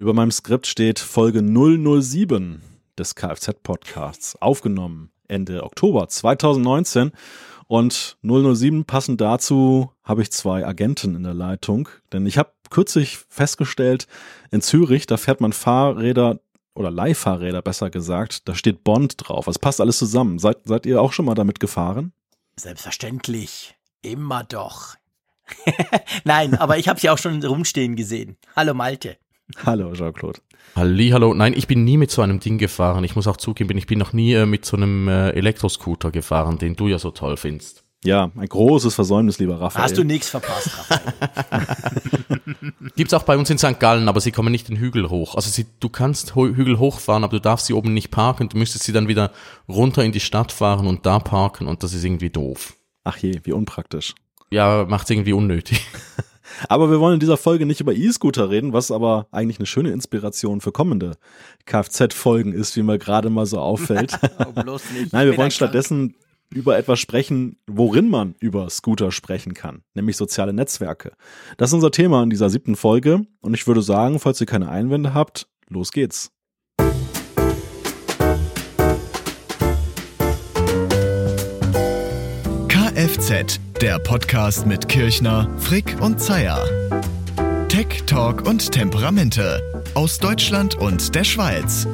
Über meinem Skript steht Folge 007 des Kfz-Podcasts, aufgenommen Ende Oktober 2019. Und 007 passend dazu habe ich zwei Agenten in der Leitung, denn ich habe kürzlich festgestellt, in Zürich, da fährt man Fahrräder oder Leihfahrräder besser gesagt, da steht Bond drauf. Es passt alles zusammen. Seid, seid ihr auch schon mal damit gefahren? Selbstverständlich. Immer doch. Nein, aber ich habe sie auch schon rumstehen gesehen. Hallo Malte. Hallo, Jean-Claude. Hallo, nein, ich bin nie mit so einem Ding gefahren. Ich muss auch zugeben, ich bin noch nie äh, mit so einem äh, Elektroscooter gefahren, den du ja so toll findest. Ja, ein großes Versäumnis, lieber Raphael. Hast du nichts verpasst, Raphael. Gibt's auch bei uns in St. Gallen, aber sie kommen nicht den Hügel hoch. Also sie, du kannst Hügel hochfahren, aber du darfst sie oben nicht parken. Du müsstest sie dann wieder runter in die Stadt fahren und da parken und das ist irgendwie doof. Ach je, wie unpraktisch. Ja, macht's irgendwie unnötig. Aber wir wollen in dieser Folge nicht über E-Scooter reden, was aber eigentlich eine schöne Inspiration für kommende Kfz-Folgen ist, wie mir gerade mal so auffällt. oh, bloß nicht. Nein, wir wollen stattdessen über etwas sprechen, worin man über Scooter sprechen kann, nämlich soziale Netzwerke. Das ist unser Thema in dieser siebten Folge und ich würde sagen, falls ihr keine Einwände habt, los geht's. Kfz der Podcast mit Kirchner, Frick und Zeier. Tech, Talk und Temperamente aus Deutschland und der Schweiz.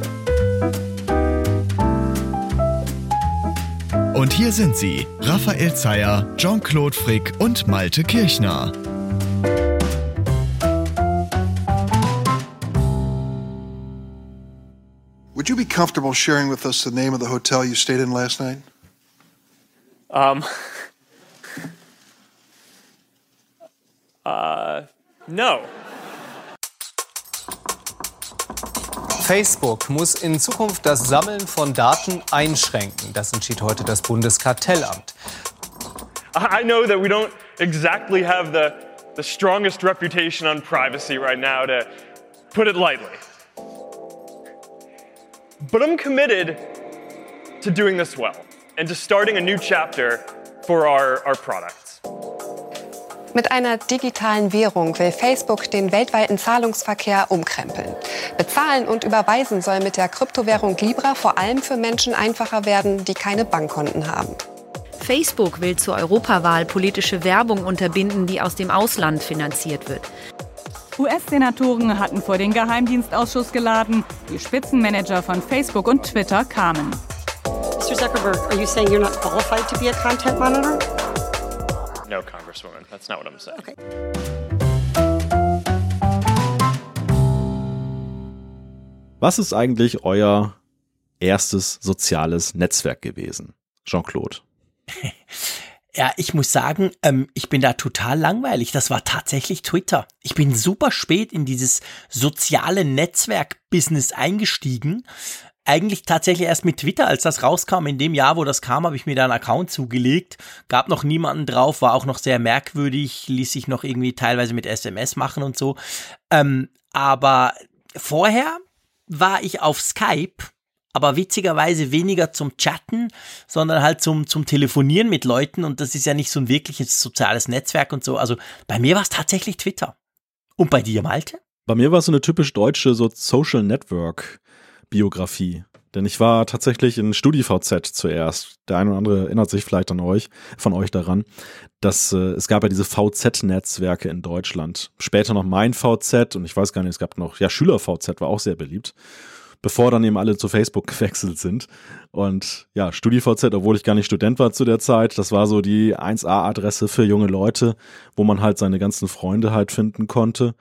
Und hier sind sie, Raphael Zeyer, Jean-Claude Frick und Malte Kirchner. Would you be comfortable sharing with us the name of the hotel you stayed in last night? Um, Uh, no. Facebook muss in Zukunft das Sammeln von Daten einschränken. Das entschied heute das Bundeskartellamt. I know that we don't exactly have the, the strongest reputation on privacy right now, to put it lightly. But I'm committed to doing this well and to starting a new chapter for our, our product. Mit einer digitalen Währung will Facebook den weltweiten Zahlungsverkehr umkrempeln. Bezahlen und überweisen soll mit der Kryptowährung Libra vor allem für Menschen einfacher werden, die keine Bankkonten haben. Facebook will zur Europawahl politische Werbung unterbinden, die aus dem Ausland finanziert wird. US-Senatoren hatten vor den Geheimdienstausschuss geladen. Die Spitzenmanager von Facebook und Twitter kamen. Mr. Zuckerberg, are you saying you're not qualified to be a content monitor? No, Congresswoman. That's not what I'm saying. Okay. Was ist eigentlich euer erstes soziales Netzwerk gewesen? Jean-Claude. Ja, ich muss sagen, ähm, ich bin da total langweilig. Das war tatsächlich Twitter. Ich bin super spät in dieses soziale Netzwerk-Business eingestiegen eigentlich tatsächlich erst mit Twitter, als das rauskam, in dem Jahr, wo das kam, habe ich mir da einen Account zugelegt. Gab noch niemanden drauf, war auch noch sehr merkwürdig, ließ sich noch irgendwie teilweise mit SMS machen und so. Ähm, aber vorher war ich auf Skype, aber witzigerweise weniger zum Chatten, sondern halt zum, zum Telefonieren mit Leuten und das ist ja nicht so ein wirkliches soziales Netzwerk und so. Also bei mir war es tatsächlich Twitter. Und bei dir, Malte? Bei mir war es so eine typisch deutsche so Social Network Biografie. Denn ich war tatsächlich in StudiVZ zuerst. Der eine oder andere erinnert sich vielleicht an euch, von euch daran, dass äh, es gab ja diese VZ-Netzwerke in Deutschland. Später noch mein VZ und ich weiß gar nicht, es gab noch, ja, SchülerVZ war auch sehr beliebt. Bevor dann eben alle zu Facebook gewechselt sind. Und ja, StudiVZ, obwohl ich gar nicht Student war zu der Zeit, das war so die 1A-Adresse für junge Leute, wo man halt seine ganzen Freunde halt finden konnte.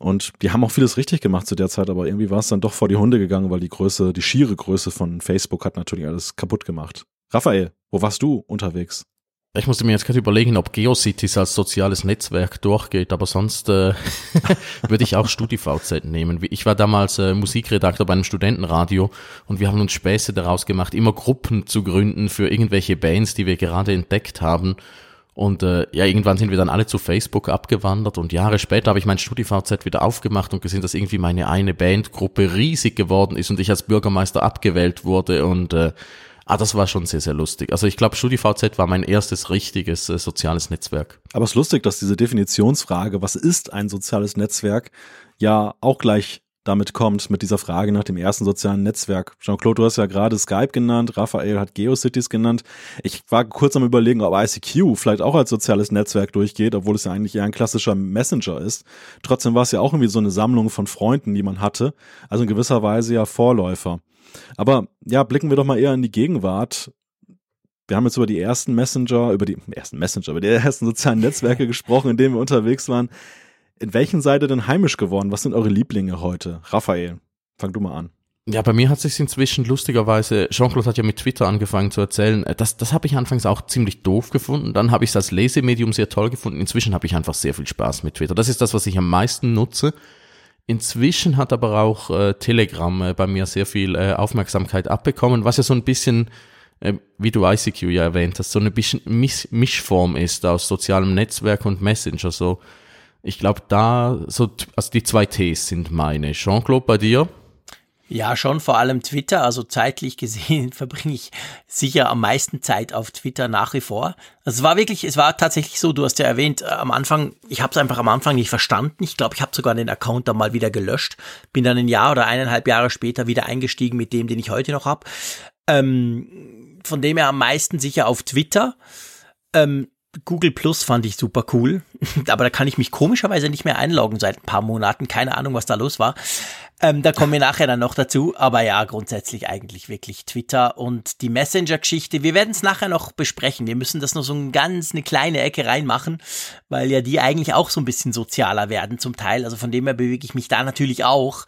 Und die haben auch vieles richtig gemacht zu der Zeit, aber irgendwie war es dann doch vor die Hunde gegangen, weil die Größe, die schiere Größe von Facebook hat natürlich alles kaputt gemacht. Raphael, wo warst du unterwegs? Ich musste mir jetzt gerade überlegen, ob GeoCities als soziales Netzwerk durchgeht, aber sonst äh, würde ich auch StudiVZ nehmen. Ich war damals äh, Musikredakteur bei einem Studentenradio und wir haben uns Späße daraus gemacht, immer Gruppen zu gründen für irgendwelche Bands, die wir gerade entdeckt haben und äh, ja, irgendwann sind wir dann alle zu Facebook abgewandert und Jahre später habe ich mein StudiVZ wieder aufgemacht und gesehen, dass irgendwie meine eine Bandgruppe riesig geworden ist und ich als Bürgermeister abgewählt wurde und äh, ah, das war schon sehr, sehr lustig. Also ich glaube, StudiVZ war mein erstes richtiges äh, soziales Netzwerk. Aber es ist lustig, dass diese Definitionsfrage, was ist ein soziales Netzwerk, ja auch gleich damit kommt, mit dieser Frage nach dem ersten sozialen Netzwerk. Jean-Claude, du hast ja gerade Skype genannt, Raphael hat GeoCities genannt. Ich war kurz am überlegen, ob ICQ vielleicht auch als soziales Netzwerk durchgeht, obwohl es ja eigentlich eher ein klassischer Messenger ist. Trotzdem war es ja auch irgendwie so eine Sammlung von Freunden, die man hatte. Also in gewisser Weise ja Vorläufer. Aber ja, blicken wir doch mal eher in die Gegenwart. Wir haben jetzt über die ersten Messenger, über die ersten Messenger, über die ersten sozialen Netzwerke gesprochen, in denen wir unterwegs waren. In welchen seid ihr denn heimisch geworden? Was sind eure Lieblinge heute? Raphael, fang du mal an. Ja, bei mir hat sich inzwischen lustigerweise, Jean-Claude hat ja mit Twitter angefangen zu erzählen, äh, das, das habe ich anfangs auch ziemlich doof gefunden, dann habe ich es als Lesemedium sehr toll gefunden, inzwischen habe ich einfach sehr viel Spaß mit Twitter. Das ist das, was ich am meisten nutze. Inzwischen hat aber auch äh, Telegram äh, bei mir sehr viel äh, Aufmerksamkeit abbekommen, was ja so ein bisschen, äh, wie du ICQ ja erwähnt hast, so eine bisschen Misch Mischform ist aus sozialem Netzwerk und Messenger, so ich glaube, da, so, also die zwei Ts sind meine. Jean-Claude, bei dir? Ja, schon vor allem Twitter. Also zeitlich gesehen verbringe ich sicher am meisten Zeit auf Twitter nach wie vor. Es war wirklich, es war tatsächlich so, du hast ja erwähnt, äh, am Anfang, ich habe es einfach am Anfang nicht verstanden. Ich glaube, ich habe sogar den Account dann mal wieder gelöscht. Bin dann ein Jahr oder eineinhalb Jahre später wieder eingestiegen mit dem, den ich heute noch habe. Ähm, von dem her am meisten sicher auf Twitter. Ähm, Google Plus fand ich super cool, aber da kann ich mich komischerweise nicht mehr einloggen seit ein paar Monaten. Keine Ahnung, was da los war. Ähm, da kommen wir nachher dann noch dazu. Aber ja, grundsätzlich eigentlich wirklich Twitter und die Messenger-Geschichte. Wir werden es nachher noch besprechen. Wir müssen das noch so ein ganz eine kleine Ecke reinmachen, weil ja die eigentlich auch so ein bisschen sozialer werden zum Teil. Also von dem her bewege ich mich da natürlich auch.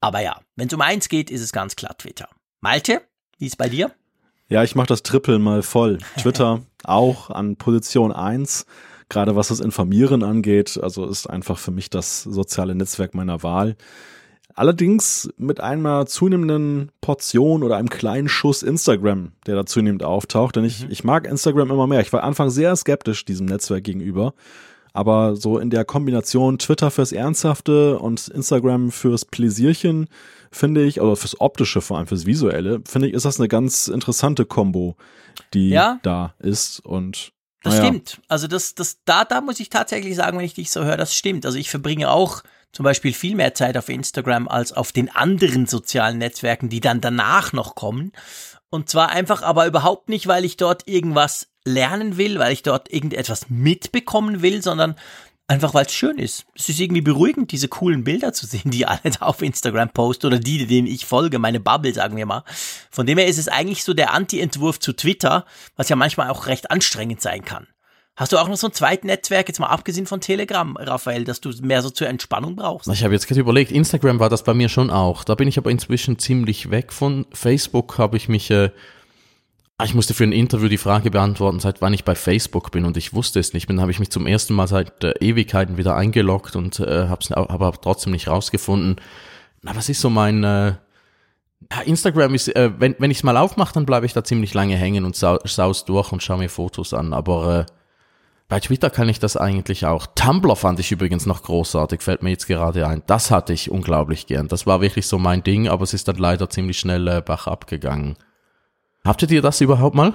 Aber ja, wenn es um eins geht, ist es ganz klar Twitter. Malte, wie ist bei dir? Ja, ich mache das Triple mal voll. Twitter auch an Position eins, gerade was das Informieren angeht. Also ist einfach für mich das soziale Netzwerk meiner Wahl. Allerdings mit einer zunehmenden Portion oder einem kleinen Schuss Instagram, der da zunehmend auftaucht. Denn ich, mhm. ich mag Instagram immer mehr. Ich war Anfang sehr skeptisch diesem Netzwerk gegenüber. Aber so in der Kombination Twitter fürs Ernsthafte und Instagram fürs Pläsierchen, finde ich, oder fürs Optische, vor allem fürs Visuelle, finde ich, ist das eine ganz interessante Kombo, die ja. da ist. Und das naja. stimmt. Also das, das, da, da muss ich tatsächlich sagen, wenn ich dich so höre, das stimmt. Also ich verbringe auch zum Beispiel viel mehr Zeit auf Instagram als auf den anderen sozialen Netzwerken, die dann danach noch kommen. Und zwar einfach aber überhaupt nicht, weil ich dort irgendwas lernen will, weil ich dort irgendetwas mitbekommen will, sondern einfach weil es schön ist. Es ist irgendwie beruhigend, diese coolen Bilder zu sehen, die alle da auf Instagram posten oder die, denen ich folge, meine Bubble, sagen wir mal. Von dem her ist es eigentlich so der Anti-Entwurf zu Twitter, was ja manchmal auch recht anstrengend sein kann. Hast du auch noch so ein zweites Netzwerk, jetzt mal abgesehen von Telegram, Raphael, dass du mehr so zur Entspannung brauchst? Ich habe jetzt gerade überlegt, Instagram war das bei mir schon auch. Da bin ich aber inzwischen ziemlich weg von. Facebook habe ich mich äh, ich musste für ein Interview die Frage beantworten, seit wann ich bei Facebook bin und ich wusste es nicht. Dann habe ich mich zum ersten Mal seit äh, Ewigkeiten wieder eingeloggt und äh, habe es aber trotzdem nicht rausgefunden. Na, was ist so mein äh, Instagram ist, äh, wenn, wenn ich es mal aufmache, dann bleibe ich da ziemlich lange hängen und sau, saus durch und schaue mir Fotos an. Aber äh, bei Twitter kann ich das eigentlich auch. Tumblr fand ich übrigens noch großartig, fällt mir jetzt gerade ein. Das hatte ich unglaublich gern. Das war wirklich so mein Ding, aber es ist dann leider ziemlich schnell äh, bach abgegangen. Habtet ihr das überhaupt mal?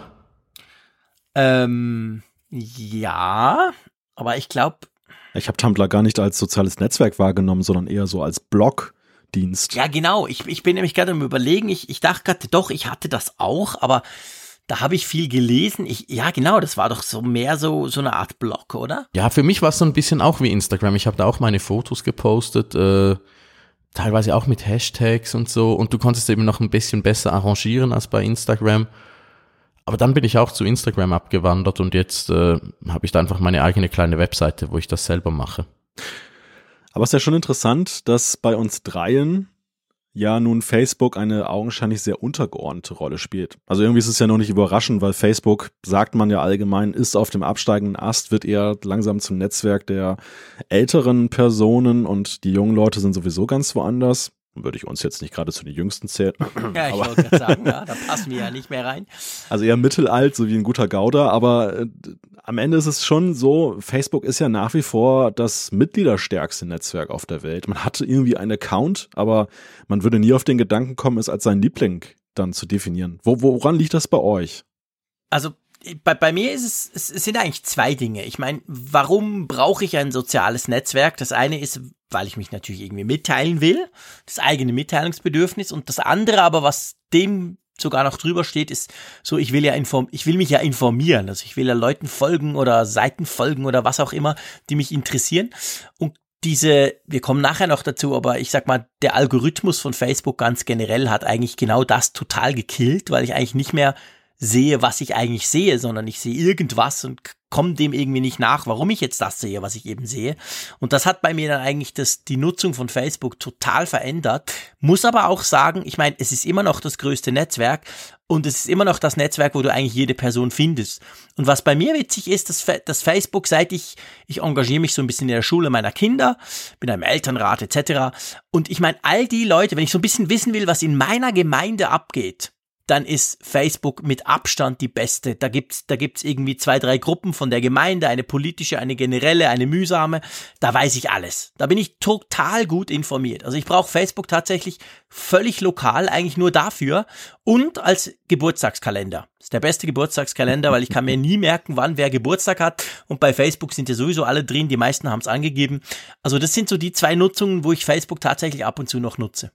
Ähm, ja, aber ich glaube. Ich habe Tumblr gar nicht als soziales Netzwerk wahrgenommen, sondern eher so als Blogdienst. Ja, genau. Ich, ich bin nämlich gerade am überlegen. Ich, ich dachte gerade, doch, ich hatte das auch, aber da habe ich viel gelesen. Ich, ja, genau, das war doch so mehr so, so eine Art Blog, oder? Ja, für mich war es so ein bisschen auch wie Instagram. Ich habe da auch meine Fotos gepostet. Äh teilweise auch mit Hashtags und so. Und du konntest eben noch ein bisschen besser arrangieren als bei Instagram. Aber dann bin ich auch zu Instagram abgewandert und jetzt äh, habe ich da einfach meine eigene kleine Webseite, wo ich das selber mache. Aber es ist ja schon interessant, dass bei uns dreien ja nun Facebook eine augenscheinlich sehr untergeordnete Rolle spielt. Also irgendwie ist es ja noch nicht überraschend, weil Facebook, sagt man ja allgemein, ist auf dem absteigenden Ast, wird eher langsam zum Netzwerk der älteren Personen und die jungen Leute sind sowieso ganz woanders würde ich uns jetzt nicht gerade zu den Jüngsten zählen. Ja, ich wollte gerade sagen, ja, da passen wir ja nicht mehr rein. Also eher mittelalt, so wie ein guter Gauder, aber äh, am Ende ist es schon so, Facebook ist ja nach wie vor das mitgliederstärkste Netzwerk auf der Welt. Man hatte irgendwie einen Account, aber man würde nie auf den Gedanken kommen, es als seinen Liebling dann zu definieren. Wo, woran liegt das bei euch? Also bei, bei mir ist es, es, es sind eigentlich zwei Dinge. Ich meine, warum brauche ich ein soziales Netzwerk? Das eine ist, weil ich mich natürlich irgendwie mitteilen will, das eigene Mitteilungsbedürfnis und das andere aber, was dem sogar noch drüber steht, ist so, ich will ja inform ich will mich ja informieren. Also ich will ja Leuten folgen oder Seiten folgen oder was auch immer, die mich interessieren. Und diese, wir kommen nachher noch dazu, aber ich sag mal, der Algorithmus von Facebook ganz generell hat eigentlich genau das total gekillt, weil ich eigentlich nicht mehr sehe, was ich eigentlich sehe, sondern ich sehe irgendwas und komme dem irgendwie nicht nach, warum ich jetzt das sehe, was ich eben sehe. Und das hat bei mir dann eigentlich das, die Nutzung von Facebook total verändert. Muss aber auch sagen, ich meine, es ist immer noch das größte Netzwerk und es ist immer noch das Netzwerk, wo du eigentlich jede Person findest. Und was bei mir witzig ist, dass, dass Facebook, seit ich, ich engagiere mich so ein bisschen in der Schule meiner Kinder, bin im Elternrat etc. Und ich meine, all die Leute, wenn ich so ein bisschen wissen will, was in meiner Gemeinde abgeht, dann ist Facebook mit Abstand die beste. Da gibt's, da gibt's irgendwie zwei, drei Gruppen von der Gemeinde, eine politische, eine generelle, eine mühsame. Da weiß ich alles. Da bin ich total gut informiert. Also ich brauche Facebook tatsächlich völlig lokal, eigentlich nur dafür und als Geburtstagskalender. Das ist der beste Geburtstagskalender, weil ich kann mir nie merken, wann wer Geburtstag hat. Und bei Facebook sind ja sowieso alle drin. Die meisten haben es angegeben. Also das sind so die zwei Nutzungen, wo ich Facebook tatsächlich ab und zu noch nutze.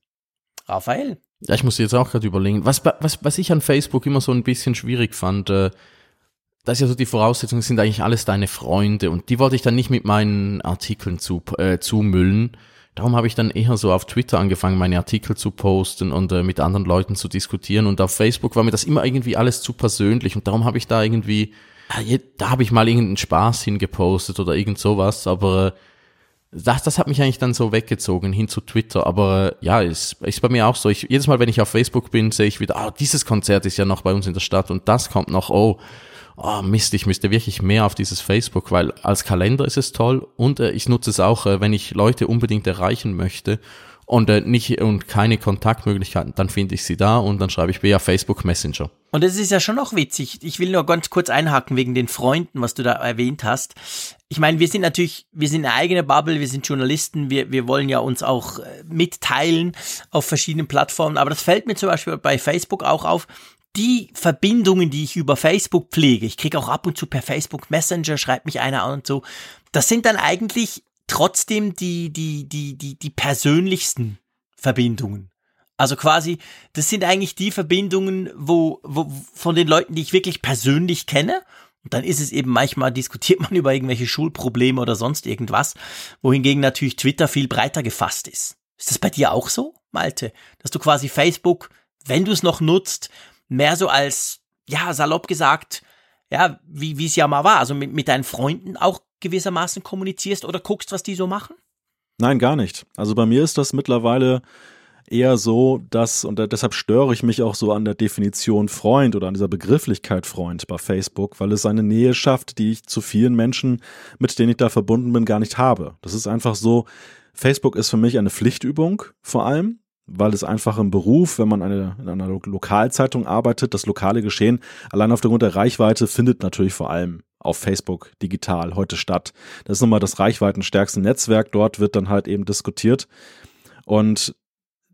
Raphael. Ja, ich muss jetzt auch gerade überlegen. Was, was, was ich an Facebook immer so ein bisschen schwierig fand, äh, das ist ja so die Voraussetzungen sind eigentlich alles deine Freunde und die wollte ich dann nicht mit meinen Artikeln zu, äh, zumüllen. Darum habe ich dann eher so auf Twitter angefangen, meine Artikel zu posten und äh, mit anderen Leuten zu diskutieren. Und auf Facebook war mir das immer irgendwie alles zu persönlich und darum habe ich da irgendwie, ja, da habe ich mal irgendeinen Spaß hingepostet oder irgend sowas, aber äh, das, das hat mich eigentlich dann so weggezogen hin zu Twitter. Aber äh, ja, ist, ist bei mir auch so. Ich, jedes Mal, wenn ich auf Facebook bin, sehe ich wieder, ah, dieses Konzert ist ja noch bei uns in der Stadt und das kommt noch, oh, oh Mist, ich müsste wirklich mehr auf dieses Facebook, weil als Kalender ist es toll und äh, ich nutze es auch, äh, wenn ich Leute unbedingt erreichen möchte und äh, nicht und keine Kontaktmöglichkeiten, dann finde ich sie da und dann schreibe ich via Facebook Messenger. Und es ist ja schon noch witzig. Ich will nur ganz kurz einhaken wegen den Freunden, was du da erwähnt hast. Ich meine, wir sind natürlich, wir sind eine eigene Bubble, wir sind Journalisten, wir, wir wollen ja uns auch äh, mitteilen auf verschiedenen Plattformen. Aber das fällt mir zum Beispiel bei Facebook auch auf. Die Verbindungen, die ich über Facebook pflege, ich kriege auch ab und zu per Facebook Messenger, schreibt mich einer an und so, das sind dann eigentlich trotzdem die, die, die, die, die persönlichsten Verbindungen. Also quasi, das sind eigentlich die Verbindungen, wo, wo von den Leuten, die ich wirklich persönlich kenne. Und dann ist es eben manchmal diskutiert man über irgendwelche Schulprobleme oder sonst irgendwas, wohingegen natürlich Twitter viel breiter gefasst ist. Ist das bei dir auch so, Malte? Dass du quasi Facebook, wenn du es noch nutzt, mehr so als, ja, salopp gesagt, ja, wie, es ja mal war, also mit, mit deinen Freunden auch gewissermaßen kommunizierst oder guckst, was die so machen? Nein, gar nicht. Also bei mir ist das mittlerweile eher so, dass, und deshalb störe ich mich auch so an der Definition Freund oder an dieser Begrifflichkeit Freund bei Facebook, weil es eine Nähe schafft, die ich zu vielen Menschen, mit denen ich da verbunden bin, gar nicht habe. Das ist einfach so, Facebook ist für mich eine Pflichtübung vor allem, weil es einfach im Beruf, wenn man eine, in einer Lokalzeitung arbeitet, das lokale Geschehen allein auf der Grund der Reichweite findet natürlich vor allem auf Facebook digital heute statt. Das ist nochmal das reichweitenstärkste Netzwerk. Dort wird dann halt eben diskutiert. Und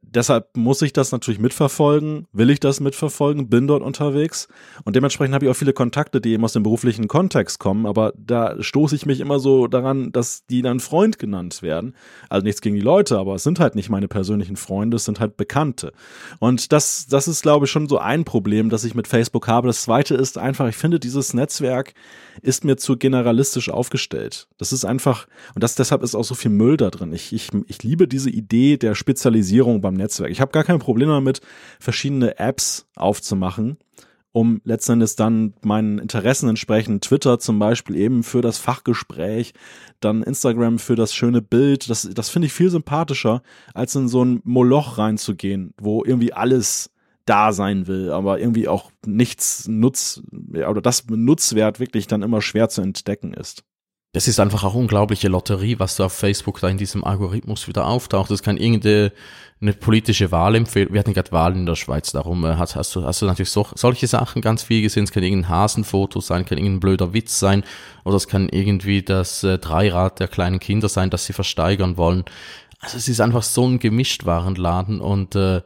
deshalb muss ich das natürlich mitverfolgen, will ich das mitverfolgen, bin dort unterwegs und dementsprechend habe ich auch viele Kontakte, die eben aus dem beruflichen Kontext kommen, aber da stoße ich mich immer so daran, dass die dann Freund genannt werden. Also nichts gegen die Leute, aber es sind halt nicht meine persönlichen Freunde, es sind halt Bekannte. Und das, das ist, glaube ich, schon so ein Problem, das ich mit Facebook habe. Das zweite ist einfach, ich finde, dieses Netzwerk ist mir zu generalistisch aufgestellt. Das ist einfach, und das deshalb ist auch so viel Müll da drin. Ich, ich, ich liebe diese Idee der Spezialisierung beim Netzwerk. Ich habe gar kein Problem damit, verschiedene Apps aufzumachen, um letztendlich dann meinen Interessen entsprechend Twitter zum Beispiel eben für das Fachgespräch, dann Instagram für das schöne Bild. Das, das finde ich viel sympathischer, als in so ein Moloch reinzugehen, wo irgendwie alles da sein will, aber irgendwie auch nichts Nutz oder das Nutzwert wirklich dann immer schwer zu entdecken ist. Das ist einfach auch unglaubliche Lotterie, was da auf Facebook da in diesem Algorithmus wieder auftaucht. Das kann irgendeine eine politische Wahl empfehlen. Wir hatten gerade Wahlen in der Schweiz, darum äh, hast, hast, du, hast du natürlich so, solche Sachen ganz viel gesehen. Es kann irgendein Hasenfoto sein, kann irgendein blöder Witz sein oder es kann irgendwie das äh, Dreirad der kleinen Kinder sein, das sie versteigern wollen. Also es ist einfach so ein Gemischtwarenladen und äh,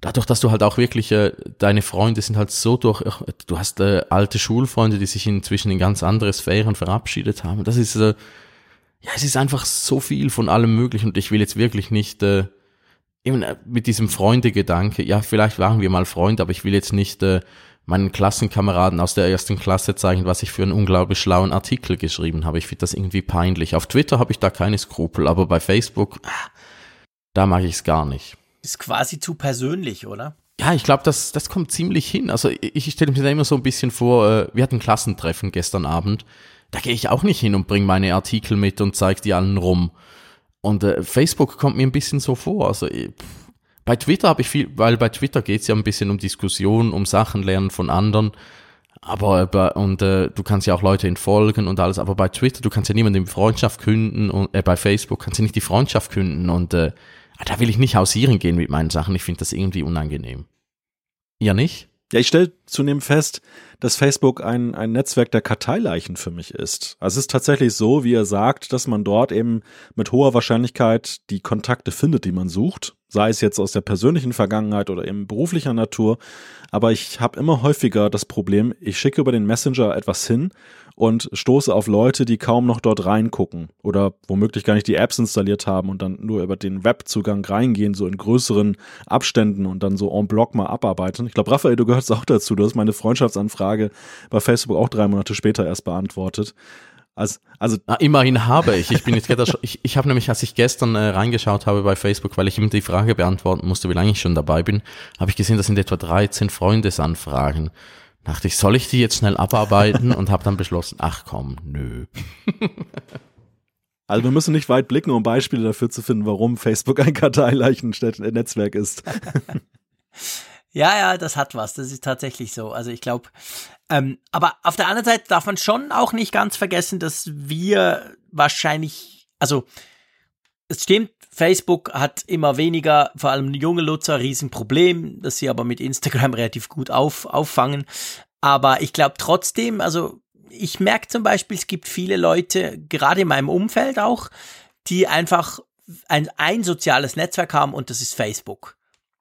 dadurch, dass du halt auch wirklich, äh, deine Freunde sind halt so durch, du hast äh, alte Schulfreunde, die sich inzwischen in ganz andere Sphären verabschiedet haben. Das ist, äh, ja, es ist einfach so viel von allem möglich und ich will jetzt wirklich nicht, äh, eben äh, mit diesem Freunde-Gedanke, ja, vielleicht waren wir mal Freunde, aber ich will jetzt nicht äh, meinen Klassenkameraden aus der ersten Klasse zeigen, was ich für einen unglaublich schlauen Artikel geschrieben habe. Ich finde das irgendwie peinlich. Auf Twitter habe ich da keine Skrupel, aber bei Facebook, ah, da mag ich es gar nicht. Ist quasi zu persönlich, oder? Ja, ich glaube, das, das kommt ziemlich hin. Also ich, ich stelle mir da immer so ein bisschen vor, äh, wir hatten Klassentreffen gestern Abend. Da gehe ich auch nicht hin und bringe meine Artikel mit und zeige die allen rum. Und äh, Facebook kommt mir ein bisschen so vor. Also pff, bei Twitter habe ich viel, weil bei Twitter geht es ja ein bisschen um Diskussion, um Sachen lernen von anderen. Aber äh, und äh, du kannst ja auch Leute entfolgen und alles, aber bei Twitter, du kannst ja niemandem Freundschaft künden und äh, bei Facebook kannst du nicht die Freundschaft künden und äh, da will ich nicht hausieren gehen mit meinen Sachen. Ich finde das irgendwie unangenehm. Ja, nicht? Ja, ich stelle zunehmend fest, dass Facebook ein, ein Netzwerk der Karteileichen für mich ist. Also es ist tatsächlich so, wie er sagt, dass man dort eben mit hoher Wahrscheinlichkeit die Kontakte findet, die man sucht, sei es jetzt aus der persönlichen Vergangenheit oder eben beruflicher Natur. Aber ich habe immer häufiger das Problem, ich schicke über den Messenger etwas hin und stoße auf Leute, die kaum noch dort reingucken oder womöglich gar nicht die Apps installiert haben und dann nur über den Webzugang reingehen, so in größeren Abständen und dann so en bloc mal abarbeiten. Ich glaube, Raphael, du gehörst auch dazu. Du hast meine Freundschaftsanfrage bei Facebook auch drei Monate später erst beantwortet. Also, also ah, immerhin habe ich. Ich bin jetzt ich, ich habe nämlich, als ich gestern äh, reingeschaut habe bei Facebook, weil ich ihm die Frage beantworten musste, wie lange ich schon dabei bin, habe ich gesehen, das sind etwa 13 Freundesanfragen dachte ich, soll ich die jetzt schnell abarbeiten und habe dann beschlossen, ach komm, nö. Also wir müssen nicht weit blicken, um Beispiele dafür zu finden, warum Facebook ein Karteileichen-Netzwerk ist. ja, ja, das hat was. Das ist tatsächlich so. Also ich glaube, ähm, aber auf der anderen Seite darf man schon auch nicht ganz vergessen, dass wir wahrscheinlich, also es stimmt, Facebook hat immer weniger, vor allem junge Nutzer, ein Riesenproblem, das sie aber mit Instagram relativ gut auf, auffangen. Aber ich glaube trotzdem, also ich merke zum Beispiel, es gibt viele Leute, gerade in meinem Umfeld auch, die einfach ein, ein soziales Netzwerk haben und das ist Facebook.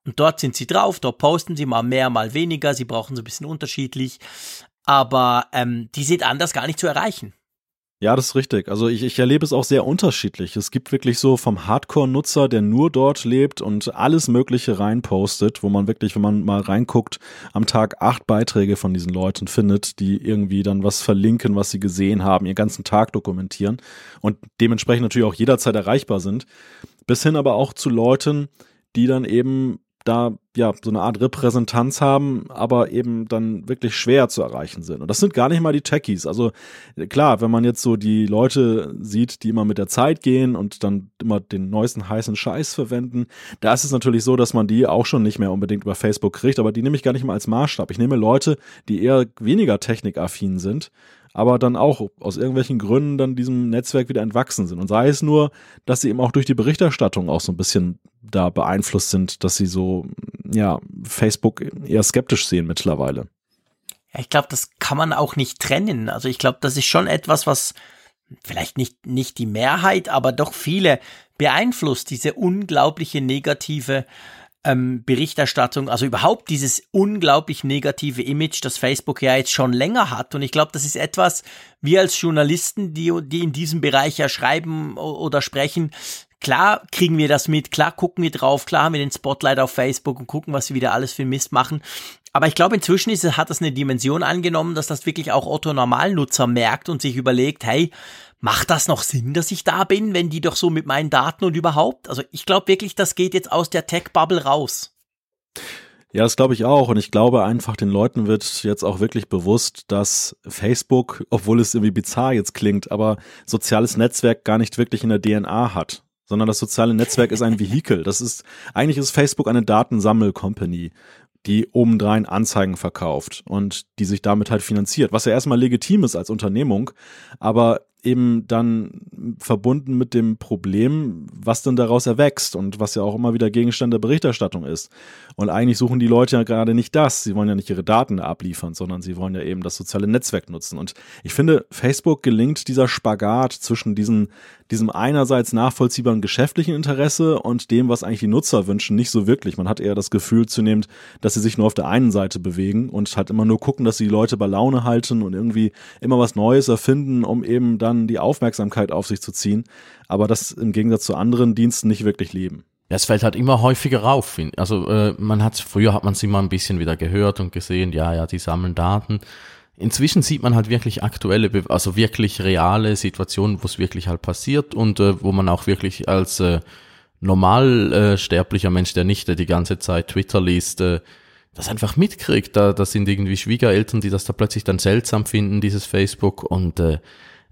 Und dort sind sie drauf, dort posten sie mal mehr, mal weniger, sie brauchen so ein bisschen unterschiedlich, aber ähm, die sind anders gar nicht zu erreichen. Ja, das ist richtig. Also ich, ich erlebe es auch sehr unterschiedlich. Es gibt wirklich so vom Hardcore-Nutzer, der nur dort lebt und alles Mögliche reinpostet, wo man wirklich, wenn man mal reinguckt, am Tag acht Beiträge von diesen Leuten findet, die irgendwie dann was verlinken, was sie gesehen haben, ihren ganzen Tag dokumentieren und dementsprechend natürlich auch jederzeit erreichbar sind. Bis hin aber auch zu Leuten, die dann eben da ja so eine Art Repräsentanz haben, aber eben dann wirklich schwer zu erreichen sind. Und das sind gar nicht mal die Techies. Also klar, wenn man jetzt so die Leute sieht, die immer mit der Zeit gehen und dann immer den neuesten heißen Scheiß verwenden, da ist es natürlich so, dass man die auch schon nicht mehr unbedingt über Facebook kriegt, aber die nehme ich gar nicht mal als Maßstab. Ich nehme Leute, die eher weniger technikaffin sind aber dann auch aus irgendwelchen Gründen dann diesem Netzwerk wieder entwachsen sind. Und sei es nur, dass sie eben auch durch die Berichterstattung auch so ein bisschen da beeinflusst sind, dass sie so, ja, Facebook eher skeptisch sehen mittlerweile. Ich glaube, das kann man auch nicht trennen. Also ich glaube, das ist schon etwas, was vielleicht nicht, nicht die Mehrheit, aber doch viele beeinflusst, diese unglaubliche negative ähm, Berichterstattung, also überhaupt dieses unglaublich negative Image, das Facebook ja jetzt schon länger hat. Und ich glaube, das ist etwas, wir als Journalisten, die, die in diesem Bereich ja schreiben oder sprechen, Klar kriegen wir das mit, klar gucken wir drauf, klar haben wir den Spotlight auf Facebook und gucken, was sie wieder alles für Mist machen. Aber ich glaube, inzwischen ist, hat das eine Dimension angenommen, dass das wirklich auch Otto Normalnutzer merkt und sich überlegt, hey, macht das noch Sinn, dass ich da bin, wenn die doch so mit meinen Daten und überhaupt? Also ich glaube wirklich, das geht jetzt aus der Tech-Bubble raus. Ja, das glaube ich auch. Und ich glaube einfach, den Leuten wird jetzt auch wirklich bewusst, dass Facebook, obwohl es irgendwie bizarr jetzt klingt, aber soziales Netzwerk gar nicht wirklich in der DNA hat. Sondern das soziale Netzwerk ist ein Vehikel. Das ist, eigentlich ist Facebook eine Datensammel-Company die obendrein Anzeigen verkauft und die sich damit halt finanziert, was ja erstmal legitim ist als Unternehmung, aber eben dann verbunden mit dem Problem, was denn daraus erwächst und was ja auch immer wieder Gegenstand der Berichterstattung ist. Und eigentlich suchen die Leute ja gerade nicht das. Sie wollen ja nicht ihre Daten abliefern, sondern sie wollen ja eben das soziale Netzwerk nutzen. Und ich finde, Facebook gelingt dieser Spagat zwischen diesen, diesem einerseits nachvollziehbaren geschäftlichen Interesse und dem, was eigentlich die Nutzer wünschen, nicht so wirklich. Man hat eher das Gefühl zunehmend, dass sie sich nur auf der einen Seite bewegen und halt immer nur gucken, dass sie die Leute bei Laune halten und irgendwie immer was Neues erfinden, um eben dann die Aufmerksamkeit auf sich zu ziehen. Aber das im Gegensatz zu anderen Diensten nicht wirklich leben. Ja, es fällt halt immer häufiger auf. Also äh, man hat früher hat man es immer ein bisschen wieder gehört und gesehen, ja, ja, die sammeln Daten. Inzwischen sieht man halt wirklich aktuelle, also wirklich reale Situationen, wo es wirklich halt passiert und äh, wo man auch wirklich als äh, normal äh, sterblicher Mensch, der nicht äh, die ganze Zeit Twitter liest, äh, das einfach mitkriegt. Da, das sind irgendwie Schwiegereltern, die das da plötzlich dann seltsam finden, dieses Facebook. Und äh,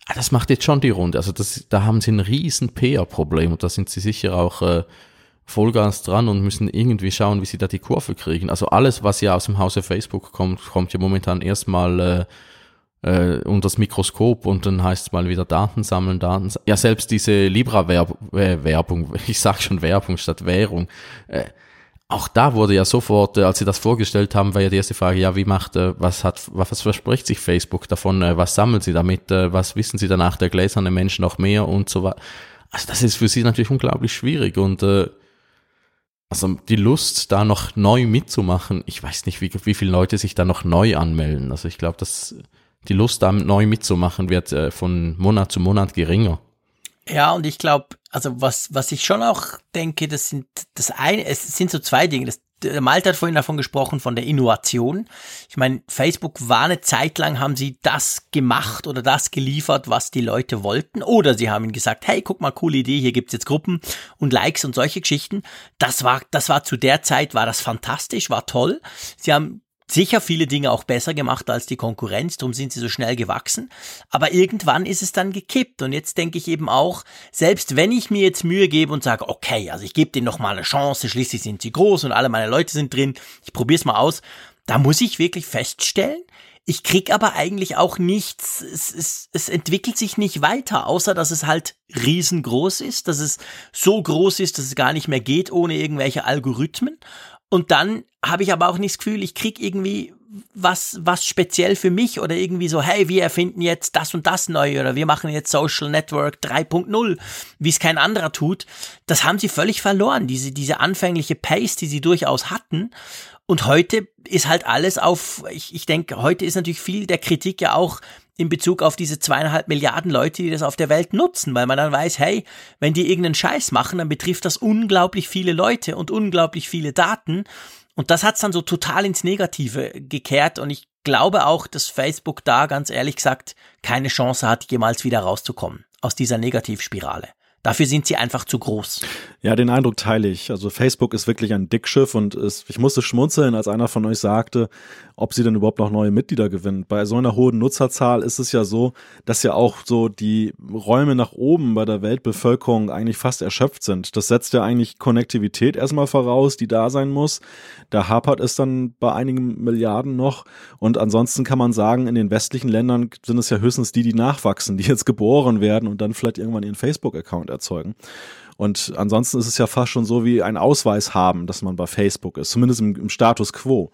ah, das macht jetzt schon die Runde. Also das, da haben sie ein riesen PR-Problem und da sind sie sicher auch äh, Vollgas dran und müssen irgendwie schauen, wie sie da die Kurve kriegen. Also alles, was ja aus dem Hause Facebook kommt, kommt ja momentan erstmal äh, äh, unter das Mikroskop und dann heißt es mal wieder Daten sammeln, Daten. Ja, selbst diese Libra-Werbung, äh, ich sag schon Werbung statt Währung. Äh, auch da wurde ja sofort, äh, als sie das vorgestellt haben, war ja die erste Frage, ja, wie macht, äh, was hat, was verspricht sich Facebook davon, äh, was sammeln sie damit, was wissen sie danach, der gläserne Mensch noch mehr und so weiter. Also das ist für sie natürlich unglaublich schwierig und äh, also die Lust, da noch neu mitzumachen, ich weiß nicht, wie, wie viele Leute sich da noch neu anmelden. Also ich glaube, dass die Lust, da neu mitzumachen, wird äh, von Monat zu Monat geringer. Ja, und ich glaube, also was, was ich schon auch denke, das sind das eine, es sind so zwei Dinge. Das Malte hat vorhin davon gesprochen, von der Innovation. Ich meine, Facebook war eine Zeit lang, haben sie das gemacht oder das geliefert, was die Leute wollten. Oder sie haben ihnen gesagt, hey, guck mal, coole Idee, hier gibt's jetzt Gruppen und Likes und solche Geschichten. Das war, das war zu der Zeit, war das fantastisch, war toll. Sie haben sicher viele Dinge auch besser gemacht als die Konkurrenz, darum sind sie so schnell gewachsen. Aber irgendwann ist es dann gekippt. Und jetzt denke ich eben auch, selbst wenn ich mir jetzt Mühe gebe und sage, okay, also ich gebe denen noch mal eine Chance, schließlich sind sie groß und alle meine Leute sind drin, ich probiere es mal aus, da muss ich wirklich feststellen, ich krieg aber eigentlich auch nichts, es, es, es entwickelt sich nicht weiter, außer dass es halt riesengroß ist, dass es so groß ist, dass es gar nicht mehr geht ohne irgendwelche Algorithmen. Und dann habe ich aber auch nicht das Gefühl, ich krieg irgendwie was, was speziell für mich oder irgendwie so, hey, wir erfinden jetzt das und das neu oder wir machen jetzt Social Network 3.0, wie es kein anderer tut. Das haben sie völlig verloren, diese, diese anfängliche Pace, die sie durchaus hatten. Und heute ist halt alles auf, ich, ich denke, heute ist natürlich viel der Kritik ja auch in Bezug auf diese zweieinhalb Milliarden Leute, die das auf der Welt nutzen, weil man dann weiß, hey, wenn die irgendeinen Scheiß machen, dann betrifft das unglaublich viele Leute und unglaublich viele Daten. Und das hat's dann so total ins Negative gekehrt und ich glaube auch, dass Facebook da ganz ehrlich gesagt keine Chance hat, jemals wieder rauszukommen aus dieser Negativspirale. Dafür sind sie einfach zu groß. Ja, den Eindruck teile ich. Also Facebook ist wirklich ein Dickschiff und es, ich musste schmunzeln, als einer von euch sagte, ob sie denn überhaupt noch neue Mitglieder gewinnen. Bei so einer hohen Nutzerzahl ist es ja so, dass ja auch so die Räume nach oben bei der Weltbevölkerung eigentlich fast erschöpft sind. Das setzt ja eigentlich Konnektivität erstmal voraus, die da sein muss. Da hapert es dann bei einigen Milliarden noch. Und ansonsten kann man sagen, in den westlichen Ländern sind es ja höchstens die, die nachwachsen, die jetzt geboren werden und dann vielleicht irgendwann ihren Facebook-Account erzeugen. Und ansonsten ist es ja fast schon so wie ein Ausweis haben, dass man bei Facebook ist, zumindest im, im Status quo.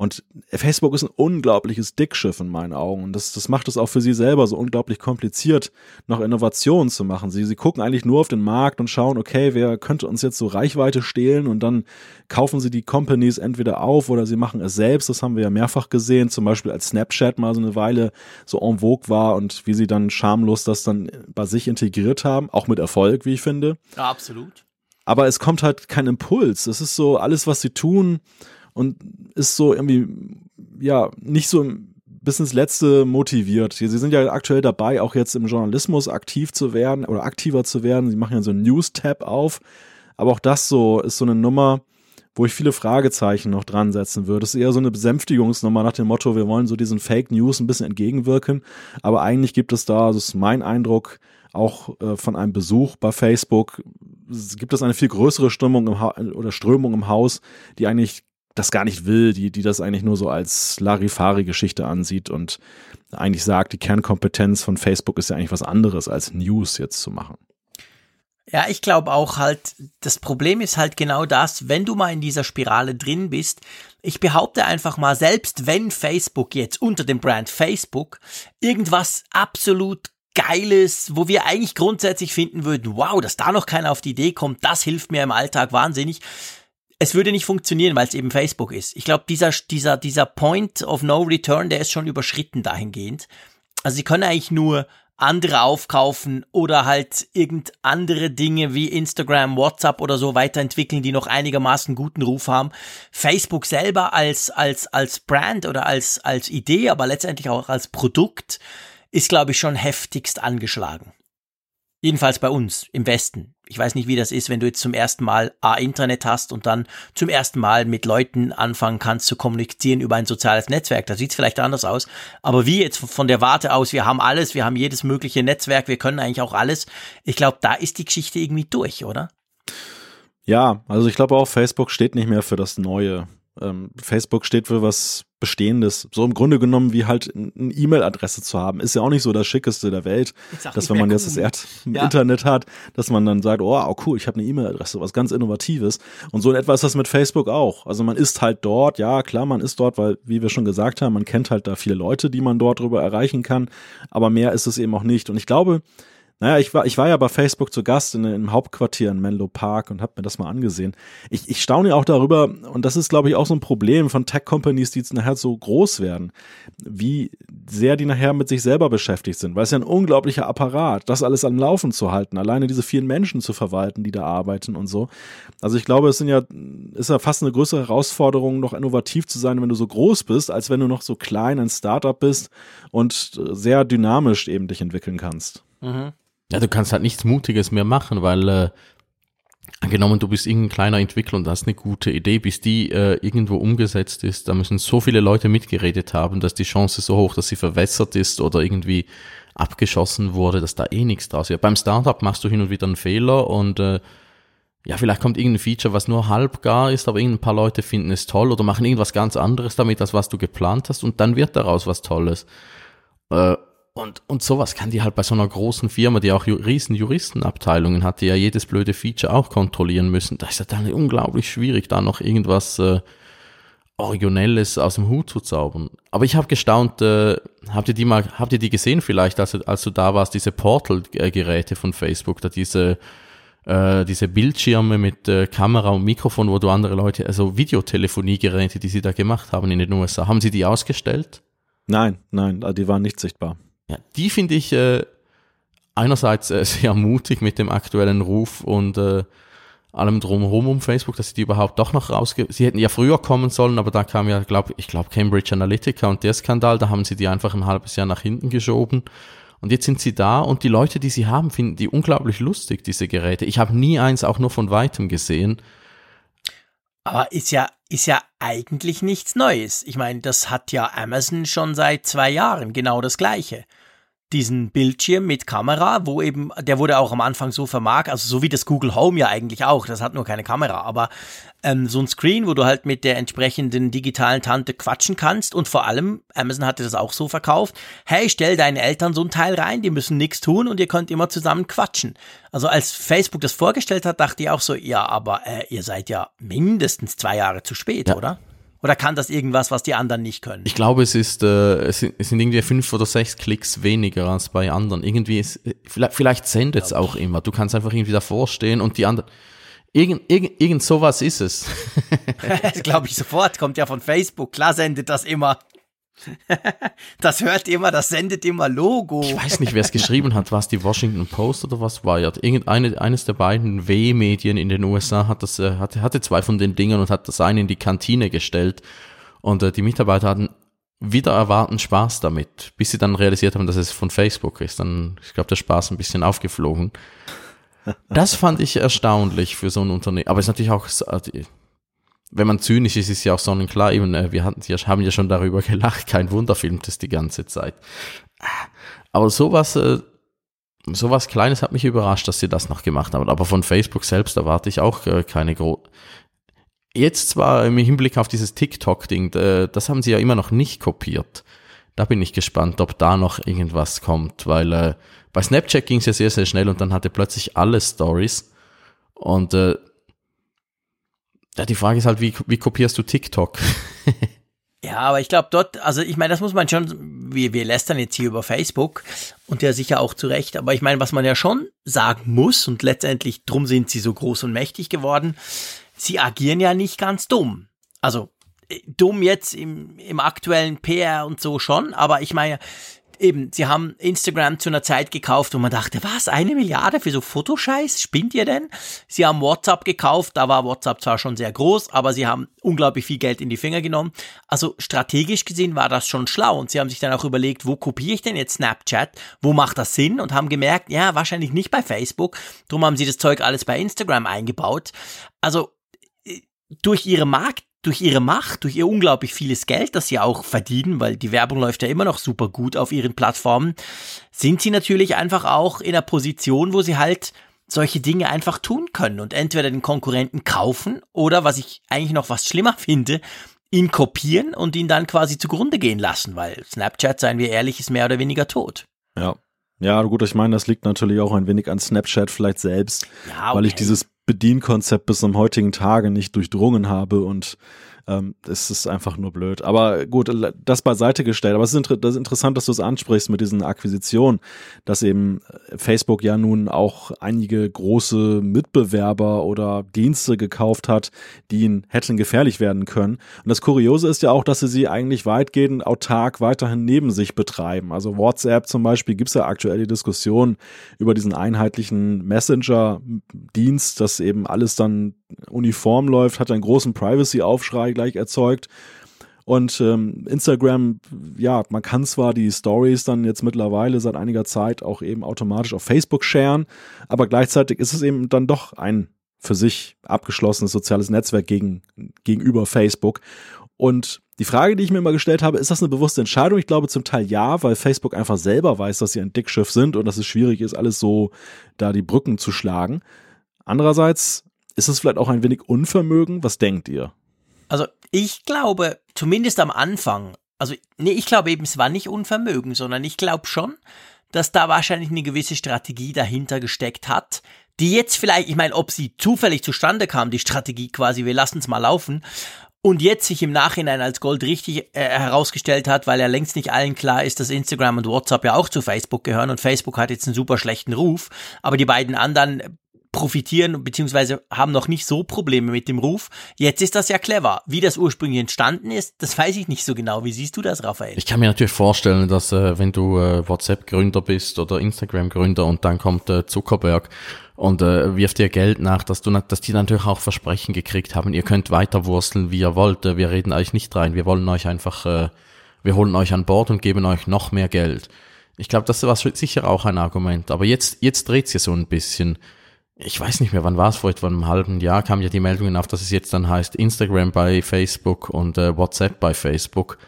Und Facebook ist ein unglaubliches Dickschiff in meinen Augen. Und das, das macht es auch für sie selber so unglaublich kompliziert, noch Innovationen zu machen. Sie, sie gucken eigentlich nur auf den Markt und schauen, okay, wer könnte uns jetzt so Reichweite stehlen? Und dann kaufen sie die Companies entweder auf oder sie machen es selbst. Das haben wir ja mehrfach gesehen. Zum Beispiel als Snapchat mal so eine Weile so en vogue war und wie sie dann schamlos das dann bei sich integriert haben. Auch mit Erfolg, wie ich finde. Ja, absolut. Aber es kommt halt kein Impuls. Es ist so alles, was sie tun und ist so irgendwie, ja, nicht so bis ins Letzte motiviert. Sie sind ja aktuell dabei, auch jetzt im Journalismus aktiv zu werden oder aktiver zu werden. Sie machen ja so einen News-Tab auf. Aber auch das so ist so eine Nummer, wo ich viele Fragezeichen noch dran setzen würde. Das ist eher so eine Besänftigungsnummer nach dem Motto, wir wollen so diesen Fake News ein bisschen entgegenwirken. Aber eigentlich gibt es da, das ist mein Eindruck, auch äh, von einem Besuch bei Facebook, gibt es eine viel größere Stimmung oder Strömung im Haus, die eigentlich das gar nicht will, die, die das eigentlich nur so als Larifari-Geschichte ansieht und eigentlich sagt, die Kernkompetenz von Facebook ist ja eigentlich was anderes als News jetzt zu machen. Ja, ich glaube auch halt, das Problem ist halt genau das, wenn du mal in dieser Spirale drin bist. Ich behaupte einfach mal, selbst wenn Facebook jetzt unter dem Brand Facebook irgendwas absolut Geiles, wo wir eigentlich grundsätzlich finden würden, wow, dass da noch keiner auf die Idee kommt, das hilft mir im Alltag wahnsinnig. Es würde nicht funktionieren, weil es eben Facebook ist. Ich glaube, dieser, dieser, dieser Point of No Return, der ist schon überschritten dahingehend. Also sie können eigentlich nur andere aufkaufen oder halt irgend andere Dinge wie Instagram, WhatsApp oder so weiterentwickeln, die noch einigermaßen guten Ruf haben. Facebook selber als, als, als Brand oder als, als Idee, aber letztendlich auch als Produkt ist, glaube ich, schon heftigst angeschlagen. Jedenfalls bei uns im Westen. Ich weiß nicht, wie das ist, wenn du jetzt zum ersten Mal A, Internet hast und dann zum ersten Mal mit Leuten anfangen kannst zu kommunizieren über ein soziales Netzwerk. Da sieht es vielleicht anders aus. Aber wie jetzt von der Warte aus, wir haben alles, wir haben jedes mögliche Netzwerk, wir können eigentlich auch alles. Ich glaube, da ist die Geschichte irgendwie durch, oder? Ja, also ich glaube auch, Facebook steht nicht mehr für das Neue. Ähm, Facebook steht für was Bestehendes. So im Grunde genommen wie halt eine E-Mail-Adresse zu haben. Ist ja auch nicht so das Schickeste der Welt, dass wenn man jetzt das Erd ja. Internet hat, dass man dann sagt, oh, oh cool, ich habe eine E-Mail-Adresse, was ganz Innovatives. Und so in etwa ist das mit Facebook auch. Also man ist halt dort, ja klar, man ist dort, weil, wie wir schon gesagt haben, man kennt halt da viele Leute, die man dort drüber erreichen kann. Aber mehr ist es eben auch nicht. Und ich glaube, naja, ich war, ich war ja bei Facebook zu Gast in, im Hauptquartier in Menlo Park und habe mir das mal angesehen. Ich, ich staune auch darüber, und das ist, glaube ich, auch so ein Problem von Tech-Companies, die jetzt nachher so groß werden, wie sehr die nachher mit sich selber beschäftigt sind, weil es ja ein unglaublicher Apparat, das alles am Laufen zu halten, alleine diese vielen Menschen zu verwalten, die da arbeiten und so. Also ich glaube, es sind ja, ist ja fast eine größere Herausforderung, noch innovativ zu sein, wenn du so groß bist, als wenn du noch so klein ein Startup bist und sehr dynamisch eben dich entwickeln kannst. Mhm. Ja, du kannst halt nichts Mutiges mehr machen, weil äh, angenommen, du bist irgendein kleiner Entwickler und hast eine gute Idee, bis die äh, irgendwo umgesetzt ist, da müssen so viele Leute mitgeredet haben, dass die Chance so hoch, dass sie verwässert ist oder irgendwie abgeschossen wurde, dass da eh nichts draus wird. Beim Startup machst du hin und wieder einen Fehler und äh, ja, vielleicht kommt irgendein Feature, was nur halb gar ist, aber ein paar Leute finden es toll oder machen irgendwas ganz anderes damit, als was du geplant hast und dann wird daraus was Tolles. Äh, und, und sowas kann die halt bei so einer großen Firma, die auch riesen Juristenabteilungen hat, die ja jedes blöde Feature auch kontrollieren müssen. Da ist ja dann unglaublich schwierig, da noch irgendwas äh, Originelles aus dem Hut zu zaubern. Aber ich habe gestaunt, äh, habt ihr die mal, habt ihr die gesehen vielleicht, als, als du da warst, diese Portal-Geräte von Facebook, da diese äh, diese Bildschirme mit äh, Kamera und Mikrofon, wo du andere Leute, also Videotelefoniegeräte, die sie da gemacht haben in den USA, haben sie die ausgestellt? Nein, nein, die waren nicht sichtbar. Ja, die finde ich äh, einerseits äh, sehr mutig mit dem aktuellen Ruf und äh, allem drumherum um Facebook, dass sie die überhaupt doch noch rausge... Sie hätten ja früher kommen sollen, aber da kam ja, glaub, ich glaube, Cambridge Analytica und der Skandal, da haben sie die einfach ein halbes Jahr nach hinten geschoben. Und jetzt sind sie da und die Leute, die sie haben, finden die unglaublich lustig, diese Geräte. Ich habe nie eins auch nur von weitem gesehen. Aber ist ja, ist ja eigentlich nichts Neues. Ich meine, das hat ja Amazon schon seit zwei Jahren genau das Gleiche diesen Bildschirm mit Kamera, wo eben, der wurde auch am Anfang so vermarkt, also so wie das Google Home ja eigentlich auch, das hat nur keine Kamera, aber ähm, so ein Screen, wo du halt mit der entsprechenden digitalen Tante quatschen kannst und vor allem, Amazon hatte das auch so verkauft, hey, stell deinen Eltern so ein Teil rein, die müssen nichts tun und ihr könnt immer zusammen quatschen. Also als Facebook das vorgestellt hat, dachte ich auch so, ja, aber äh, ihr seid ja mindestens zwei Jahre zu spät, ja. oder? Oder kann das irgendwas, was die anderen nicht können? Ich glaube, es ist, äh, es sind, es sind irgendwie fünf oder sechs Klicks weniger als bei anderen. Irgendwie ist, vielleicht, vielleicht sendet es auch immer. Du kannst einfach irgendwie davor stehen und die anderen, Irgend, irgend, irgend sowas ist es. das glaube ich sofort, kommt ja von Facebook. Klar sendet das immer. Das hört immer, das sendet immer Logo. Ich weiß nicht, wer es geschrieben hat. War es die Washington Post oder was war ja? Irgendeine, eines der beiden W-Medien in den USA hat das, äh, hatte, hatte zwei von den Dingern und hat das eine in die Kantine gestellt. Und äh, die Mitarbeiter hatten wieder erwarten Spaß damit, bis sie dann realisiert haben, dass es von Facebook ist. Dann, ich glaube, der Spaß ein bisschen aufgeflogen. Das fand ich erstaunlich für so ein Unternehmen. Aber es ist natürlich auch, äh, wenn man zynisch ist, ist ja auch sonnenklar, eben, äh, wir hatten, wir haben ja schon darüber gelacht, kein Wunder filmt es die ganze Zeit. Aber sowas, äh, sowas Kleines hat mich überrascht, dass sie das noch gemacht haben. Aber von Facebook selbst erwarte ich auch äh, keine gro Jetzt zwar im Hinblick auf dieses TikTok-Ding, das haben sie ja immer noch nicht kopiert. Da bin ich gespannt, ob da noch irgendwas kommt, weil bei Snapchat ging es ja sehr, sehr schnell und dann hatte plötzlich alle Stories. Und äh, ja, die Frage ist halt, wie, wie kopierst du TikTok? Ja, aber ich glaube dort, also ich meine, das muss man schon, wir, wir lästern jetzt hier über Facebook und ja sicher auch zu Recht, aber ich meine, was man ja schon sagen muss und letztendlich drum sind sie so groß und mächtig geworden, sie agieren ja nicht ganz dumm. Also äh, dumm jetzt im, im aktuellen PR und so schon, aber ich meine, eben, sie haben Instagram zu einer Zeit gekauft, wo man dachte, was, eine Milliarde für so Fotoscheiß? Spinnt ihr denn? Sie haben WhatsApp gekauft, da war WhatsApp zwar schon sehr groß, aber sie haben unglaublich viel Geld in die Finger genommen. Also strategisch gesehen war das schon schlau und sie haben sich dann auch überlegt, wo kopiere ich denn jetzt Snapchat? Wo macht das Sinn? Und haben gemerkt, ja, wahrscheinlich nicht bei Facebook. Drum haben sie das Zeug alles bei Instagram eingebaut. Also äh, durch ihre Markt durch ihre Macht, durch ihr unglaublich vieles Geld, das sie auch verdienen, weil die Werbung läuft ja immer noch super gut auf ihren Plattformen, sind sie natürlich einfach auch in einer Position, wo sie halt solche Dinge einfach tun können und entweder den Konkurrenten kaufen oder, was ich eigentlich noch was schlimmer finde, ihn kopieren und ihn dann quasi zugrunde gehen lassen, weil Snapchat, seien wir ehrlich, ist mehr oder weniger tot. Ja. Ja, gut, ich meine, das liegt natürlich auch ein wenig an Snapchat vielleicht selbst, ja, okay. weil ich dieses Bedienkonzept bis zum heutigen Tage nicht durchdrungen habe und ähm, es ist einfach nur blöd. Aber gut, das beiseite gestellt. Aber es ist, das ist interessant, dass du es ansprichst mit diesen Akquisitionen, dass eben äh, Facebook ja nun auch einige große Mitbewerber oder Dienste gekauft hat, die ihnen hätten gefährlich werden können. Und das Kuriose ist ja auch, dass sie sie eigentlich weitgehend autark weiterhin neben sich betreiben. Also WhatsApp zum Beispiel gibt es ja aktuell die Diskussion über diesen einheitlichen Messenger-Dienst, dass eben alles dann uniform läuft, hat einen großen Privacy-Aufschrei gleich erzeugt. Und ähm, Instagram, ja, man kann zwar die Stories dann jetzt mittlerweile seit einiger Zeit auch eben automatisch auf Facebook sharen, aber gleichzeitig ist es eben dann doch ein für sich abgeschlossenes soziales Netzwerk gegen, gegenüber Facebook. Und die Frage, die ich mir immer gestellt habe, ist das eine bewusste Entscheidung? Ich glaube zum Teil ja, weil Facebook einfach selber weiß, dass sie ein Dickschiff sind und dass es schwierig ist, alles so da die Brücken zu schlagen. Andererseits ist es vielleicht auch ein wenig Unvermögen? Was denkt ihr? Also ich glaube, zumindest am Anfang, also nee, ich glaube eben, es war nicht Unvermögen, sondern ich glaube schon, dass da wahrscheinlich eine gewisse Strategie dahinter gesteckt hat, die jetzt vielleicht, ich meine, ob sie zufällig zustande kam, die Strategie quasi, wir lassen es mal laufen, und jetzt sich im Nachhinein als Gold richtig äh, herausgestellt hat, weil ja längst nicht allen klar ist, dass Instagram und WhatsApp ja auch zu Facebook gehören und Facebook hat jetzt einen super schlechten Ruf, aber die beiden anderen profitieren beziehungsweise haben noch nicht so Probleme mit dem Ruf. Jetzt ist das ja clever. Wie das ursprünglich entstanden ist, das weiß ich nicht so genau. Wie siehst du das, Raphael? Ich kann mir natürlich vorstellen, dass äh, wenn du äh, WhatsApp-Gründer bist oder Instagram-Gründer und dann kommt äh, Zuckerberg und äh, wirft dir Geld nach, dass du dass die natürlich auch Versprechen gekriegt haben, ihr könnt weiter wursteln, wie ihr wollt. Äh, wir reden euch nicht rein. Wir wollen euch einfach, äh, wir holen euch an Bord und geben euch noch mehr Geld. Ich glaube, das war sicher auch ein Argument. Aber jetzt, jetzt dreht's ja so ein bisschen ich weiß nicht mehr, wann war es, vor etwa einem halben Jahr kamen ja die Meldungen auf, dass es jetzt dann heißt Instagram bei Facebook und äh, WhatsApp bei Facebook.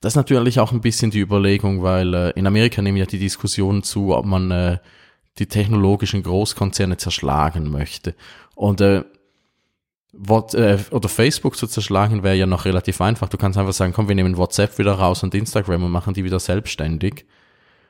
Das ist natürlich auch ein bisschen die Überlegung, weil äh, in Amerika nehmen ja die Diskussionen zu, ob man äh, die technologischen Großkonzerne zerschlagen möchte. Und äh, What, äh, oder Facebook zu zerschlagen wäre ja noch relativ einfach. Du kannst einfach sagen, komm, wir nehmen WhatsApp wieder raus und Instagram und machen die wieder selbstständig.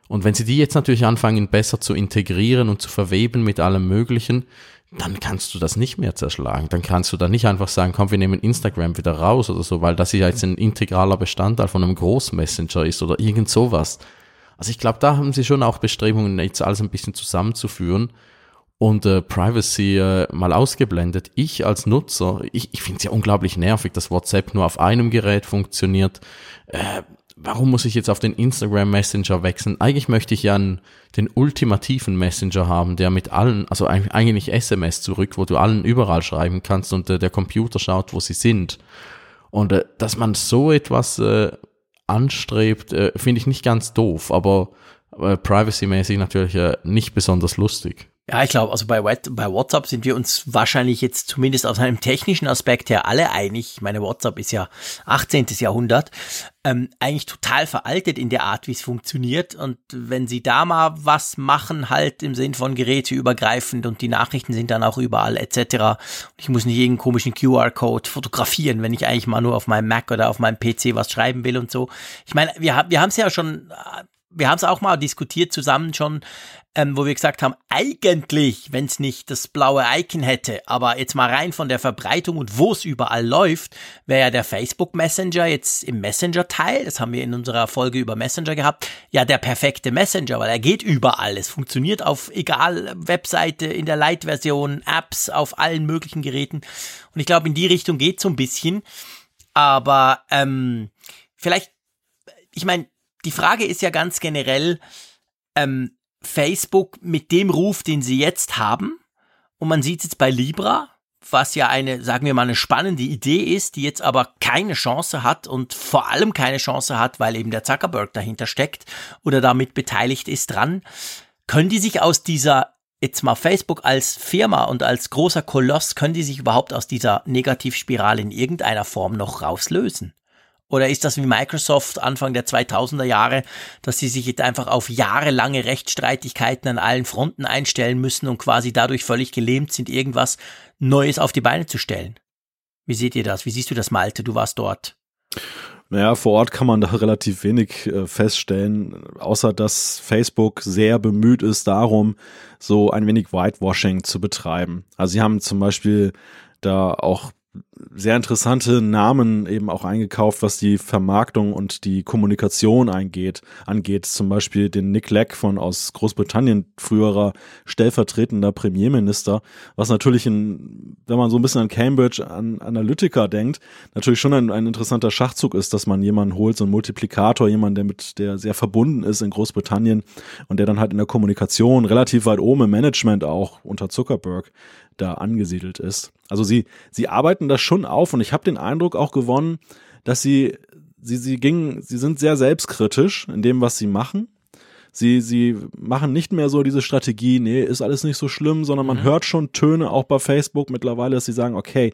Und wenn sie die jetzt natürlich anfangen, besser zu integrieren und zu verweben mit allem Möglichen, dann kannst du das nicht mehr zerschlagen. Dann kannst du da nicht einfach sagen, komm, wir nehmen Instagram wieder raus oder so, weil das ja jetzt ein integraler Bestandteil von einem Großmessenger ist oder irgend sowas. Also ich glaube, da haben sie schon auch Bestrebungen, jetzt alles ein bisschen zusammenzuführen und äh, Privacy äh, mal ausgeblendet. Ich als Nutzer, ich, ich finde es ja unglaublich nervig, dass WhatsApp nur auf einem Gerät funktioniert. Äh, warum muss ich jetzt auf den Instagram Messenger wechseln? Eigentlich möchte ich ja einen, den ultimativen Messenger haben, der mit allen, also eigentlich SMS zurück, wo du allen überall schreiben kannst und äh, der Computer schaut, wo sie sind. Und äh, dass man so etwas äh, anstrebt, äh, finde ich nicht ganz doof, aber äh, privacy-mäßig natürlich äh, nicht besonders lustig. Ja, ich glaube, also bei, bei WhatsApp sind wir uns wahrscheinlich jetzt zumindest aus einem technischen Aspekt her alle einig. Ich meine, WhatsApp ist ja 18. Jahrhundert, ähm, eigentlich total veraltet in der Art, wie es funktioniert. Und wenn sie da mal was machen, halt im Sinn von geräteübergreifend und die Nachrichten sind dann auch überall etc. Ich muss nicht irgendeinen komischen QR-Code fotografieren, wenn ich eigentlich mal nur auf meinem Mac oder auf meinem PC was schreiben will und so. Ich meine, wir, wir haben es ja schon wir haben es auch mal diskutiert zusammen schon, ähm, wo wir gesagt haben, eigentlich, wenn es nicht das blaue Icon hätte, aber jetzt mal rein von der Verbreitung und wo es überall läuft, wäre ja der Facebook Messenger jetzt im Messenger-Teil, das haben wir in unserer Folge über Messenger gehabt, ja der perfekte Messenger, weil er geht überall. Es funktioniert auf egal Webseite, in der Light-Version, Apps, auf allen möglichen Geräten. Und ich glaube, in die Richtung geht so ein bisschen. Aber ähm, vielleicht, ich meine, die Frage ist ja ganz generell, ähm, Facebook mit dem Ruf, den sie jetzt haben, und man sieht jetzt bei Libra, was ja eine, sagen wir mal, eine spannende Idee ist, die jetzt aber keine Chance hat und vor allem keine Chance hat, weil eben der Zuckerberg dahinter steckt oder damit beteiligt ist dran, können die sich aus dieser, jetzt mal Facebook als Firma und als großer Koloss, können die sich überhaupt aus dieser Negativspirale in irgendeiner Form noch rauslösen? Oder ist das wie Microsoft Anfang der 2000er Jahre, dass sie sich jetzt einfach auf jahrelange Rechtsstreitigkeiten an allen Fronten einstellen müssen und quasi dadurch völlig gelähmt sind, irgendwas Neues auf die Beine zu stellen? Wie seht ihr das? Wie siehst du das, Malte? Du warst dort. Naja, vor Ort kann man da relativ wenig äh, feststellen, außer dass Facebook sehr bemüht ist darum, so ein wenig Whitewashing zu betreiben. Also sie haben zum Beispiel da auch sehr interessante Namen eben auch eingekauft, was die Vermarktung und die Kommunikation eingeht, angeht. Zum Beispiel den Nick Legg von aus Großbritannien, früherer stellvertretender Premierminister, was natürlich in, wenn man so ein bisschen an Cambridge an Analytica denkt, natürlich schon ein, ein interessanter Schachzug ist, dass man jemanden holt, so einen Multiplikator, jemanden, der mit, der sehr verbunden ist in Großbritannien und der dann halt in der Kommunikation relativ weit oben im Management auch unter Zuckerberg da angesiedelt ist. Also sie, sie arbeiten das schon auf und ich habe den Eindruck auch gewonnen, dass sie, sie, sie gingen, sie sind sehr selbstkritisch in dem, was sie machen. Sie, sie machen nicht mehr so diese Strategie, nee, ist alles nicht so schlimm, sondern man mhm. hört schon Töne auch bei Facebook mittlerweile, dass sie sagen, okay,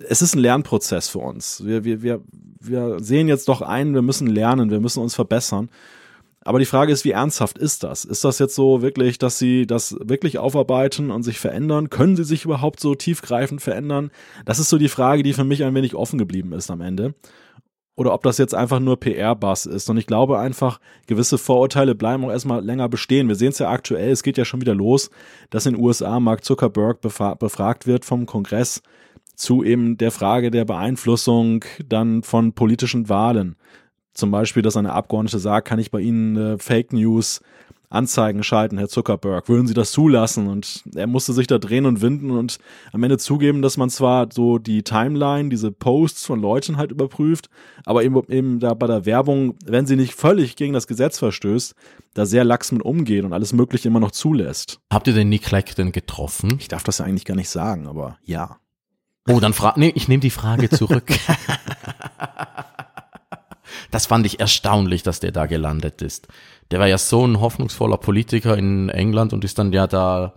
es ist ein Lernprozess für uns. Wir, wir, wir, wir sehen jetzt doch ein, wir müssen lernen, wir müssen uns verbessern. Aber die Frage ist, wie ernsthaft ist das? Ist das jetzt so wirklich, dass sie das wirklich aufarbeiten und sich verändern? Können sie sich überhaupt so tiefgreifend verändern? Das ist so die Frage, die für mich ein wenig offen geblieben ist am Ende. Oder ob das jetzt einfach nur PR-Bass ist. Und ich glaube einfach, gewisse Vorurteile bleiben auch erstmal länger bestehen. Wir sehen es ja aktuell, es geht ja schon wieder los, dass in den USA Mark Zuckerberg befragt wird vom Kongress zu eben der Frage der Beeinflussung dann von politischen Wahlen. Zum Beispiel, dass eine Abgeordnete sagt, kann ich bei Ihnen äh, Fake News Anzeigen schalten, Herr Zuckerberg? Würden Sie das zulassen? Und er musste sich da drehen und winden und am Ende zugeben, dass man zwar so die Timeline, diese Posts von Leuten halt überprüft, aber eben, eben da bei der Werbung, wenn sie nicht völlig gegen das Gesetz verstößt, da sehr lax mit umgeht und alles Mögliche immer noch zulässt. Habt ihr den Nick Clegg denn getroffen? Ich darf das ja eigentlich gar nicht sagen, aber ja. Oh, dann frag, nee, ich nehme die Frage zurück. das fand ich erstaunlich, dass der da gelandet ist. Der war ja so ein hoffnungsvoller Politiker in England und ist dann ja da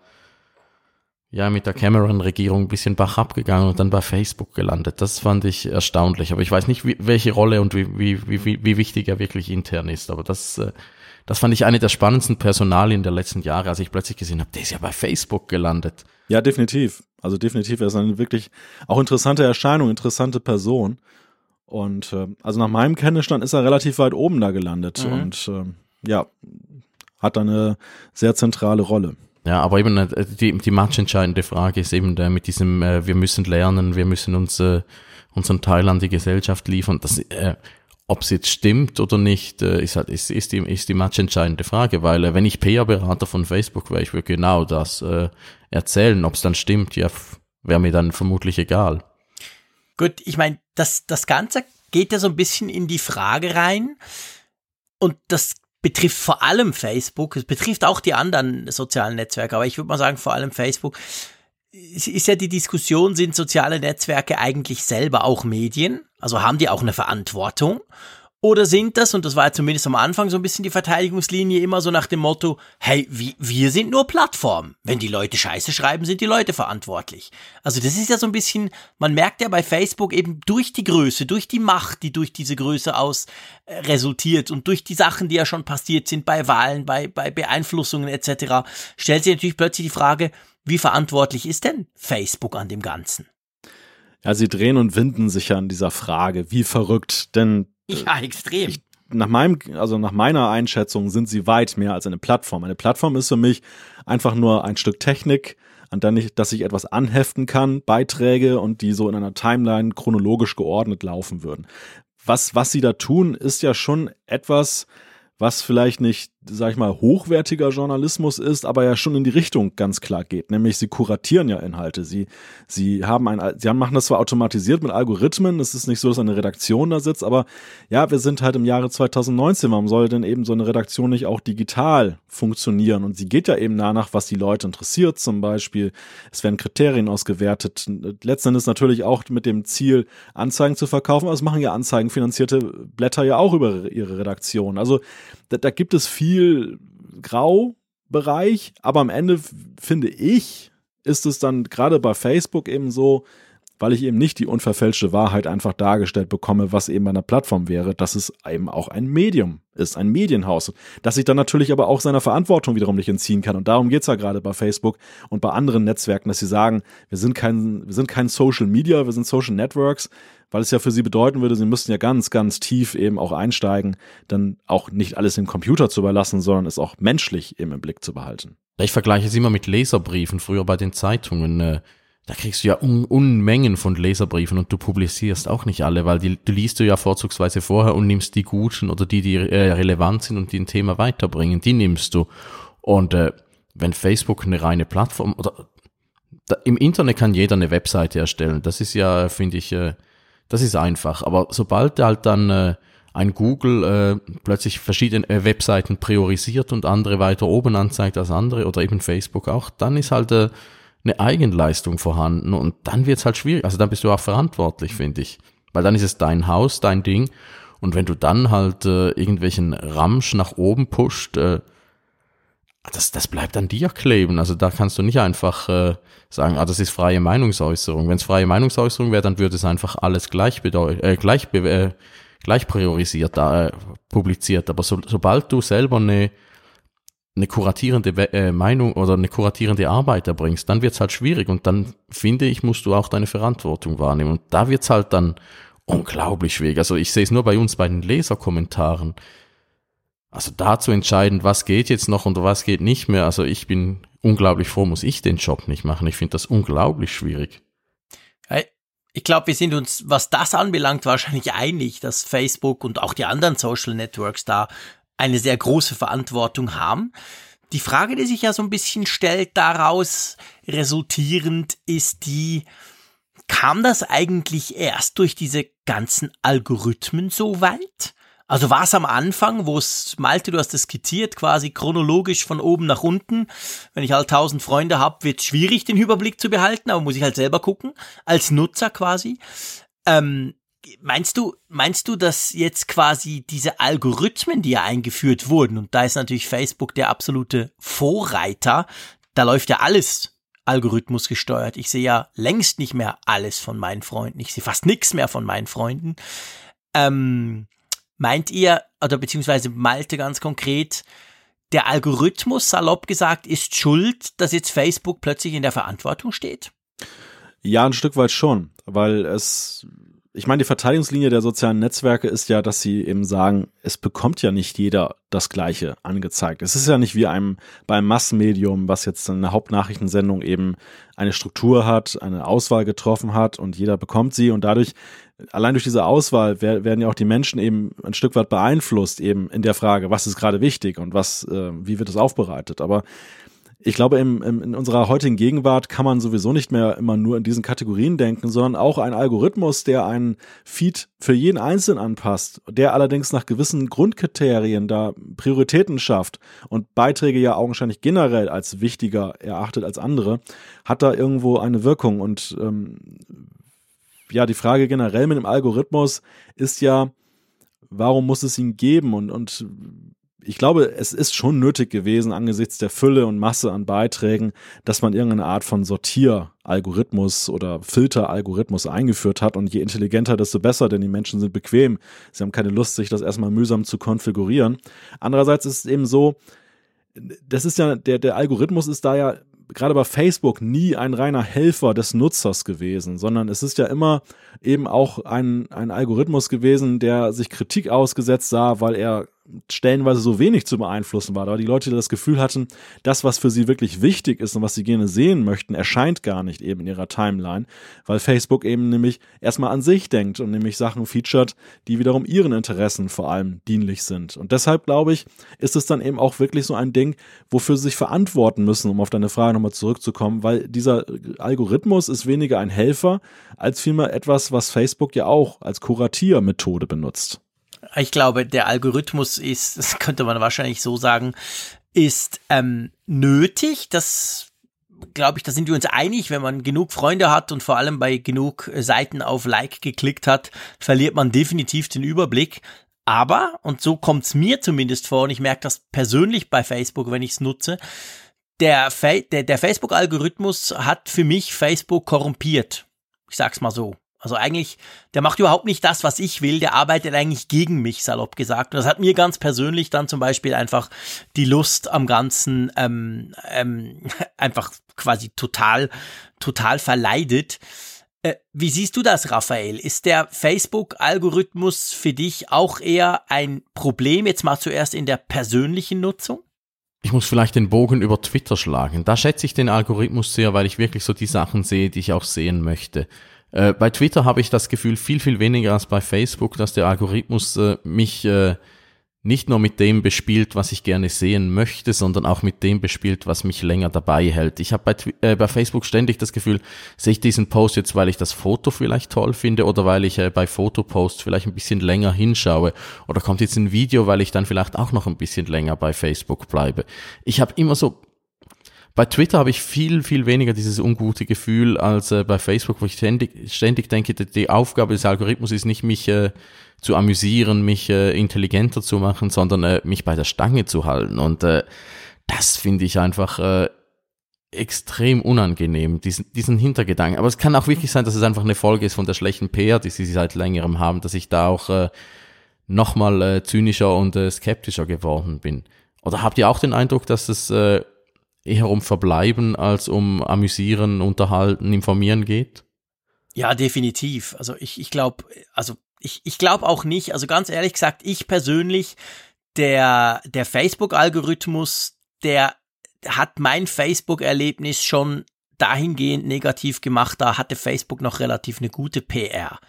ja mit der Cameron-Regierung ein bisschen bach abgegangen und dann bei Facebook gelandet. Das fand ich erstaunlich. Aber ich weiß nicht, wie, welche Rolle und wie, wie, wie, wie wichtig er wirklich intern ist. Aber das, äh, das fand ich eine der spannendsten Personalien der letzten Jahre, als ich plötzlich gesehen habe, der ist ja bei Facebook gelandet. Ja, definitiv. Also definitiv, er ist eine wirklich auch interessante Erscheinung, interessante Person. Und äh, also nach meinem Kenntnisstand ist er relativ weit oben da gelandet mhm. und äh, ja, hat da eine sehr zentrale Rolle. Ja, aber eben äh, die, die matchentscheidende Frage ist eben der mit diesem, äh, wir müssen lernen, wir müssen uns äh, unseren Teil an die Gesellschaft liefern. Das, äh, ob es jetzt stimmt oder nicht, äh, ist halt ist, ist die ist die matchentscheidende Frage, weil äh, wenn ich PR-Berater von Facebook wäre, ich würde genau das äh, erzählen. Ob es dann stimmt, ja, wäre mir dann vermutlich egal. Gut, ich meine, das, das Ganze geht ja so ein bisschen in die Frage rein und das betrifft vor allem Facebook, es betrifft auch die anderen sozialen Netzwerke, aber ich würde mal sagen, vor allem Facebook. Es ist ja die Diskussion, sind soziale Netzwerke eigentlich selber auch Medien? Also haben die auch eine Verantwortung? Oder sind das, und das war ja zumindest am Anfang so ein bisschen die Verteidigungslinie, immer so nach dem Motto, hey, wir, sind nur Plattform. Wenn die Leute Scheiße schreiben, sind die Leute verantwortlich. Also das ist ja so ein bisschen, man merkt ja bei Facebook eben durch die Größe, durch die Macht, die durch diese Größe aus äh, resultiert und durch die Sachen, die ja schon passiert sind bei Wahlen, bei, bei Beeinflussungen etc., stellt sich natürlich plötzlich die Frage, wie verantwortlich ist denn Facebook an dem Ganzen? Ja, sie drehen und winden sich ja an dieser Frage, wie verrückt, denn ja, extrem. Ich, nach meinem, also nach meiner Einschätzung sind sie weit mehr als eine Plattform. Eine Plattform ist für mich einfach nur ein Stück Technik, an der ich, dass ich etwas anheften kann, Beiträge und die so in einer Timeline chronologisch geordnet laufen würden. Was, was sie da tun, ist ja schon etwas, was vielleicht nicht, sag ich mal, hochwertiger Journalismus ist, aber ja schon in die Richtung ganz klar geht. Nämlich sie kuratieren ja Inhalte. Sie, sie haben ein, sie machen das zwar automatisiert mit Algorithmen, es ist nicht so, dass eine Redaktion da sitzt, aber ja, wir sind halt im Jahre 2019. Warum soll denn eben so eine Redaktion nicht auch digital funktionieren? Und sie geht ja eben danach, was die Leute interessiert. Zum Beispiel, es werden Kriterien ausgewertet. Letzten Endes natürlich auch mit dem Ziel, Anzeigen zu verkaufen, aber es machen ja anzeigenfinanzierte Blätter ja auch über ihre Redaktion. Also da, da gibt es viel Graubereich, aber am Ende finde ich, ist es dann gerade bei Facebook eben so, weil ich eben nicht die unverfälschte Wahrheit einfach dargestellt bekomme, was eben bei einer Plattform wäre, dass es eben auch ein Medium ist, ein Medienhaus, dass sich dann natürlich aber auch seiner Verantwortung wiederum nicht entziehen kann. Und darum geht's ja gerade bei Facebook und bei anderen Netzwerken, dass sie sagen, wir sind kein, wir sind kein Social Media, wir sind Social Networks, weil es ja für sie bedeuten würde, sie müssten ja ganz, ganz tief eben auch einsteigen, dann auch nicht alles dem Computer zu überlassen, sondern es auch menschlich eben im Blick zu behalten. Ich vergleiche es immer mit Leserbriefen, früher bei den Zeitungen. Da kriegst du ja Un Unmengen von Leserbriefen und du publizierst auch nicht alle, weil die, du liest du ja vorzugsweise vorher und nimmst die guten oder die, die äh, relevant sind und die ein Thema weiterbringen, die nimmst du. Und äh, wenn Facebook eine reine Plattform oder da, im Internet kann jeder eine Webseite erstellen, das ist ja, finde ich, äh, das ist einfach. Aber sobald halt dann äh, ein Google äh, plötzlich verschiedene äh, Webseiten priorisiert und andere weiter oben anzeigt als andere oder eben Facebook auch, dann ist halt äh, eine Eigenleistung vorhanden und dann wird's halt schwierig. Also dann bist du auch verantwortlich, finde ich. Weil dann ist es dein Haus, dein Ding. Und wenn du dann halt äh, irgendwelchen Ramsch nach oben pusht, äh, das, das bleibt an dir kleben. Also da kannst du nicht einfach äh, sagen, ah, das ist freie Meinungsäußerung. Wenn es freie Meinungsäußerung wäre, dann würde es einfach alles gleich, äh, gleich, äh, gleich priorisiert äh, publiziert. Aber so, sobald du selber eine, eine kuratierende äh, Meinung oder eine kuratierende Arbeit erbringst, dann wird's halt schwierig und dann finde ich, musst du auch deine Verantwortung wahrnehmen. Und da wird's halt dann unglaublich schwierig. Also ich sehe es nur bei uns bei den Leserkommentaren also da zu entscheiden, was geht jetzt noch und was geht nicht mehr. Also ich bin unglaublich froh, muss ich den Job nicht machen. Ich finde das unglaublich schwierig. Ich glaube, wir sind uns, was das anbelangt, wahrscheinlich einig, dass Facebook und auch die anderen Social Networks da eine sehr große Verantwortung haben. Die Frage, die sich ja so ein bisschen stellt, daraus resultierend, ist die, kam das eigentlich erst durch diese ganzen Algorithmen so weit? Also war es am Anfang, wo es, Malte, du hast es skizziert, quasi chronologisch von oben nach unten. Wenn ich halt tausend Freunde habe, wird es schwierig, den Überblick zu behalten, aber muss ich halt selber gucken, als Nutzer quasi. Ähm, meinst du, meinst du, dass jetzt quasi diese Algorithmen, die ja eingeführt wurden, und da ist natürlich Facebook der absolute Vorreiter, da läuft ja alles Algorithmus gesteuert. Ich sehe ja längst nicht mehr alles von meinen Freunden. Ich sehe fast nichts mehr von meinen Freunden. Ähm, Meint ihr, oder beziehungsweise Malte ganz konkret, der Algorithmus, salopp gesagt, ist schuld, dass jetzt Facebook plötzlich in der Verantwortung steht? Ja, ein Stück weit schon, weil es, ich meine, die Verteidigungslinie der sozialen Netzwerke ist ja, dass sie eben sagen, es bekommt ja nicht jeder das Gleiche angezeigt. Es ist ja nicht wie einem beim Massenmedium, was jetzt eine Hauptnachrichtensendung eben eine Struktur hat, eine Auswahl getroffen hat und jeder bekommt sie und dadurch allein durch diese Auswahl werden ja auch die Menschen eben ein Stück weit beeinflusst eben in der Frage, was ist gerade wichtig und was, äh, wie wird es aufbereitet. Aber ich glaube, im, im, in unserer heutigen Gegenwart kann man sowieso nicht mehr immer nur in diesen Kategorien denken, sondern auch ein Algorithmus, der einen Feed für jeden Einzelnen anpasst, der allerdings nach gewissen Grundkriterien da Prioritäten schafft und Beiträge ja augenscheinlich generell als wichtiger erachtet als andere, hat da irgendwo eine Wirkung. Und ähm, ja, die Frage generell mit dem Algorithmus ist ja, warum muss es ihn geben? Und, und ich glaube, es ist schon nötig gewesen, angesichts der Fülle und Masse an Beiträgen, dass man irgendeine Art von Sortieralgorithmus oder Filteralgorithmus eingeführt hat. Und je intelligenter, desto besser, denn die Menschen sind bequem. Sie haben keine Lust, sich das erstmal mühsam zu konfigurieren. Andererseits ist es eben so, das ist ja, der, der Algorithmus ist da ja gerade bei Facebook nie ein reiner Helfer des Nutzers gewesen, sondern es ist ja immer eben auch ein, ein Algorithmus gewesen, der sich Kritik ausgesetzt sah, weil er stellenweise so wenig zu beeinflussen war, aber die Leute das Gefühl hatten, das, was für sie wirklich wichtig ist und was sie gerne sehen möchten, erscheint gar nicht eben in ihrer Timeline, weil Facebook eben nämlich erstmal an sich denkt und nämlich Sachen featured, die wiederum ihren Interessen vor allem dienlich sind. Und deshalb glaube ich, ist es dann eben auch wirklich so ein Ding, wofür sie sich verantworten müssen, um auf deine Frage nochmal zurückzukommen, weil dieser Algorithmus ist weniger ein Helfer, als vielmehr etwas, was Facebook ja auch als Kuratiermethode benutzt ich glaube, der Algorithmus ist, das könnte man wahrscheinlich so sagen, ist ähm, nötig. Das glaube ich, da sind wir uns einig, wenn man genug Freunde hat und vor allem bei genug Seiten auf Like geklickt hat, verliert man definitiv den Überblick. Aber, und so kommt es mir zumindest vor, und ich merke das persönlich bei Facebook, wenn ich es nutze, der, Fa der, der Facebook-Algorithmus hat für mich Facebook korrumpiert. Ich sag's mal so. Also eigentlich, der macht überhaupt nicht das, was ich will, der arbeitet eigentlich gegen mich, salopp gesagt. Und das hat mir ganz persönlich dann zum Beispiel einfach die Lust am Ganzen ähm, ähm, einfach quasi total, total verleidet. Äh, wie siehst du das, Raphael? Ist der Facebook-Algorithmus für dich auch eher ein Problem, jetzt mal zuerst in der persönlichen Nutzung? Ich muss vielleicht den Bogen über Twitter schlagen. Da schätze ich den Algorithmus sehr, weil ich wirklich so die Sachen sehe, die ich auch sehen möchte. Äh, bei Twitter habe ich das Gefühl viel, viel weniger als bei Facebook, dass der Algorithmus äh, mich äh, nicht nur mit dem bespielt, was ich gerne sehen möchte, sondern auch mit dem bespielt, was mich länger dabei hält. Ich habe bei, äh, bei Facebook ständig das Gefühl, sehe ich diesen Post jetzt, weil ich das Foto vielleicht toll finde oder weil ich äh, bei Fotoposts vielleicht ein bisschen länger hinschaue oder kommt jetzt ein Video, weil ich dann vielleicht auch noch ein bisschen länger bei Facebook bleibe. Ich habe immer so bei Twitter habe ich viel, viel weniger dieses ungute Gefühl als äh, bei Facebook, wo ich ständig, ständig denke, die, die Aufgabe des Algorithmus ist nicht, mich äh, zu amüsieren, mich äh, intelligenter zu machen, sondern äh, mich bei der Stange zu halten. Und äh, das finde ich einfach äh, extrem unangenehm, diesen, diesen Hintergedanken. Aber es kann auch wirklich sein, dass es einfach eine Folge ist von der schlechten PR, die sie seit längerem haben, dass ich da auch nochmal zynischer und skeptischer geworden bin. Oder habt ihr auch den Eindruck, dass es eher um Verbleiben als um Amüsieren, Unterhalten, Informieren geht? Ja, definitiv. Also ich, ich glaube, also ich, ich glaube auch nicht, also ganz ehrlich gesagt, ich persönlich, der, der Facebook-Algorithmus, der hat mein Facebook-Erlebnis schon dahingehend negativ gemacht, da hatte Facebook noch relativ eine gute PR.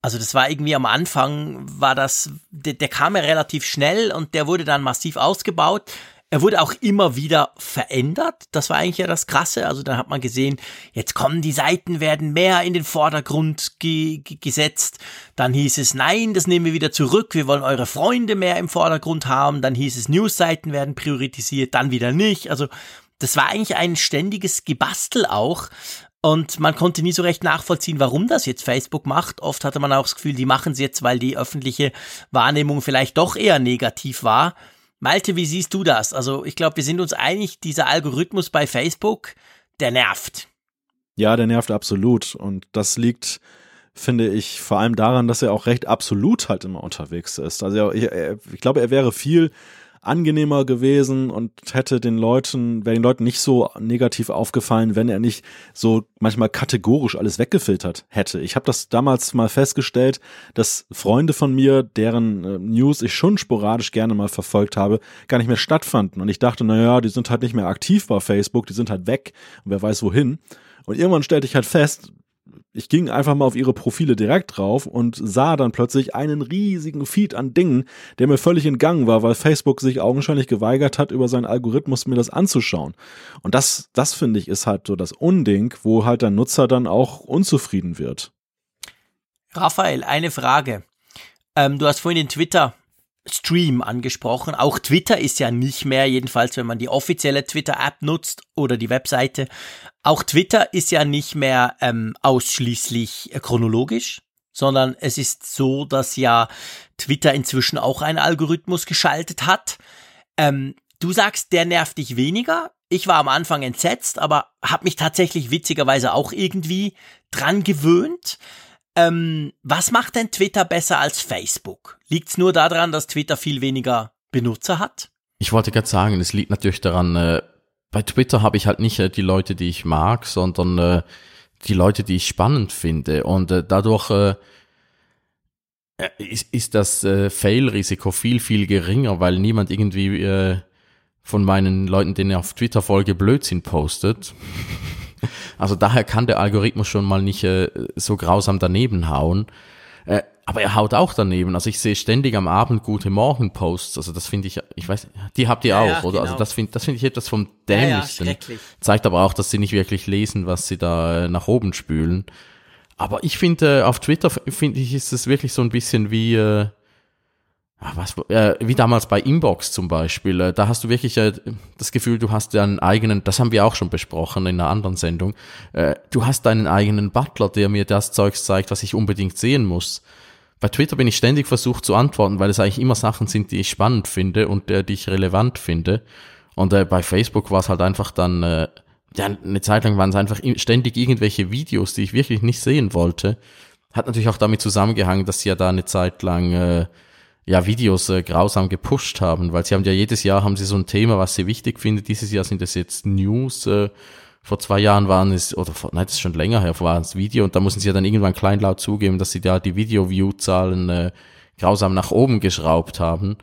Also das war irgendwie am Anfang, war das, der, der kam ja relativ schnell und der wurde dann massiv ausgebaut. Er wurde auch immer wieder verändert. Das war eigentlich ja das Krasse. Also dann hat man gesehen, jetzt kommen die Seiten, werden mehr in den Vordergrund ge gesetzt. Dann hieß es, nein, das nehmen wir wieder zurück. Wir wollen eure Freunde mehr im Vordergrund haben. Dann hieß es, Newsseiten werden priorisiert, dann wieder nicht. Also das war eigentlich ein ständiges Gebastel auch. Und man konnte nie so recht nachvollziehen, warum das jetzt Facebook macht. Oft hatte man auch das Gefühl, die machen es jetzt, weil die öffentliche Wahrnehmung vielleicht doch eher negativ war. Malte, wie siehst du das? Also ich glaube, wir sind uns einig, dieser Algorithmus bei Facebook, der nervt. Ja, der nervt absolut. Und das liegt, finde ich, vor allem daran, dass er auch recht absolut halt immer unterwegs ist. Also ich, ich glaube, er wäre viel angenehmer gewesen und hätte den Leuten, wäre den Leuten nicht so negativ aufgefallen, wenn er nicht so manchmal kategorisch alles weggefiltert hätte. Ich habe das damals mal festgestellt, dass Freunde von mir, deren äh, News ich schon sporadisch gerne mal verfolgt habe, gar nicht mehr stattfanden. Und ich dachte, naja, die sind halt nicht mehr aktiv bei Facebook, die sind halt weg und wer weiß wohin. Und irgendwann stellte ich halt fest, ich ging einfach mal auf ihre Profile direkt drauf und sah dann plötzlich einen riesigen Feed an Dingen, der mir völlig entgangen war, weil Facebook sich augenscheinlich geweigert hat, über seinen Algorithmus mir das anzuschauen. Und das, das finde ich, ist halt so das Unding, wo halt der Nutzer dann auch unzufrieden wird. Raphael, eine Frage. Ähm, du hast vorhin den Twitter Stream angesprochen. Auch Twitter ist ja nicht mehr, jedenfalls wenn man die offizielle Twitter-App nutzt oder die Webseite, auch Twitter ist ja nicht mehr ähm, ausschließlich chronologisch, sondern es ist so, dass ja Twitter inzwischen auch einen Algorithmus geschaltet hat. Ähm, du sagst, der nervt dich weniger. Ich war am Anfang entsetzt, aber habe mich tatsächlich witzigerweise auch irgendwie dran gewöhnt. Ähm, was macht denn Twitter besser als Facebook? Liegt es nur daran, dass Twitter viel weniger Benutzer hat? Ich wollte gerade sagen, es liegt natürlich daran, äh, bei Twitter habe ich halt nicht äh, die Leute, die ich mag, sondern äh, die Leute, die ich spannend finde. Und äh, dadurch äh, äh, ist, ist das Fail-Risiko viel, viel geringer, weil niemand irgendwie von meinen Leuten, denen ich auf Twitter folge, Blödsinn postet. Also daher kann der Algorithmus schon mal nicht äh, so grausam daneben hauen. Äh, aber er haut auch daneben. Also ich sehe ständig am Abend gute Morgen-Posts. Also das finde ich, ich weiß, die habt ihr Ja, auch, ja, oder? genau. Also das finde das finde ich etwas vom Ja, ja, Dämlichsten. schrecklich. Zeigt aber auch, dass sie nicht wirklich lesen, was sie da äh, nach oben spülen. Aber ich finde, äh, auf Twitter finde ich, ist es wirklich so ein bisschen wie, ah, was, äh, wie damals bei Inbox zum Beispiel. Äh, da hast du wirklich äh, das Gefühl, du hast deinen eigenen, das haben wir auch schon besprochen in einer anderen Sendung, äh, du hast deinen eigenen Butler, der mir das Zeugs zeigt, was ich unbedingt sehen muss. Bei Twitter bin ich ständig versucht zu antworten, weil es eigentlich immer Sachen sind, die ich spannend finde und äh, die ich relevant finde. Und äh, bei Facebook war es halt einfach dann, äh, ja, eine Zeit lang waren es einfach ständig irgendwelche Videos, die ich wirklich nicht sehen wollte. Hat natürlich auch damit zusammengehangen, dass sie ja da eine Zeit lang äh, ja Videos äh, grausam gepusht haben, weil sie haben ja jedes Jahr haben sie so ein Thema, was sie wichtig finden. Dieses Jahr sind es jetzt News. Äh, vor zwei Jahren waren es, oder vor, nein, das ist schon länger her, war es Video und da mussten sie ja dann irgendwann kleinlaut zugeben, dass sie da die Video-View-Zahlen äh, grausam nach oben geschraubt haben.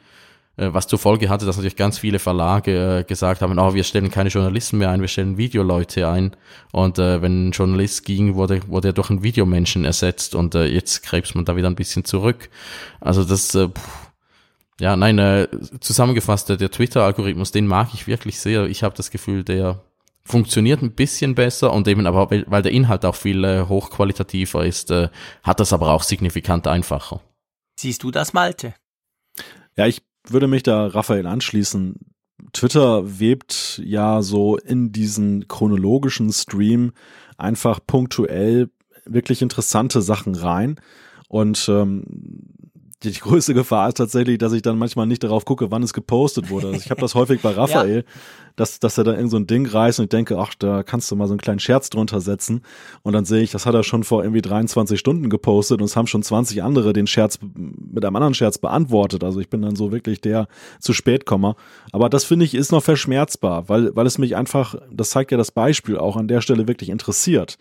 Äh, was zur Folge hatte, dass natürlich ganz viele Verlage äh, gesagt haben, oh, wir stellen keine Journalisten mehr ein, wir stellen Videoleute ein. Und äh, wenn ein Journalist ging, wurde, wurde er durch einen Videomenschen ersetzt und äh, jetzt krebst man da wieder ein bisschen zurück. Also das, äh, pff, ja, nein, äh, zusammengefasst, äh, der Twitter-Algorithmus, den mag ich wirklich sehr. Ich habe das Gefühl, der funktioniert ein bisschen besser und eben aber, weil weil der Inhalt auch viel äh, hochqualitativer ist, äh, hat das aber auch signifikant einfacher. Siehst du das, Malte? Ja, ich würde mich da Raphael anschließen. Twitter webt ja so in diesen chronologischen Stream einfach punktuell wirklich interessante Sachen rein. Und ähm, die größte Gefahr ist tatsächlich, dass ich dann manchmal nicht darauf gucke, wann es gepostet wurde. Also ich habe das häufig bei Raphael, dass, dass er da irgend so ein Ding reißt und ich denke, ach, da kannst du mal so einen kleinen Scherz drunter setzen. Und dann sehe ich, das hat er schon vor irgendwie 23 Stunden gepostet und es haben schon 20 andere den Scherz mit einem anderen Scherz beantwortet. Also ich bin dann so wirklich der zu spät komme. Aber das finde ich ist noch verschmerzbar, weil, weil es mich einfach, das zeigt ja das Beispiel auch an der Stelle wirklich interessiert.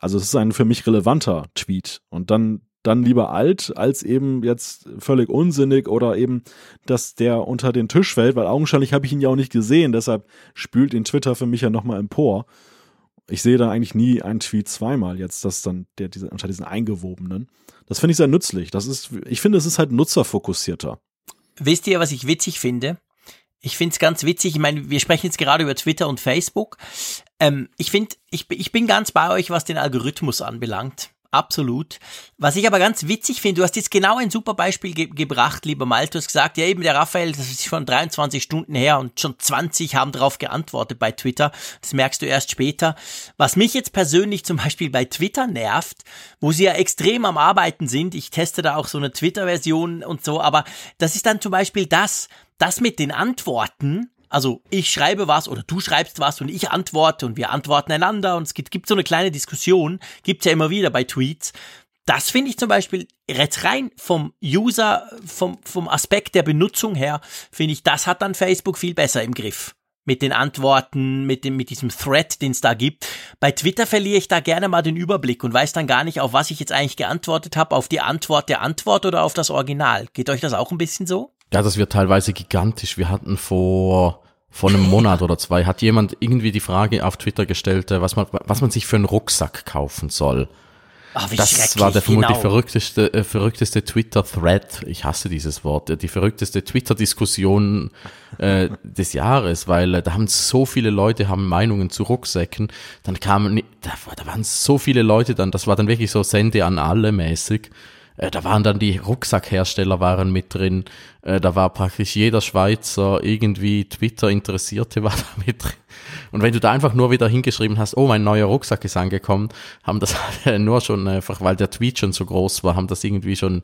Also es ist ein für mich relevanter Tweet. Und dann, dann lieber alt, als eben jetzt völlig unsinnig oder eben, dass der unter den Tisch fällt, weil augenscheinlich habe ich ihn ja auch nicht gesehen, deshalb spült ihn Twitter für mich ja nochmal empor. Ich sehe da eigentlich nie einen Tweet zweimal jetzt, dass dann der diese, unter diesen eingewobenen. Das finde ich sehr nützlich. Das ist, ich finde, es ist halt nutzerfokussierter. Wisst ihr, was ich witzig finde? Ich finde es ganz witzig. Ich meine, wir sprechen jetzt gerade über Twitter und Facebook. Ähm, ich finde, ich, ich bin ganz bei euch, was den Algorithmus anbelangt. Absolut. Was ich aber ganz witzig finde, du hast jetzt genau ein super Beispiel ge gebracht, lieber hast gesagt, ja eben der Raphael, das ist schon 23 Stunden her und schon 20 haben darauf geantwortet bei Twitter. Das merkst du erst später. Was mich jetzt persönlich zum Beispiel bei Twitter nervt, wo sie ja extrem am Arbeiten sind, ich teste da auch so eine Twitter-Version und so, aber das ist dann zum Beispiel das, das mit den Antworten, also ich schreibe was oder du schreibst was und ich antworte und wir antworten einander und es gibt, gibt so eine kleine Diskussion, gibt's ja immer wieder bei Tweets. Das finde ich zum Beispiel jetzt rein vom User, vom, vom Aspekt der Benutzung her, finde ich, das hat dann Facebook viel besser im Griff. Mit den Antworten, mit dem, mit diesem Thread, den es da gibt. Bei Twitter verliere ich da gerne mal den Überblick und weiß dann gar nicht, auf was ich jetzt eigentlich geantwortet habe, auf die Antwort der Antwort oder auf das Original. Geht euch das auch ein bisschen so? Ja, das wird teilweise gigantisch. Wir hatten vor, vor einem Monat oder zwei, hat jemand irgendwie die Frage auf Twitter gestellt, äh, was man, was man sich für einen Rucksack kaufen soll. Wie das war der vermutlich genau. verrückteste, äh, verrückteste Twitter-Thread, ich hasse dieses Wort, äh, die verrückteste Twitter-Diskussion äh, des Jahres, weil äh, da haben so viele Leute haben Meinungen zu Rucksäcken, dann kamen, da, da waren so viele Leute dann, das war dann wirklich so Sende an alle mäßig, Äh, da waren dann die Rucksackhersteller waren mit drin. Äh, da war praktisch jeder Schweizer irgendwie Twitter Interessierte war da mit drin. Und wenn du da einfach nur wieder hingeschrieben hast, oh, mein neuer Rucksack ist angekommen, haben das nur schon einfach, weil der Tweet schon so groß war, haben das irgendwie schon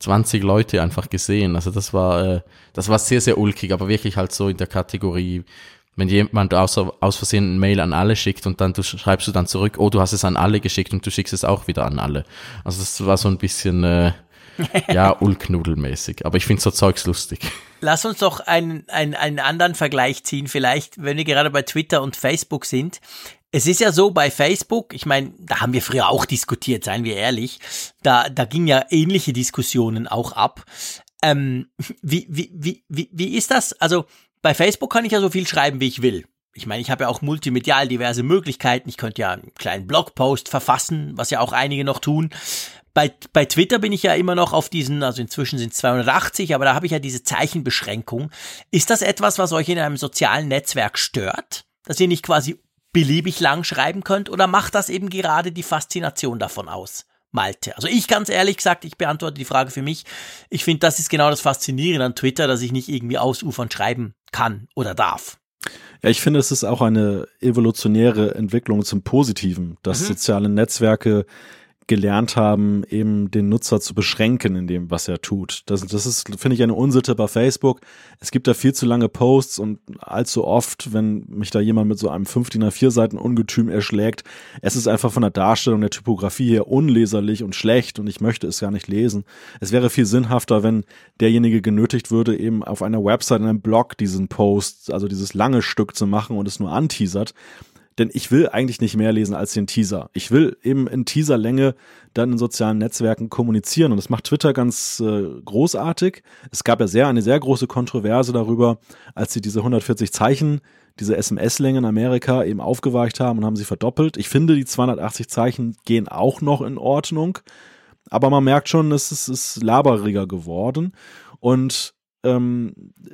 20 Leute einfach gesehen. Also das war, äh, das war sehr, sehr ulkig, aber wirklich halt so in der Kategorie, wenn jemand aus, aus Versehen ein Mail an alle schickt und dann du schreibst du dann zurück, oh, du hast es an alle geschickt und du schickst es auch wieder an alle. Also das war so ein bisschen, äh, ja, ulknudelmäßig. Aber ich finde so Zeugs lustig. Lass uns doch einen, einen, einen anderen Vergleich ziehen, vielleicht, wenn wir gerade bei Twitter und Facebook sind. Es ist ja so bei Facebook, ich meine, da haben wir früher auch diskutiert, seien wir ehrlich. Da, da ging ja ähnliche Diskussionen auch ab. Ähm, wie, wie, wie, wie, wie ist das? Also bei Facebook kann ich ja so viel schreiben, wie ich will. Ich meine, ich habe ja auch multimedial diverse Möglichkeiten. Ich könnte ja einen kleinen Blogpost verfassen, was ja auch einige noch tun. Bei, bei Twitter bin ich ja immer noch auf diesen, also inzwischen sind es 280, aber da habe ich ja diese Zeichenbeschränkung. Ist das etwas, was euch in einem sozialen Netzwerk stört? Dass ihr nicht quasi beliebig lang schreiben könnt? Oder macht das eben gerade die Faszination davon aus? Malte. Also ich ganz ehrlich gesagt, ich beantworte die Frage für mich. Ich finde, das ist genau das Faszinierende an Twitter, dass ich nicht irgendwie ausufern schreiben kann oder darf. Ja, ich finde, es ist auch eine evolutionäre Entwicklung zum Positiven, dass mhm. soziale Netzwerke gelernt haben, eben den Nutzer zu beschränken in dem, was er tut. Das, das ist, finde ich, eine Unsitte bei Facebook. Es gibt da viel zu lange Posts und allzu oft, wenn mich da jemand mit so einem 5 DIN A4 Seiten Ungetüm erschlägt, es ist einfach von der Darstellung der Typografie her unleserlich und schlecht und ich möchte es gar nicht lesen. Es wäre viel sinnhafter, wenn derjenige genötigt würde, eben auf einer Website, in einem Blog diesen Post, also dieses lange Stück zu machen und es nur anteasert denn ich will eigentlich nicht mehr lesen als den Teaser. Ich will eben in Teaserlänge dann in sozialen Netzwerken kommunizieren und das macht Twitter ganz äh, großartig. Es gab ja sehr eine sehr große Kontroverse darüber, als sie diese 140 Zeichen, diese SMS-Länge in Amerika eben aufgeweicht haben und haben sie verdoppelt. Ich finde, die 280 Zeichen gehen auch noch in Ordnung, aber man merkt schon, es ist, ist laberiger geworden und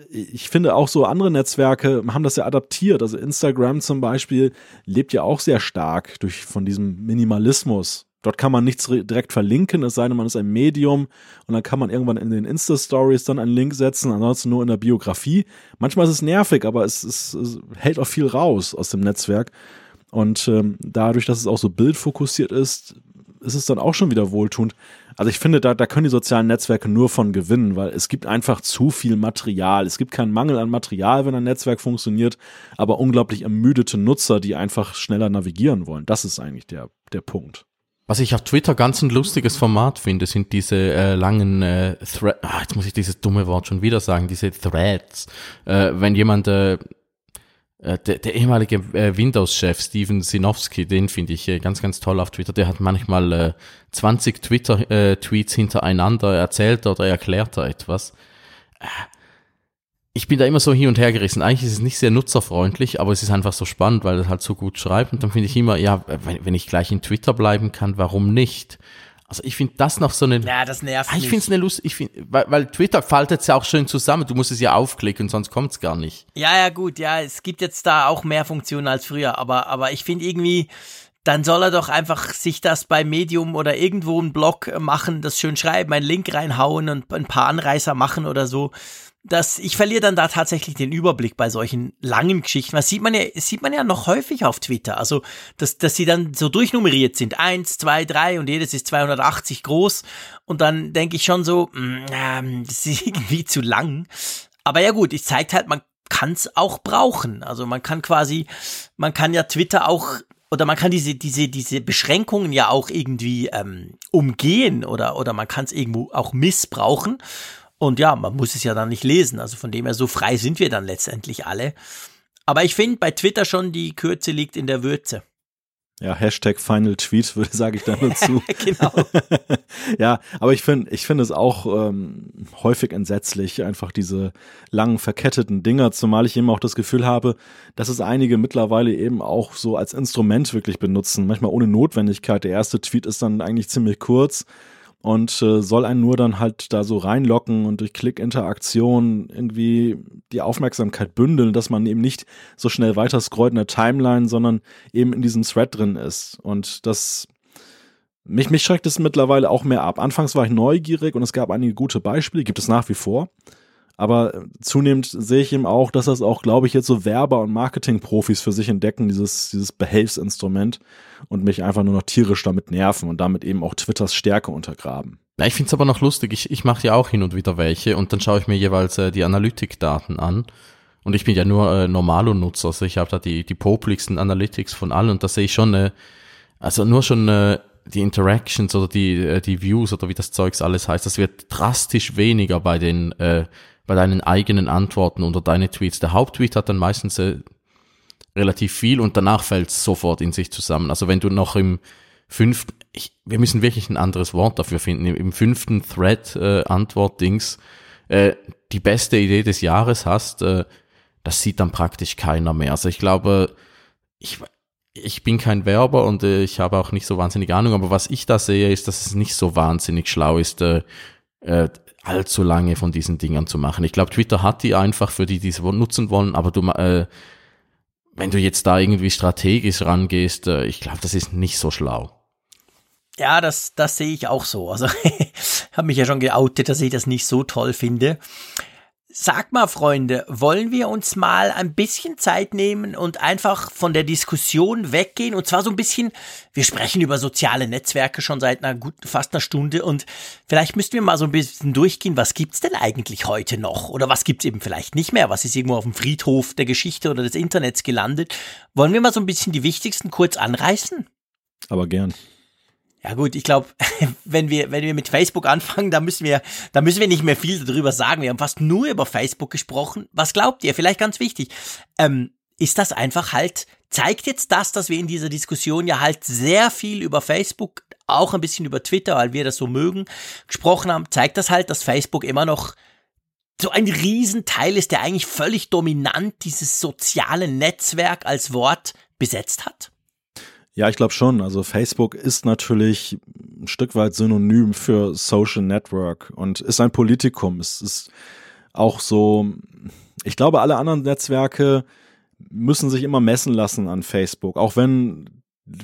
ich finde auch so andere Netzwerke haben das ja adaptiert. Also Instagram zum Beispiel lebt ja auch sehr stark durch von diesem Minimalismus. Dort kann man nichts direkt verlinken, es sei denn, man ist ein Medium und dann kann man irgendwann in den Insta-Stories dann einen Link setzen, ansonsten nur in der Biografie. Manchmal ist es nervig, aber es, es, es hält auch viel raus aus dem Netzwerk. Und ähm, dadurch, dass es auch so bildfokussiert ist, ist es dann auch schon wieder wohltuend. Also ich finde, da, da können die sozialen Netzwerke nur von gewinnen, weil es gibt einfach zu viel Material. Es gibt keinen Mangel an Material, wenn ein Netzwerk funktioniert, aber unglaublich ermüdete Nutzer, die einfach schneller navigieren wollen. Das ist eigentlich der, der Punkt. Was ich auf Twitter ganz ein lustiges Format finde, sind diese äh, langen äh, Threads. Ah, jetzt muss ich dieses dumme Wort schon wieder sagen, diese Threads. Äh, wenn jemand äh, der, der ehemalige äh, Windows-Chef Steven Sinowski, den finde ich äh, ganz, ganz toll auf Twitter. Der hat manchmal äh, 20 Twitter-Tweets hintereinander erzählt oder erklärt er etwas. Äh, ich bin da immer so hin und her gerissen. Eigentlich ist es nicht sehr nutzerfreundlich, aber es ist einfach so spannend, weil er halt so gut schreibt. Und dann finde ich immer, ja, wenn ich gleich in Twitter bleiben kann, warum nicht? Also ich finde das noch so eine. Ja, das nervt ah, Ich finde es eine Lust, ich finde, weil, weil Twitter faltet es ja auch schön zusammen. Du musst es ja aufklicken, sonst kommt es gar nicht. Ja, ja, gut, ja, es gibt jetzt da auch mehr Funktionen als früher, aber, aber ich finde irgendwie, dann soll er doch einfach sich das bei Medium oder irgendwo einen Blog machen, das schön schreiben, einen Link reinhauen und ein paar Anreißer machen oder so dass ich verliere dann da tatsächlich den Überblick bei solchen langen Geschichten. Was sieht man ja, sieht man ja noch häufig auf Twitter. Also, dass, dass sie dann so durchnummeriert sind. Eins, zwei, drei und jedes ist 280 groß. Und dann denke ich schon so, mm, das ist irgendwie zu lang. Aber ja gut, es zeigt halt, man kann es auch brauchen. Also man kann quasi, man kann ja Twitter auch oder man kann diese, diese, diese Beschränkungen ja auch irgendwie ähm, umgehen oder, oder man kann es irgendwo auch missbrauchen. Und ja, man muss es ja dann nicht lesen. Also von dem her, so frei sind wir dann letztendlich alle. Aber ich finde bei Twitter schon, die Kürze liegt in der Würze. Ja, Hashtag Final Tweet, würde sage ich da nur zu. genau. ja, aber ich finde, ich finde es auch ähm, häufig entsetzlich, einfach diese langen verketteten Dinger, zumal ich eben auch das Gefühl habe, dass es einige mittlerweile eben auch so als Instrument wirklich benutzen, manchmal ohne Notwendigkeit. Der erste Tweet ist dann eigentlich ziemlich kurz und äh, soll einen nur dann halt da so reinlocken und durch Klickinteraktion irgendwie die Aufmerksamkeit bündeln, dass man eben nicht so schnell weiter scrollt in der Timeline, sondern eben in diesem Thread drin ist. Und das mich, mich schreckt es mittlerweile auch mehr ab. Anfangs war ich neugierig und es gab einige gute Beispiele, gibt es nach wie vor. Aber zunehmend sehe ich eben auch, dass das auch, glaube ich, jetzt so Werber- und Marketingprofis für sich entdecken, dieses, dieses Behelfsinstrument und mich einfach nur noch tierisch damit nerven und damit eben auch Twitters Stärke untergraben. Ja, ich finde es aber noch lustig. Ich, ich mache ja auch hin und wieder welche und dann schaue ich mir jeweils äh, die Analytikdaten an. Und ich bin ja nur äh, Normalo-Nutzer, also ich habe da die, die popligsten Analytics von allen und da sehe ich schon, äh, also nur schon äh, die Interactions oder die, äh, die Views oder wie das Zeugs alles heißt, das wird drastisch weniger bei den, äh, bei deinen eigenen Antworten unter deine Tweets. Der Haupttweet hat dann meistens äh, relativ viel und danach fällt es sofort in sich zusammen. Also wenn du noch im fünften, ich, wir müssen wirklich ein anderes Wort dafür finden, im fünften Thread äh, Antwort-Dings äh, die beste Idee des Jahres hast, äh, das sieht dann praktisch keiner mehr. Also ich glaube, ich, ich bin kein Werber und äh, ich habe auch nicht so wahnsinnig Ahnung, aber was ich da sehe, ist, dass es nicht so wahnsinnig schlau ist, äh, äh, allzu lange von diesen Dingern zu machen. Ich glaube, Twitter hat die einfach für die, die es nutzen wollen, aber du, äh, wenn du jetzt da irgendwie strategisch rangehst, äh, ich glaube, das ist nicht so schlau. Ja, das, das sehe ich auch so. Also habe mich ja schon geoutet, dass ich das nicht so toll finde. Sag mal, Freunde, wollen wir uns mal ein bisschen Zeit nehmen und einfach von der Diskussion weggehen? Und zwar so ein bisschen, wir sprechen über soziale Netzwerke schon seit einer guten, fast einer Stunde und vielleicht müssten wir mal so ein bisschen durchgehen, was gibt's denn eigentlich heute noch? Oder was gibt's eben vielleicht nicht mehr? Was ist irgendwo auf dem Friedhof der Geschichte oder des Internets gelandet? Wollen wir mal so ein bisschen die wichtigsten kurz anreißen? Aber gern. Ja gut, ich glaube, wenn wir, wenn wir mit Facebook anfangen, da müssen wir, da müssen wir nicht mehr viel darüber sagen. Wir haben fast nur über Facebook gesprochen. Was glaubt ihr? Vielleicht ganz wichtig. Ähm, ist das einfach halt, zeigt jetzt das, dass wir in dieser Diskussion ja halt sehr viel über Facebook, auch ein bisschen über Twitter, weil wir das so mögen, gesprochen haben, zeigt das halt, dass Facebook immer noch so ein Riesenteil ist, der eigentlich völlig dominant dieses soziale Netzwerk als Wort besetzt hat? Ja, ich glaube schon. Also Facebook ist natürlich ein Stück weit synonym für Social Network und ist ein Politikum. Es ist auch so, ich glaube, alle anderen Netzwerke müssen sich immer messen lassen an Facebook, auch wenn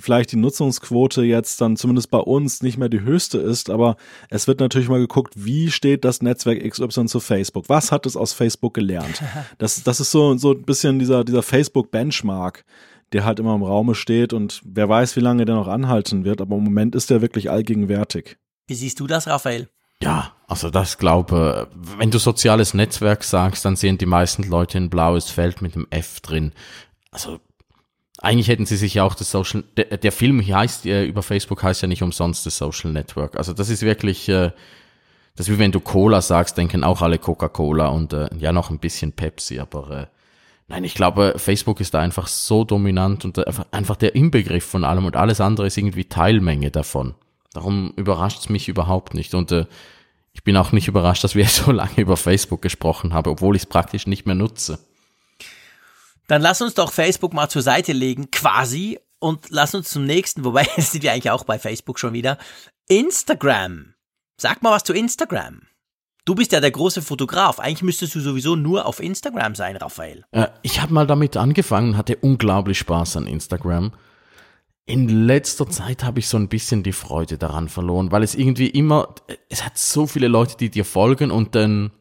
vielleicht die Nutzungsquote jetzt dann zumindest bei uns nicht mehr die höchste ist, aber es wird natürlich mal geguckt, wie steht das Netzwerk XY zu Facebook? Was hat es aus Facebook gelernt? Das, das ist so, so ein bisschen dieser, dieser Facebook-Benchmark der halt immer im Raume steht und wer weiß, wie lange der noch anhalten wird, aber im Moment ist der wirklich allgegenwärtig. Wie siehst du das, Raphael? Ja, also das glaube, wenn du soziales Netzwerk sagst, dann sehen die meisten Leute ein blaues Feld mit einem F drin. Also eigentlich hätten sie sich ja auch das Social, der, der Film heißt äh, über Facebook heißt ja nicht umsonst das Social Network. Also das ist wirklich, äh, das ist wie wenn du Cola sagst, denken auch alle Coca-Cola und äh, ja noch ein bisschen Pepsi, aber äh, Nein, ich glaube, Facebook ist da einfach so dominant und einfach der Inbegriff von allem und alles andere ist irgendwie Teilmenge davon. Darum überrascht es mich überhaupt nicht. Und äh, ich bin auch nicht überrascht, dass wir so lange über Facebook gesprochen haben, obwohl ich es praktisch nicht mehr nutze. Dann lass uns doch Facebook mal zur Seite legen, quasi, und lass uns zum nächsten, wobei sind wir eigentlich auch bei Facebook schon wieder. Instagram. Sag mal was zu Instagram. Du bist ja der große Fotograf. Eigentlich müsstest du sowieso nur auf Instagram sein, Raphael. Äh, ich habe mal damit angefangen, hatte unglaublich Spaß an Instagram. In letzter Zeit habe ich so ein bisschen die Freude daran verloren, weil es irgendwie immer, es hat so viele Leute, die dir folgen und dann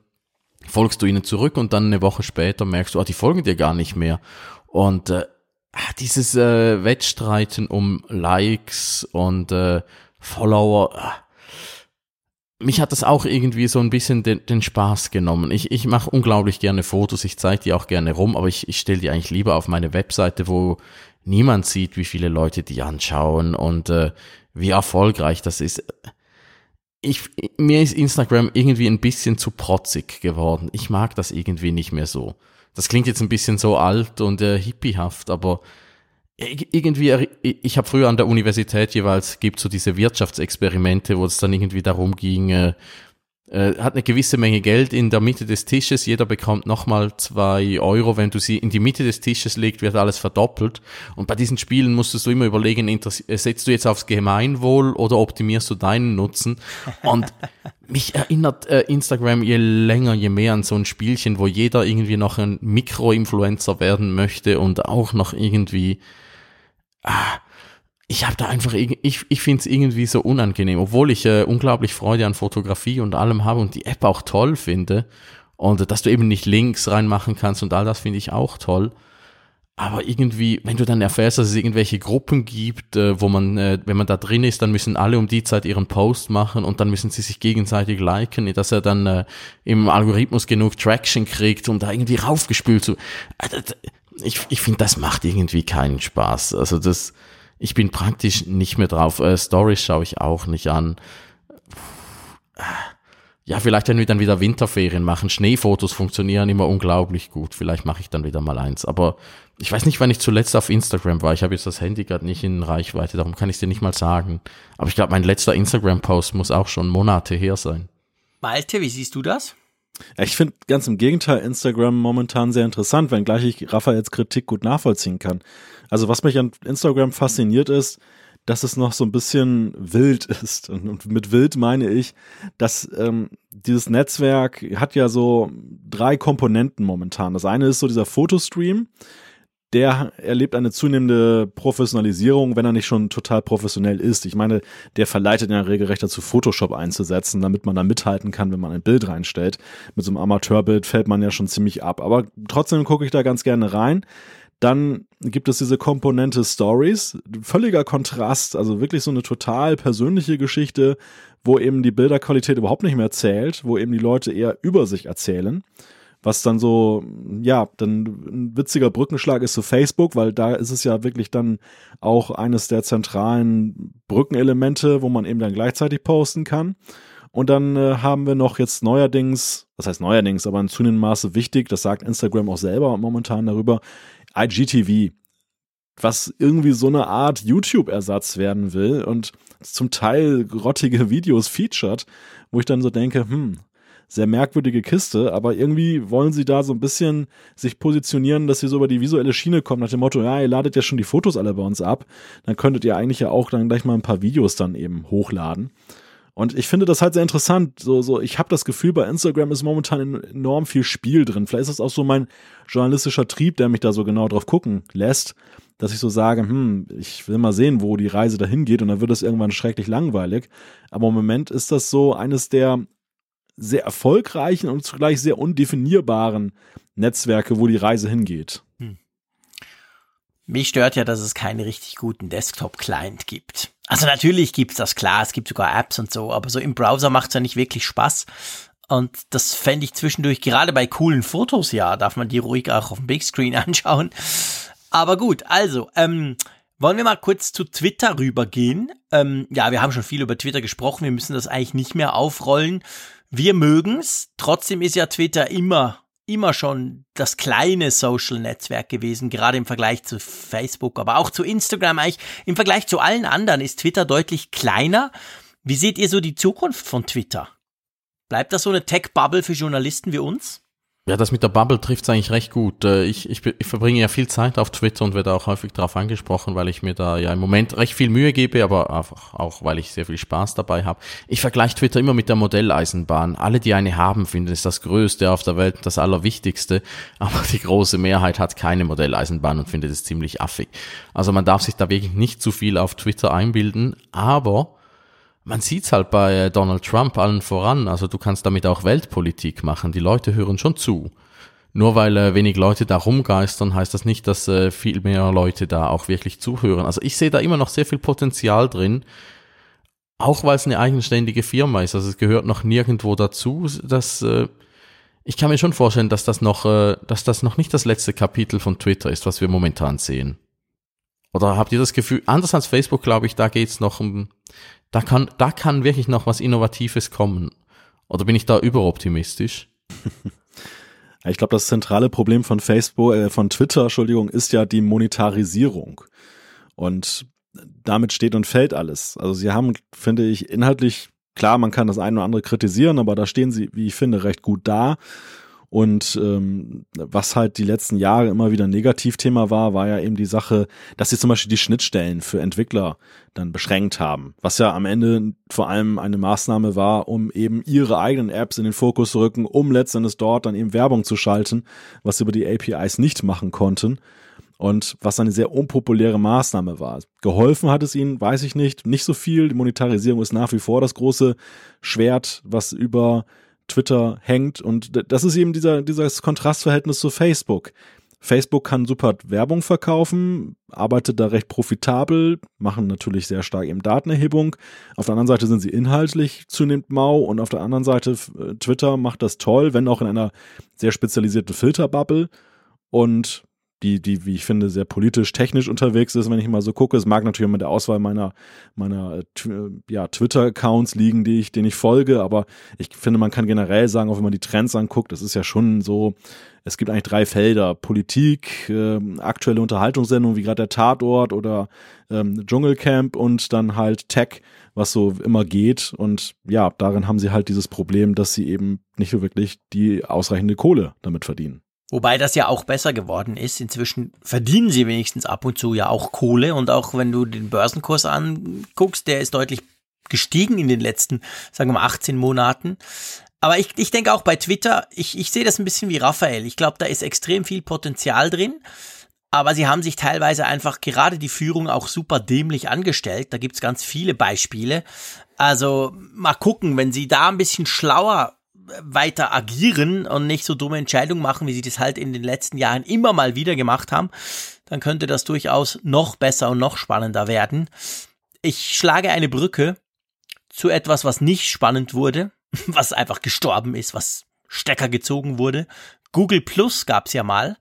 folgst du ihnen zurück und dann eine Woche später merkst du, ah, die folgen dir gar nicht mehr. Und äh, ah, dieses äh, Wettstreiten um Likes und äh, Follower, ah, mich hat das auch irgendwie so ein bisschen den, den Spaß genommen. Ich, ich mache unglaublich gerne Fotos, ich zeige die auch gerne rum, aber ich, ich stelle die eigentlich lieber auf meine Webseite, wo niemand sieht, wie viele Leute die anschauen und äh, wie erfolgreich das ist. Ich, mir ist Instagram irgendwie ein bisschen zu protzig geworden. Ich mag das irgendwie nicht mehr so. Das klingt jetzt ein bisschen so alt und äh, hippiehaft, aber irgendwie, ich habe früher an der Universität jeweils, gibt so diese Wirtschaftsexperimente, wo es dann irgendwie darum ging, äh, äh, hat eine gewisse Menge Geld in der Mitte des Tisches, jeder bekommt nochmal zwei Euro, wenn du sie in die Mitte des Tisches legst, wird alles verdoppelt. Und bei diesen Spielen musstest du immer überlegen, äh, setzt du jetzt aufs Gemeinwohl oder optimierst du deinen Nutzen? Und mich erinnert äh, Instagram je länger, je mehr an so ein Spielchen, wo jeder irgendwie noch ein Mikroinfluencer werden möchte und auch noch irgendwie ah, ich habe da einfach, ich, ich finde es irgendwie so unangenehm, obwohl ich äh, unglaublich Freude an Fotografie und allem habe und die App auch toll finde. Und äh, dass du eben nicht Links reinmachen kannst und all das finde ich auch toll. Aber irgendwie, wenn du dann erfährst, dass es irgendwelche Gruppen gibt, äh, wo man, äh, wenn man da drin ist, dann müssen alle um die Zeit ihren Post machen und dann müssen sie sich gegenseitig liken, dass er dann äh, im Algorithmus genug Traction kriegt, um da irgendwie raufgespült zu. Ich ich finde, das macht irgendwie keinen Spaß. Also das, ich bin praktisch nicht mehr drauf. Äh, Stories schaue ich auch nicht an. Ja, vielleicht wenn wir dann wieder Winterferien machen. Schneefotos funktionieren immer unglaublich gut. Vielleicht mache ich dann wieder mal eins. Aber ich weiß nicht, wann ich zuletzt auf Instagram war. Ich habe jetzt das Handy gerade nicht in Reichweite, darum kann ich es dir nicht mal sagen. Aber ich glaube, mein letzter Instagram-Post muss auch schon Monate her sein. Malte, wie siehst du das? Ich finde ganz im Gegenteil Instagram momentan sehr interessant, wenngleich ich Raphaels Kritik gut nachvollziehen kann. Also was mich an Instagram fasziniert ist, dass es noch so ein bisschen wild ist. Und mit wild meine ich, dass ähm, dieses Netzwerk hat ja so drei Komponenten momentan. Das eine ist so dieser Fotostream, der erlebt eine zunehmende Professionalisierung, wenn er nicht schon total professionell ist. Ich meine, der verleitet in der Regel recht dazu, Photoshop einzusetzen, damit man da mithalten kann, wenn man ein Bild reinstellt. Mit so einem Amateurbild fällt man ja schon ziemlich ab. Aber trotzdem gucke ich da ganz gerne rein. Dann gibt es diese Komponente Stories, völliger Kontrast, also wirklich so eine total persönliche Geschichte, wo eben die Bilderqualität überhaupt nicht mehr zählt, wo eben die Leute eher über sich erzählen. Was dann so, ja, dann ein witziger Brückenschlag ist zu Facebook, weil da ist es ja wirklich dann auch eines der zentralen Brückenelemente, wo man eben dann gleichzeitig posten kann. Und dann äh, haben wir noch jetzt neuerdings, das heißt neuerdings, aber in zunehmendem Maße wichtig, das sagt Instagram auch selber momentan darüber, IGTV, was irgendwie so eine Art YouTube-Ersatz werden will und zum Teil grottige Videos featured, wo ich dann so denke, hm, sehr merkwürdige Kiste, aber irgendwie wollen sie da so ein bisschen sich positionieren, dass sie so über die visuelle Schiene kommen, nach dem Motto, ja, ihr ladet ja schon die Fotos alle bei uns ab, dann könntet ihr eigentlich ja auch dann gleich mal ein paar Videos dann eben hochladen. Und ich finde das halt sehr interessant. So, so, ich habe das Gefühl, bei Instagram ist momentan enorm viel Spiel drin. Vielleicht ist das auch so mein journalistischer Trieb, der mich da so genau drauf gucken lässt, dass ich so sage, hm, ich will mal sehen, wo die Reise dahin geht und dann wird es irgendwann schrecklich langweilig. Aber im Moment ist das so eines der sehr erfolgreichen und zugleich sehr undefinierbaren Netzwerke, wo die Reise hingeht. Hm. Mich stört ja, dass es keinen richtig guten Desktop-Client gibt. Also natürlich gibt's das, klar, es gibt sogar Apps und so, aber so im Browser macht's ja nicht wirklich Spaß. Und das fände ich zwischendurch, gerade bei coolen Fotos, ja, darf man die ruhig auch auf dem Big Screen anschauen. Aber gut, also, ähm, wollen wir mal kurz zu Twitter rübergehen? Ähm, ja, wir haben schon viel über Twitter gesprochen, wir müssen das eigentlich nicht mehr aufrollen. Wir mögen's. Trotzdem ist ja Twitter immer immer schon das kleine Social Netzwerk gewesen, gerade im Vergleich zu Facebook, aber auch zu Instagram eigentlich. Im Vergleich zu allen anderen ist Twitter deutlich kleiner. Wie seht ihr so die Zukunft von Twitter? Bleibt das so eine Tech-Bubble für Journalisten wie uns? Ja, das mit der Bubble trifft es eigentlich recht gut. Äh, ich, ich, ich verbringe ja viel Zeit auf Twitter und werde auch häufig darauf angesprochen, weil ich mir da ja im Moment recht viel Mühe gebe, aber einfach auch, weil ich sehr viel Spaß dabei habe. Ich vergleiche Twitter immer mit der Modelleisenbahn. Alle, die eine haben, finden es das Größte auf der Welt, das Allerwichtigste, aber die große Mehrheit hat keine Modelleisenbahn und findet es ziemlich affig. Also man darf sich da wirklich nicht zu viel auf Twitter einbilden, aber man sieht's halt bei äh, Donald Trump allen voran. Also du kannst damit auch Weltpolitik machen. Die Leute hören schon zu. Nur weil äh, wenig Leute da rumgeistern, heißt das nicht, dass äh, viel mehr Leute da auch wirklich zuhören. Also ich sehe da immer noch sehr viel Potenzial drin. Auch weil es eine eigenständige Firma ist. Also es gehört noch nirgendwo dazu. Dass, äh, ich kann mir schon vorstellen, dass das noch, äh, dass das noch nicht das letzte Kapitel von Twitter ist, was wir momentan sehen. Oder habt ihr das Gefühl, anders als Facebook, glaube ich, da geht's noch um, da kann, da kann wirklich noch was Innovatives kommen. Oder bin ich da überoptimistisch? Ich glaube, das zentrale Problem von Facebook, äh, von Twitter, Entschuldigung, ist ja die Monetarisierung. Und damit steht und fällt alles. Also sie haben, finde ich, inhaltlich, klar, man kann das eine oder andere kritisieren, aber da stehen sie, wie ich finde, recht gut da. Und ähm, was halt die letzten Jahre immer wieder ein Negativthema war, war ja eben die Sache, dass sie zum Beispiel die Schnittstellen für Entwickler dann beschränkt haben. Was ja am Ende vor allem eine Maßnahme war, um eben ihre eigenen Apps in den Fokus zu rücken, um letztendlich dort dann eben Werbung zu schalten, was sie über die APIs nicht machen konnten. und was eine sehr unpopuläre Maßnahme war. Geholfen hat es ihnen, weiß ich nicht, nicht so viel. Die Monetarisierung ist nach wie vor das große Schwert, was über Twitter hängt und das ist eben dieser, dieses Kontrastverhältnis zu Facebook. Facebook kann super Werbung verkaufen, arbeitet da recht profitabel, machen natürlich sehr stark eben Datenerhebung. Auf der anderen Seite sind sie inhaltlich zunehmend mau und auf der anderen Seite äh, Twitter macht das toll, wenn auch in einer sehr spezialisierten Filterbubble. Und die, die, wie ich finde, sehr politisch, technisch unterwegs ist, wenn ich mal so gucke. Es mag natürlich mit der Auswahl meiner, meiner äh, äh, ja, Twitter-Accounts liegen, die ich, denen ich folge, aber ich finde, man kann generell sagen, auch wenn man die Trends anguckt, das ist ja schon so, es gibt eigentlich drei Felder. Politik, äh, aktuelle Unterhaltungssendungen wie gerade der Tatort oder ähm, Dschungelcamp und dann halt Tech, was so immer geht. Und ja, darin haben sie halt dieses Problem, dass sie eben nicht so wirklich die ausreichende Kohle damit verdienen. Wobei das ja auch besser geworden ist. Inzwischen verdienen sie wenigstens ab und zu ja auch Kohle und auch wenn du den Börsenkurs anguckst, der ist deutlich gestiegen in den letzten, sagen wir mal, 18 Monaten. Aber ich, ich denke auch bei Twitter, ich, ich sehe das ein bisschen wie Raphael. Ich glaube, da ist extrem viel Potenzial drin. Aber sie haben sich teilweise einfach gerade die Führung auch super dämlich angestellt. Da gibt's ganz viele Beispiele. Also mal gucken, wenn sie da ein bisschen schlauer weiter agieren und nicht so dumme Entscheidungen machen, wie sie das halt in den letzten Jahren immer mal wieder gemacht haben, dann könnte das durchaus noch besser und noch spannender werden. Ich schlage eine Brücke zu etwas, was nicht spannend wurde, was einfach gestorben ist, was Stecker gezogen wurde. Google Plus gab's ja mal.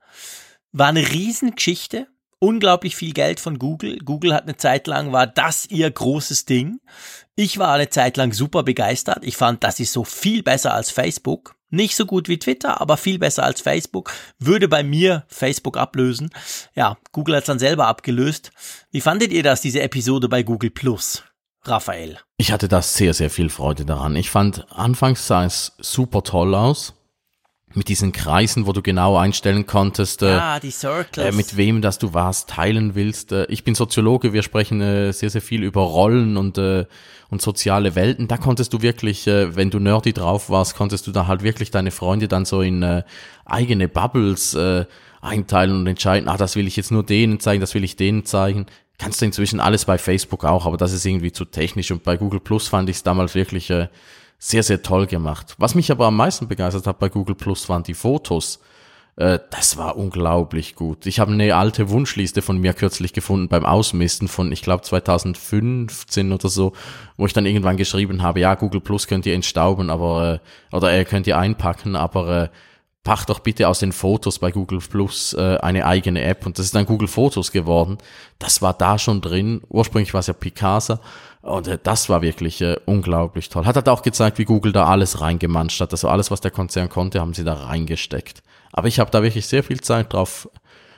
War eine Riesengeschichte. Unglaublich viel Geld von Google. Google hat eine Zeit lang, war das ihr großes Ding. Ich war eine Zeit lang super begeistert. Ich fand, das ist so viel besser als Facebook. Nicht so gut wie Twitter, aber viel besser als Facebook. Würde bei mir Facebook ablösen. Ja, Google hat's dann selber abgelöst. Wie fandet ihr das, diese Episode bei Google Plus? Raphael. Ich hatte da sehr, sehr viel Freude daran. Ich fand, anfangs sah es super toll aus. Mit diesen Kreisen, wo du genau einstellen konntest, äh, ah. Äh, mit wem das du was teilen willst. Äh, ich bin Soziologe, wir sprechen äh, sehr, sehr viel über Rollen und, äh, und soziale Welten. Da konntest du wirklich, äh, wenn du nerdy drauf warst, konntest du da halt wirklich deine Freunde dann so in äh, eigene Bubbles äh, einteilen und entscheiden, ah, das will ich jetzt nur denen zeigen, das will ich denen zeigen kannst du inzwischen alles bei Facebook auch, aber das ist irgendwie zu technisch und bei Google Plus fand ich es damals wirklich äh, sehr, sehr toll gemacht. Was mich aber am meisten begeistert hat bei Google Plus waren die Fotos. Äh, das war unglaublich gut. Ich habe eine alte Wunschliste von mir kürzlich gefunden beim Ausmisten von, ich glaube, 2015 oder so, wo ich dann irgendwann geschrieben habe, ja, Google Plus könnt ihr entstauben, aber, äh, oder äh, könnt ihr einpacken, aber pack doch bitte aus den Fotos bei Google Plus äh, eine eigene App und das ist dann Google Fotos geworden. Das war da schon drin. Ursprünglich war es ja Picasa und äh, das war wirklich äh, unglaublich toll. Hat halt auch gezeigt, wie Google da alles reingemanscht hat. Also alles, was der Konzern konnte, haben sie da reingesteckt. Aber ich habe da wirklich sehr viel Zeit drauf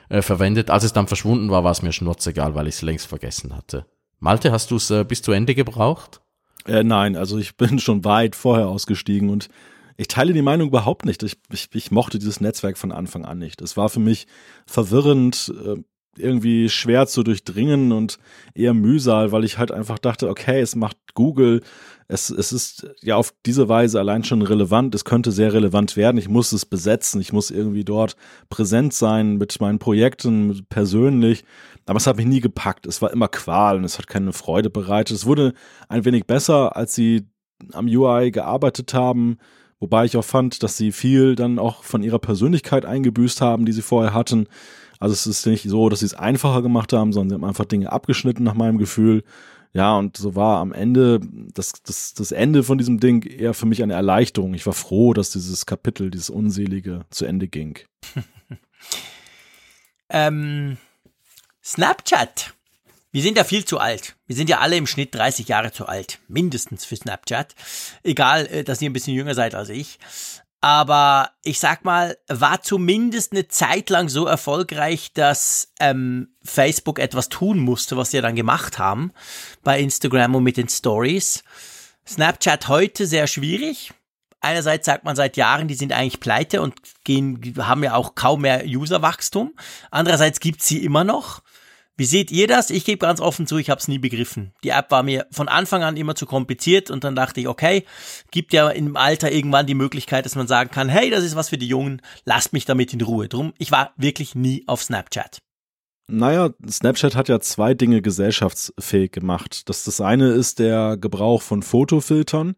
äh, verwendet. Als es dann verschwunden war, war es mir schnurzegal, weil ich es längst vergessen hatte. Malte, hast du es äh, bis zu Ende gebraucht? Äh, nein, also ich bin schon weit vorher ausgestiegen und ich teile die Meinung überhaupt nicht. Ich, ich, ich mochte dieses Netzwerk von Anfang an nicht. Es war für mich verwirrend, äh, irgendwie schwer zu durchdringen und eher Mühsal, weil ich halt einfach dachte, okay, es macht Google, es, es ist ja auf diese Weise allein schon relevant, es könnte sehr relevant werden, ich muss es besetzen, ich muss irgendwie dort präsent sein mit meinen Projekten persönlich, aber es hat mich nie gepackt, es war immer Qual und es hat keine Freude bereitet. Es wurde ein wenig besser, als sie am UI gearbeitet haben, Wobei ich auch fand, dass sie viel dann auch von ihrer Persönlichkeit eingebüßt haben, die sie vorher hatten. Also es ist nicht so, dass sie es einfacher gemacht haben, sondern sie haben einfach Dinge abgeschnitten nach meinem Gefühl. Ja, und so war am Ende das, das, das Ende von diesem Ding eher für mich eine Erleichterung. Ich war froh, dass dieses Kapitel, dieses Unselige zu Ende ging. ähm, Snapchat wir sind ja viel zu alt. Wir sind ja alle im Schnitt 30 Jahre zu alt. Mindestens für Snapchat. Egal, äh, dass ihr ein bisschen jünger seid als ich. Aber ich sag mal, war zumindest eine Zeit lang so erfolgreich, dass ähm, Facebook etwas tun musste, was sie dann gemacht haben bei Instagram und mit den Stories. Snapchat heute sehr schwierig. Einerseits sagt man seit Jahren, die sind eigentlich pleite und gehen, haben ja auch kaum mehr Userwachstum. Andererseits gibt's sie immer noch. Wie seht ihr das? Ich gebe ganz offen zu, ich habe es nie begriffen. Die App war mir von Anfang an immer zu kompliziert und dann dachte ich, okay, gibt ja im Alter irgendwann die Möglichkeit, dass man sagen kann, hey, das ist was für die Jungen, lasst mich damit in Ruhe. Drum, ich war wirklich nie auf Snapchat. Naja, Snapchat hat ja zwei Dinge gesellschaftsfähig gemacht. Das, das eine ist der Gebrauch von Fotofiltern,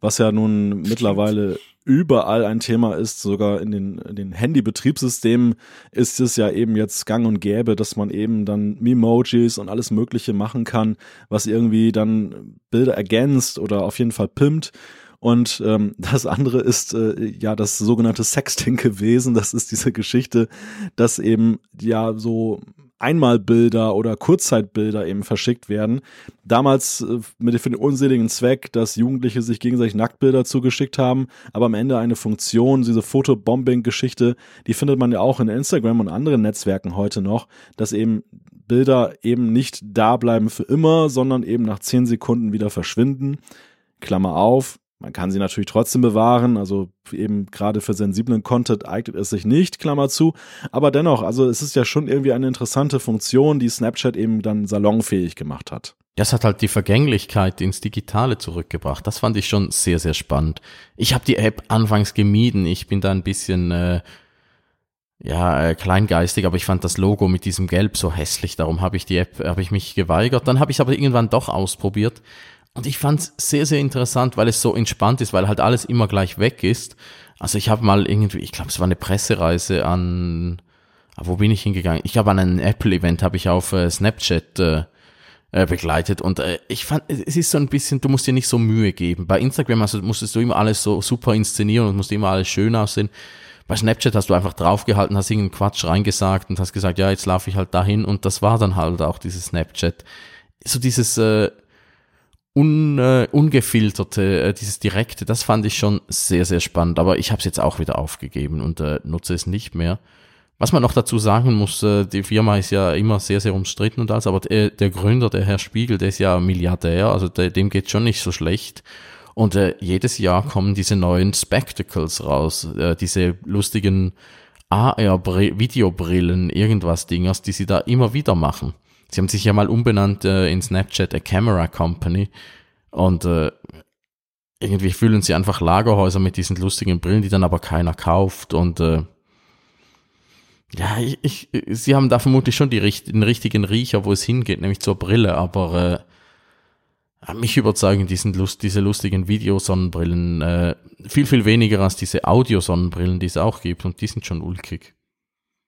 was ja nun mittlerweile überall ein Thema ist, sogar in den, in den Handy-Betriebssystemen ist es ja eben jetzt gang und gäbe, dass man eben dann Memojis und alles Mögliche machen kann, was irgendwie dann Bilder ergänzt oder auf jeden Fall pimpt. Und ähm, das andere ist äh, ja das sogenannte Sexting gewesen. Das ist diese Geschichte, dass eben ja so Einmalbilder oder Kurzzeitbilder eben verschickt werden. Damals äh, mit den unseligen Zweck, dass Jugendliche sich gegenseitig Nacktbilder zugeschickt haben, aber am Ende eine Funktion, diese Fotobombing-Geschichte, die findet man ja auch in Instagram und anderen Netzwerken heute noch, dass eben Bilder eben nicht da bleiben für immer, sondern eben nach zehn Sekunden wieder verschwinden. Klammer auf, man kann sie natürlich trotzdem bewahren, also eben gerade für sensiblen Content eignet es sich nicht, Klammer zu. Aber dennoch, also es ist ja schon irgendwie eine interessante Funktion, die Snapchat eben dann salonfähig gemacht hat. Das hat halt die Vergänglichkeit ins Digitale zurückgebracht. Das fand ich schon sehr, sehr spannend. Ich habe die App anfangs gemieden. Ich bin da ein bisschen äh, ja äh, kleingeistig, aber ich fand das Logo mit diesem Gelb so hässlich. Darum habe ich die App, habe ich mich geweigert. Dann habe ich es aber irgendwann doch ausprobiert und ich fand es sehr, sehr interessant, weil es so entspannt ist, weil halt alles immer gleich weg ist. Also ich habe mal irgendwie, ich glaube, es war eine Pressereise an, ah, wo bin ich hingegangen? Ich habe an einem Apple-Event, habe ich auf äh, Snapchat äh, äh, begleitet und äh, ich fand, es ist so ein bisschen, du musst dir nicht so Mühe geben. Bei Instagram also, musstest du immer alles so super inszenieren und musst immer alles schön aussehen. Bei Snapchat hast du einfach draufgehalten, hast irgendeinen Quatsch reingesagt und hast gesagt, ja, jetzt laufe ich halt dahin und das war dann halt auch dieses Snapchat. So dieses, äh, un, äh, ungefilterte, äh, dieses direkte, das fand ich schon sehr, sehr spannend. Aber ich habe es jetzt auch wieder aufgegeben und äh, nutze es nicht mehr. Was man noch dazu sagen muss, äh, die Firma ist ja immer sehr, sehr umstritten und alles, aber der, der Gründer, der Herr Spiegel, der ist ja Milliardär, also der, dem geht schon nicht so schlecht. Und äh, jedes Jahr kommen diese neuen Spectacles raus, äh, diese lustigen AR-Videobrillen, irgendwas Dingers, die sie da immer wieder machen. Sie haben sich ja mal umbenannt äh, in Snapchat a Camera Company und äh, irgendwie fühlen sie einfach Lagerhäuser mit diesen lustigen Brillen, die dann aber keiner kauft und äh, ja, ich, ich, sie haben da vermutlich schon die, den richtigen Riecher, wo es hingeht, nämlich zur Brille, aber äh, mich überzeugen diesen Lust, diese lustigen Videosonnenbrillen äh, viel, viel weniger als diese Audiosonnenbrillen, die es auch gibt und die sind schon ulkig.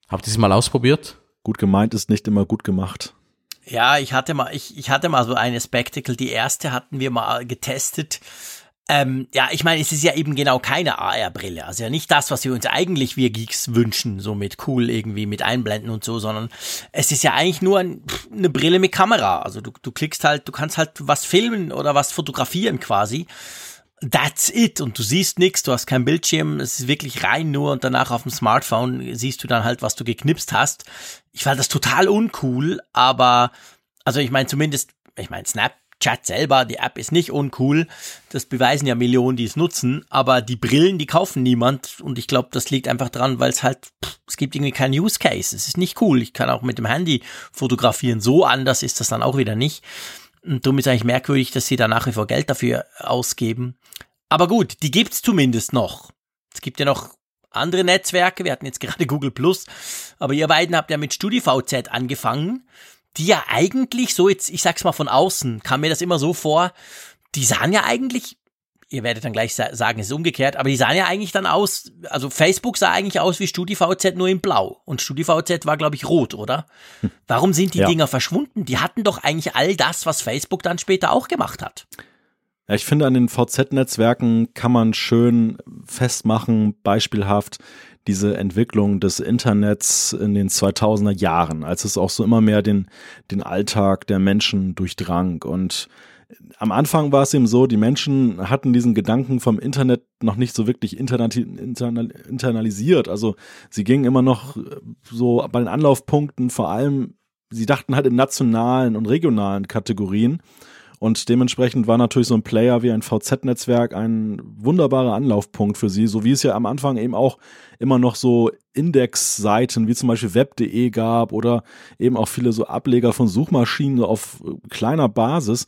Habt ihr sie mal ausprobiert? Gut gemeint ist nicht immer gut gemacht. Ja, ich hatte mal, ich, ich hatte mal so eine Spectacle. Die erste hatten wir mal getestet. Ähm, ja, ich meine, es ist ja eben genau keine AR-Brille. Also ja nicht das, was wir uns eigentlich wir Geeks wünschen, so mit cool irgendwie mit Einblenden und so, sondern es ist ja eigentlich nur ein, eine Brille mit Kamera. Also du, du klickst halt, du kannst halt was filmen oder was fotografieren quasi. That's it. Und du siehst nichts, du hast keinen Bildschirm, es ist wirklich rein nur und danach auf dem Smartphone siehst du dann halt, was du geknipst hast. Ich fand das total uncool, aber, also ich meine zumindest, ich meine Snapchat selber, die App ist nicht uncool. Das beweisen ja Millionen, die es nutzen, aber die Brillen, die kaufen niemand und ich glaube, das liegt einfach dran, weil es halt, pff, es gibt irgendwie keinen Use Case. Es ist nicht cool. Ich kann auch mit dem Handy fotografieren. So anders ist das dann auch wieder nicht. Und darum ist eigentlich merkwürdig, dass sie da nach wie vor Geld dafür ausgeben. Aber gut, die gibt's zumindest noch. Es gibt ja noch andere Netzwerke. Wir hatten jetzt gerade Google Plus. Aber ihr beiden habt ja mit StudiVZ angefangen, die ja eigentlich so jetzt, ich sag's mal von außen, kam mir das immer so vor, die sahen ja eigentlich ihr werdet dann gleich sagen, es ist umgekehrt, aber die sahen ja eigentlich dann aus, also Facebook sah eigentlich aus wie StudiVZ nur in blau und StudiVZ war, glaube ich, rot, oder? Hm. Warum sind die ja. Dinger verschwunden? Die hatten doch eigentlich all das, was Facebook dann später auch gemacht hat. Ja, ich finde, an den VZ-Netzwerken kann man schön festmachen, beispielhaft, diese Entwicklung des Internets in den 2000er Jahren, als es auch so immer mehr den, den Alltag der Menschen durchdrang und am Anfang war es eben so, die Menschen hatten diesen Gedanken vom Internet noch nicht so wirklich internal, internal, internalisiert. Also sie gingen immer noch so bei den Anlaufpunkten vor allem, sie dachten halt in nationalen und regionalen Kategorien. Und dementsprechend war natürlich so ein Player wie ein VZ-Netzwerk ein wunderbarer Anlaufpunkt für sie, so wie es ja am Anfang eben auch immer noch so Index-Seiten wie zum Beispiel web.de gab oder eben auch viele so Ableger von Suchmaschinen auf kleiner Basis.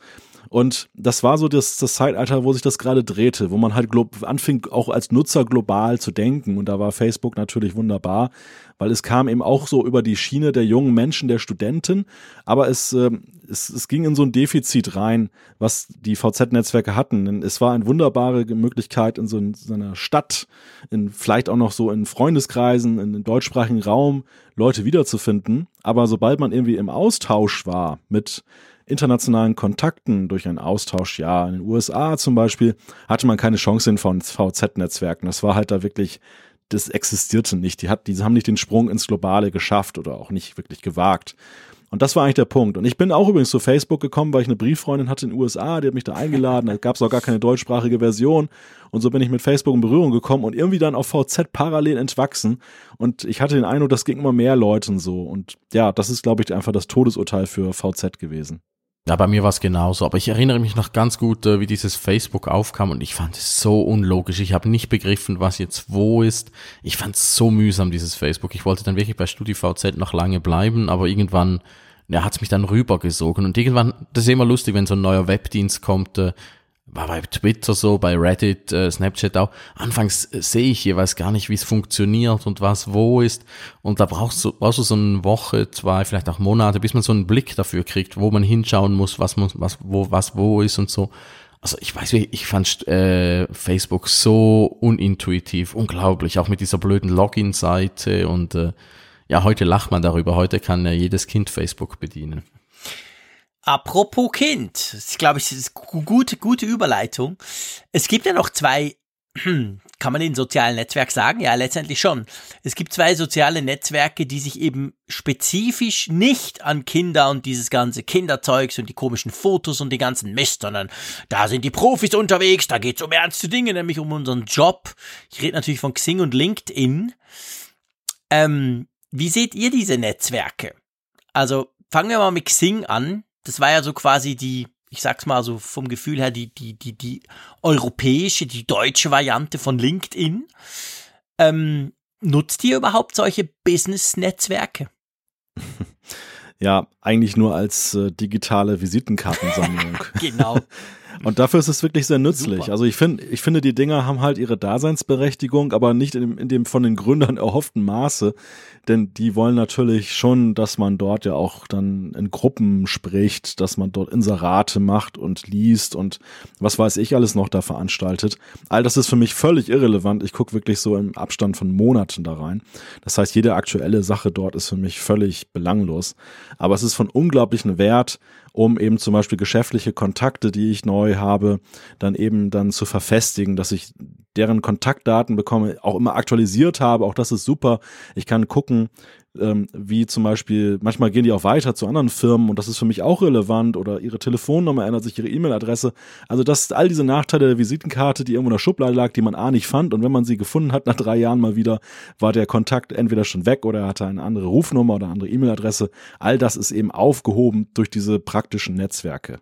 Und das war so das, das Zeitalter, wo sich das gerade drehte, wo man halt anfing, auch als Nutzer global zu denken. Und da war Facebook natürlich wunderbar, weil es kam eben auch so über die Schiene der jungen Menschen, der Studenten, aber es, äh, es, es ging in so ein Defizit rein, was die VZ-Netzwerke hatten. Denn es war eine wunderbare Möglichkeit, in so, in so einer Stadt, in, vielleicht auch noch so in Freundeskreisen, in, in deutschsprachigen Raum Leute wiederzufinden. Aber sobald man irgendwie im Austausch war mit internationalen Kontakten durch einen Austausch, ja, in den USA zum Beispiel, hatte man keine Chance in VZ-Netzwerken. Das war halt da wirklich das existierte nicht. Die, hat, die haben nicht den Sprung ins Globale geschafft oder auch nicht wirklich gewagt. Und das war eigentlich der Punkt. Und ich bin auch übrigens zu Facebook gekommen, weil ich eine Brieffreundin hatte in den USA, die hat mich da eingeladen, da gab es auch gar keine deutschsprachige Version. Und so bin ich mit Facebook in Berührung gekommen und irgendwie dann auf VZ parallel entwachsen. Und ich hatte den Eindruck, das ging immer mehr Leuten so. Und ja, das ist, glaube ich, einfach das Todesurteil für VZ gewesen. Ja, bei mir war es genauso. Aber ich erinnere mich noch ganz gut, äh, wie dieses Facebook aufkam und ich fand es so unlogisch. Ich habe nicht begriffen, was jetzt wo ist. Ich fand es so mühsam, dieses Facebook. Ich wollte dann wirklich bei StudiVZ noch lange bleiben, aber irgendwann ja, hat es mich dann rübergesogen. Und irgendwann, das ist immer lustig, wenn so ein neuer Webdienst kommt, äh, war bei Twitter so, bei Reddit, äh, Snapchat auch. Anfangs äh, sehe ich jeweils gar nicht, wie es funktioniert und was wo ist. Und da brauchst du, brauchst du so eine Woche, zwei, vielleicht auch Monate, bis man so einen Blick dafür kriegt, wo man hinschauen muss, was muss, was wo, was wo ist und so. Also ich weiß, ich fand äh, Facebook so unintuitiv, unglaublich, auch mit dieser blöden Login-Seite und äh, ja, heute lacht man darüber. Heute kann ja jedes Kind Facebook bedienen. Apropos Kind, ich glaube, es ist eine gute, gute Überleitung. Es gibt ja noch zwei, kann man in sozialen Netzwerk sagen? Ja, letztendlich schon. Es gibt zwei soziale Netzwerke, die sich eben spezifisch nicht an Kinder und dieses ganze Kinderzeugs und die komischen Fotos und die ganzen Mist, sondern da sind die Profis unterwegs, da geht es um ernste Dinge, nämlich um unseren Job. Ich rede natürlich von Xing und LinkedIn. Ähm, wie seht ihr diese Netzwerke? Also fangen wir mal mit Xing an das war ja so quasi die, ich sag's mal so vom Gefühl her, die, die, die, die europäische, die deutsche Variante von LinkedIn. Ähm, nutzt ihr überhaupt solche Business-Netzwerke? Ja, eigentlich nur als äh, digitale Visitenkartensammlung. genau. Und dafür ist es wirklich sehr nützlich. Super. Also ich finde, ich finde, die Dinger haben halt ihre Daseinsberechtigung, aber nicht in dem, in dem von den Gründern erhofften Maße. Denn die wollen natürlich schon, dass man dort ja auch dann in Gruppen spricht, dass man dort Inserate macht und liest und was weiß ich alles noch da veranstaltet. All das ist für mich völlig irrelevant. Ich gucke wirklich so im Abstand von Monaten da rein. Das heißt, jede aktuelle Sache dort ist für mich völlig belanglos. Aber es ist von unglaublichem Wert, um eben zum Beispiel geschäftliche Kontakte, die ich neu habe, dann eben dann zu verfestigen, dass ich deren Kontaktdaten bekomme, auch immer aktualisiert habe. Auch das ist super. Ich kann gucken, ähm, wie zum Beispiel, manchmal gehen die auch weiter zu anderen Firmen und das ist für mich auch relevant oder ihre Telefonnummer ändert sich, ihre E-Mail-Adresse. Also das all diese Nachteile der Visitenkarte, die irgendwo in der Schublade lag, die man A nicht fand und wenn man sie gefunden hat nach drei Jahren mal wieder, war der Kontakt entweder schon weg oder er hatte eine andere Rufnummer oder eine andere E-Mail-Adresse. All das ist eben aufgehoben durch diese praktischen Netzwerke.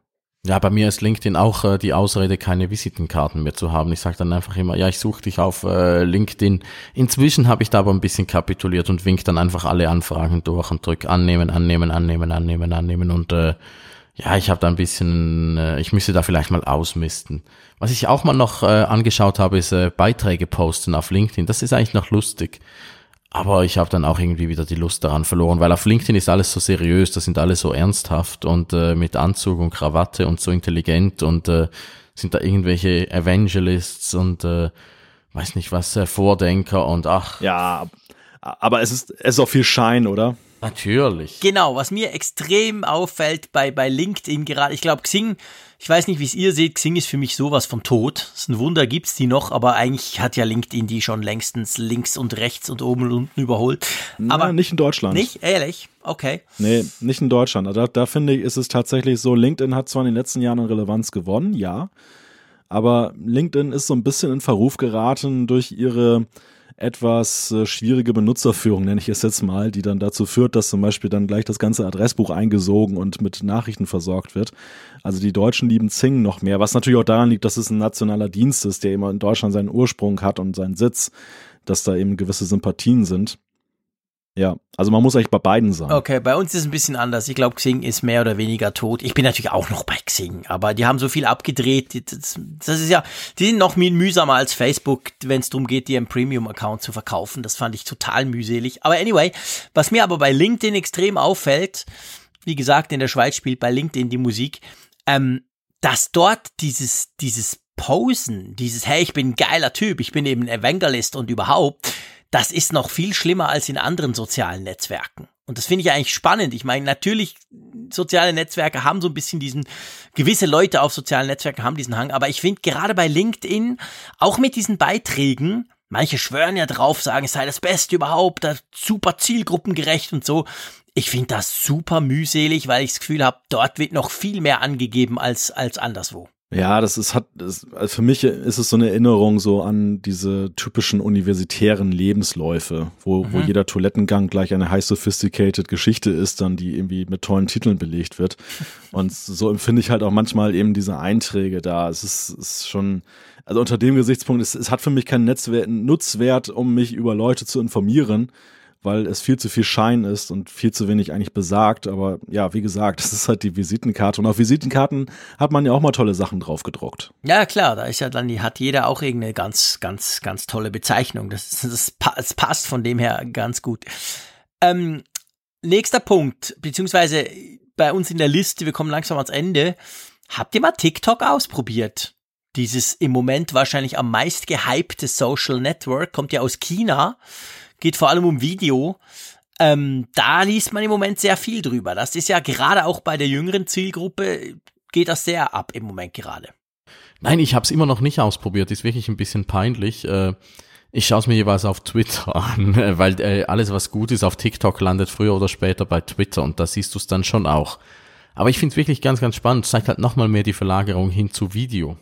Ja, bei mir ist LinkedIn auch äh, die Ausrede, keine Visitenkarten mehr zu haben. Ich sage dann einfach immer, ja, ich suche dich auf äh, LinkedIn. Inzwischen habe ich da aber ein bisschen kapituliert und wink dann einfach alle Anfragen durch und drück annehmen, annehmen, annehmen, annehmen, annehmen und äh, ja, ich habe da ein bisschen, äh, ich müsste da vielleicht mal ausmisten. Was ich auch mal noch äh, angeschaut habe, ist äh, Beiträge posten auf LinkedIn. Das ist eigentlich noch lustig. Aber ich habe dann auch irgendwie wieder die Lust daran verloren, weil auf LinkedIn ist alles so seriös, da sind alle so ernsthaft und äh, mit Anzug und Krawatte und so intelligent und äh, sind da irgendwelche Evangelists und äh, weiß nicht was, äh, Vordenker und ach. Ja, aber es ist, es ist auch viel Schein, oder? Natürlich. Genau, was mir extrem auffällt bei, bei LinkedIn gerade, ich glaube, Xing, ich weiß nicht, wie es ihr seht, Xing ist für mich sowas vom Tod. Es ist ein Wunder, gibt's die noch, aber eigentlich hat ja LinkedIn die schon längstens links und rechts und oben und unten überholt. Aber Na, nicht in Deutschland. Nicht? Ehrlich? Okay. Nee, nicht in Deutschland. Da, da finde ich, ist es tatsächlich so, LinkedIn hat zwar in den letzten Jahren an Relevanz gewonnen, ja, aber LinkedIn ist so ein bisschen in Verruf geraten durch ihre etwas äh, schwierige Benutzerführung, nenne ich es jetzt mal, die dann dazu führt, dass zum Beispiel dann gleich das ganze Adressbuch eingesogen und mit Nachrichten versorgt wird. Also die Deutschen lieben Zing noch mehr, was natürlich auch daran liegt, dass es ein nationaler Dienst ist, der immer in Deutschland seinen Ursprung hat und seinen Sitz, dass da eben gewisse Sympathien sind. Ja, also man muss eigentlich bei beiden sein. Okay, bei uns ist es ein bisschen anders. Ich glaube, Xing ist mehr oder weniger tot. Ich bin natürlich auch noch bei Xing, aber die haben so viel abgedreht. Das, das ist ja, die sind noch mühsamer als Facebook, wenn es darum geht, dir einen Premium-Account zu verkaufen. Das fand ich total mühselig. Aber anyway, was mir aber bei LinkedIn extrem auffällt, wie gesagt, in der Schweiz spielt bei LinkedIn die Musik, ähm, dass dort dieses, dieses Posen, dieses, hey, ich bin ein geiler Typ, ich bin eben Evangelist und überhaupt, das ist noch viel schlimmer als in anderen sozialen Netzwerken. Und das finde ich eigentlich spannend. Ich meine, natürlich, soziale Netzwerke haben so ein bisschen diesen, gewisse Leute auf sozialen Netzwerken haben diesen Hang, aber ich finde gerade bei LinkedIn, auch mit diesen Beiträgen, manche schwören ja drauf, sagen, es sei das Beste überhaupt, super zielgruppengerecht und so. Ich finde das super mühselig, weil ich das Gefühl habe, dort wird noch viel mehr angegeben als, als anderswo. Ja, das ist hat das, also für mich ist es so eine Erinnerung so an diese typischen universitären Lebensläufe, wo, mhm. wo jeder Toilettengang gleich eine high sophisticated Geschichte ist, dann die irgendwie mit tollen Titeln belegt wird. Und so empfinde ich halt auch manchmal eben diese Einträge da. Es ist, ist schon, also unter dem Gesichtspunkt, es, es hat für mich keinen Netzwert, Nutzwert, um mich über Leute zu informieren weil es viel zu viel Schein ist und viel zu wenig eigentlich besagt. Aber ja, wie gesagt, das ist halt die Visitenkarte. Und auf Visitenkarten hat man ja auch mal tolle Sachen drauf gedruckt. Ja, klar, da ist ja dann, die hat jeder auch irgendeine ganz, ganz, ganz tolle Bezeichnung. Das, das, das passt von dem her ganz gut. Ähm, nächster Punkt, beziehungsweise bei uns in der Liste, wir kommen langsam ans Ende. Habt ihr mal TikTok ausprobiert? Dieses im Moment wahrscheinlich am meist gehypte Social Network kommt ja aus China geht vor allem um Video. Ähm, da liest man im Moment sehr viel drüber. Das ist ja gerade auch bei der jüngeren Zielgruppe, geht das sehr ab im Moment gerade. Nein, ich habe es immer noch nicht ausprobiert. Ist wirklich ein bisschen peinlich. Äh, ich schaue es mir jeweils auf Twitter an, weil äh, alles, was gut ist auf TikTok, landet früher oder später bei Twitter und da siehst du es dann schon auch. Aber ich finde es wirklich ganz, ganz spannend. Zeigt halt nochmal mehr die Verlagerung hin zu Video.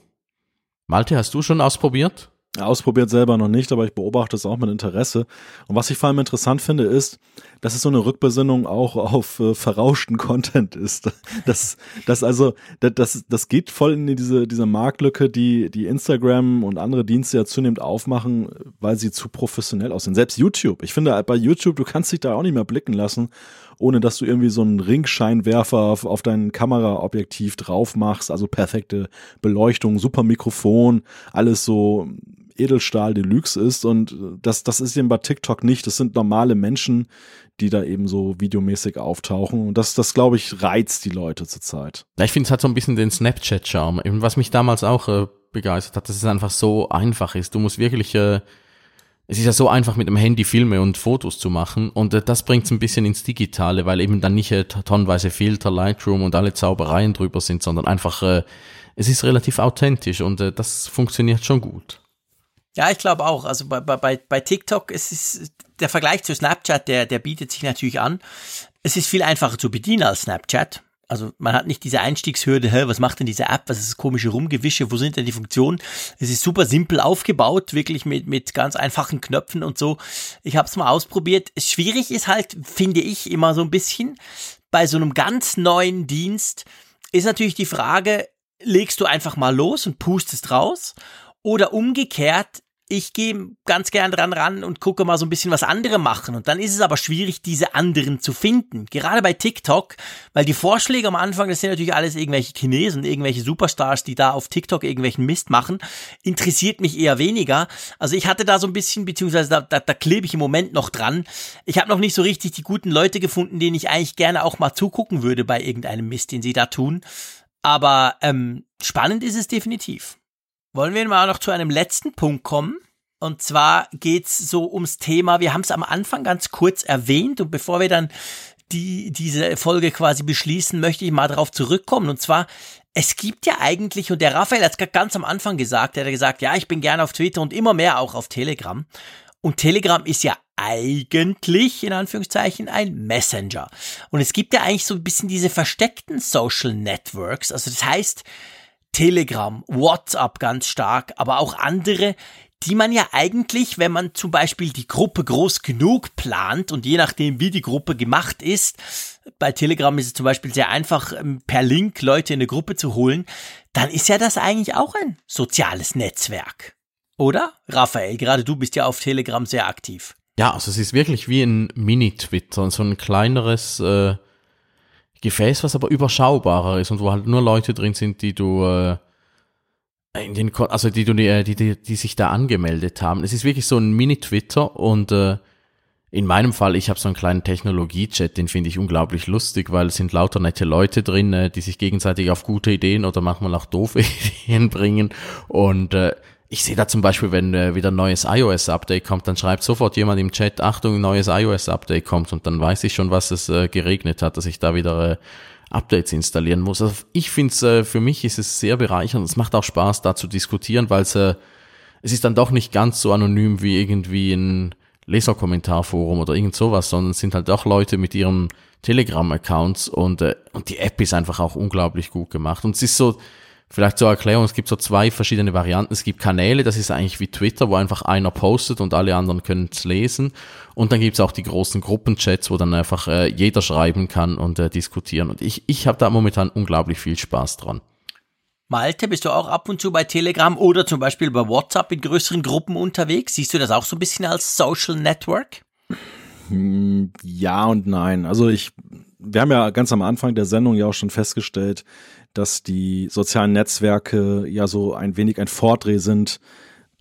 Malte, hast du schon ausprobiert? Ausprobiert selber noch nicht, aber ich beobachte es auch mit Interesse. Und was ich vor allem interessant finde, ist, dass es so eine Rückbesinnung auch auf äh, verrauschten Content ist. Das, das also, das, das geht voll in diese, diese Marktlücke, die, die Instagram und andere Dienste ja zunehmend aufmachen, weil sie zu professionell aussehen. Selbst YouTube. Ich finde, bei YouTube, du kannst dich da auch nicht mehr blicken lassen, ohne dass du irgendwie so einen Ringscheinwerfer auf, auf dein Kameraobjektiv drauf machst. Also perfekte Beleuchtung, super Mikrofon, alles so Edelstahl Deluxe ist und das, das ist eben bei TikTok nicht. Das sind normale Menschen, die da eben so videomäßig auftauchen und das, das glaube ich, reizt die Leute zurzeit. Ja, ich finde es hat so ein bisschen den Snapchat-Charme, was mich damals auch äh, begeistert hat, dass es einfach so einfach ist. Du musst wirklich, äh, es ist ja so einfach mit dem Handy Filme und Fotos zu machen und äh, das bringt es ein bisschen ins Digitale, weil eben dann nicht äh, tonnenweise Filter, Lightroom und alle Zaubereien drüber sind, sondern einfach, äh, es ist relativ authentisch und äh, das funktioniert schon gut. Ja, ich glaube auch. Also bei, bei, bei TikTok es ist der Vergleich zu Snapchat, der, der bietet sich natürlich an. Es ist viel einfacher zu bedienen als Snapchat. Also man hat nicht diese Einstiegshürde, hä, was macht denn diese App, was ist das komische Rumgewische, wo sind denn die Funktionen? Es ist super simpel aufgebaut, wirklich mit, mit ganz einfachen Knöpfen und so. Ich habe es mal ausprobiert. Schwierig ist halt, finde ich, immer so ein bisschen, bei so einem ganz neuen Dienst ist natürlich die Frage, legst du einfach mal los und pustest raus oder umgekehrt, ich gehe ganz gern dran ran und gucke mal so ein bisschen, was andere machen. Und dann ist es aber schwierig, diese anderen zu finden. Gerade bei TikTok, weil die Vorschläge am Anfang, das sind natürlich alles irgendwelche Chinesen, irgendwelche Superstars, die da auf TikTok irgendwelchen Mist machen, interessiert mich eher weniger. Also ich hatte da so ein bisschen, beziehungsweise da, da, da klebe ich im Moment noch dran. Ich habe noch nicht so richtig die guten Leute gefunden, denen ich eigentlich gerne auch mal zugucken würde bei irgendeinem Mist, den sie da tun. Aber ähm, spannend ist es definitiv. Wollen wir mal noch zu einem letzten Punkt kommen? Und zwar geht's so ums Thema, wir haben es am Anfang ganz kurz erwähnt und bevor wir dann die, diese Folge quasi beschließen, möchte ich mal darauf zurückkommen. Und zwar, es gibt ja eigentlich, und der Raphael hat es ganz am Anfang gesagt, er hat gesagt, ja, ich bin gerne auf Twitter und immer mehr auch auf Telegram. Und Telegram ist ja eigentlich, in Anführungszeichen, ein Messenger. Und es gibt ja eigentlich so ein bisschen diese versteckten Social Networks. Also das heißt, Telegram, WhatsApp ganz stark, aber auch andere, die man ja eigentlich, wenn man zum Beispiel die Gruppe groß genug plant und je nachdem, wie die Gruppe gemacht ist, bei Telegram ist es zum Beispiel sehr einfach, ähm, per Link Leute in eine Gruppe zu holen, dann ist ja das eigentlich auch ein soziales Netzwerk. Oder? Raphael, gerade du bist ja auf Telegram sehr aktiv. Ja, also es ist wirklich wie ein Mini-Twitter, so ein kleineres äh, Gefäß, was aber überschaubarer ist und wo halt nur Leute drin sind, die du äh, in den, also die, die, die, die sich da angemeldet haben. Es ist wirklich so ein Mini-Twitter und äh, in meinem Fall, ich habe so einen kleinen Technologie-Chat, den finde ich unglaublich lustig, weil es sind lauter nette Leute drin, äh, die sich gegenseitig auf gute Ideen oder manchmal auch doofe Ideen bringen. Und äh, ich sehe da zum Beispiel, wenn äh, wieder ein neues iOS-Update kommt, dann schreibt sofort jemand im Chat, Achtung, ein neues iOS-Update kommt und dann weiß ich schon, was es äh, geregnet hat, dass ich da wieder äh, Updates installieren muss. Also ich finde es, äh, für mich ist es sehr bereichernd. Es macht auch Spaß, da zu diskutieren, weil es, äh, es ist dann doch nicht ganz so anonym wie irgendwie ein Leserkommentarforum oder irgend sowas, sondern es sind halt auch Leute mit ihren Telegram-Accounts und, äh, und die App ist einfach auch unglaublich gut gemacht. Und es ist so, Vielleicht zur Erklärung, es gibt so zwei verschiedene Varianten. Es gibt Kanäle, das ist eigentlich wie Twitter, wo einfach einer postet und alle anderen können es lesen. Und dann gibt es auch die großen Gruppenchats, wo dann einfach äh, jeder schreiben kann und äh, diskutieren. Und ich, ich habe da momentan unglaublich viel Spaß dran. Malte, bist du auch ab und zu bei Telegram oder zum Beispiel bei WhatsApp in größeren Gruppen unterwegs? Siehst du das auch so ein bisschen als Social Network? Hm, ja und nein. Also ich, wir haben ja ganz am Anfang der Sendung ja auch schon festgestellt, dass die sozialen Netzwerke ja so ein wenig ein Vordreh sind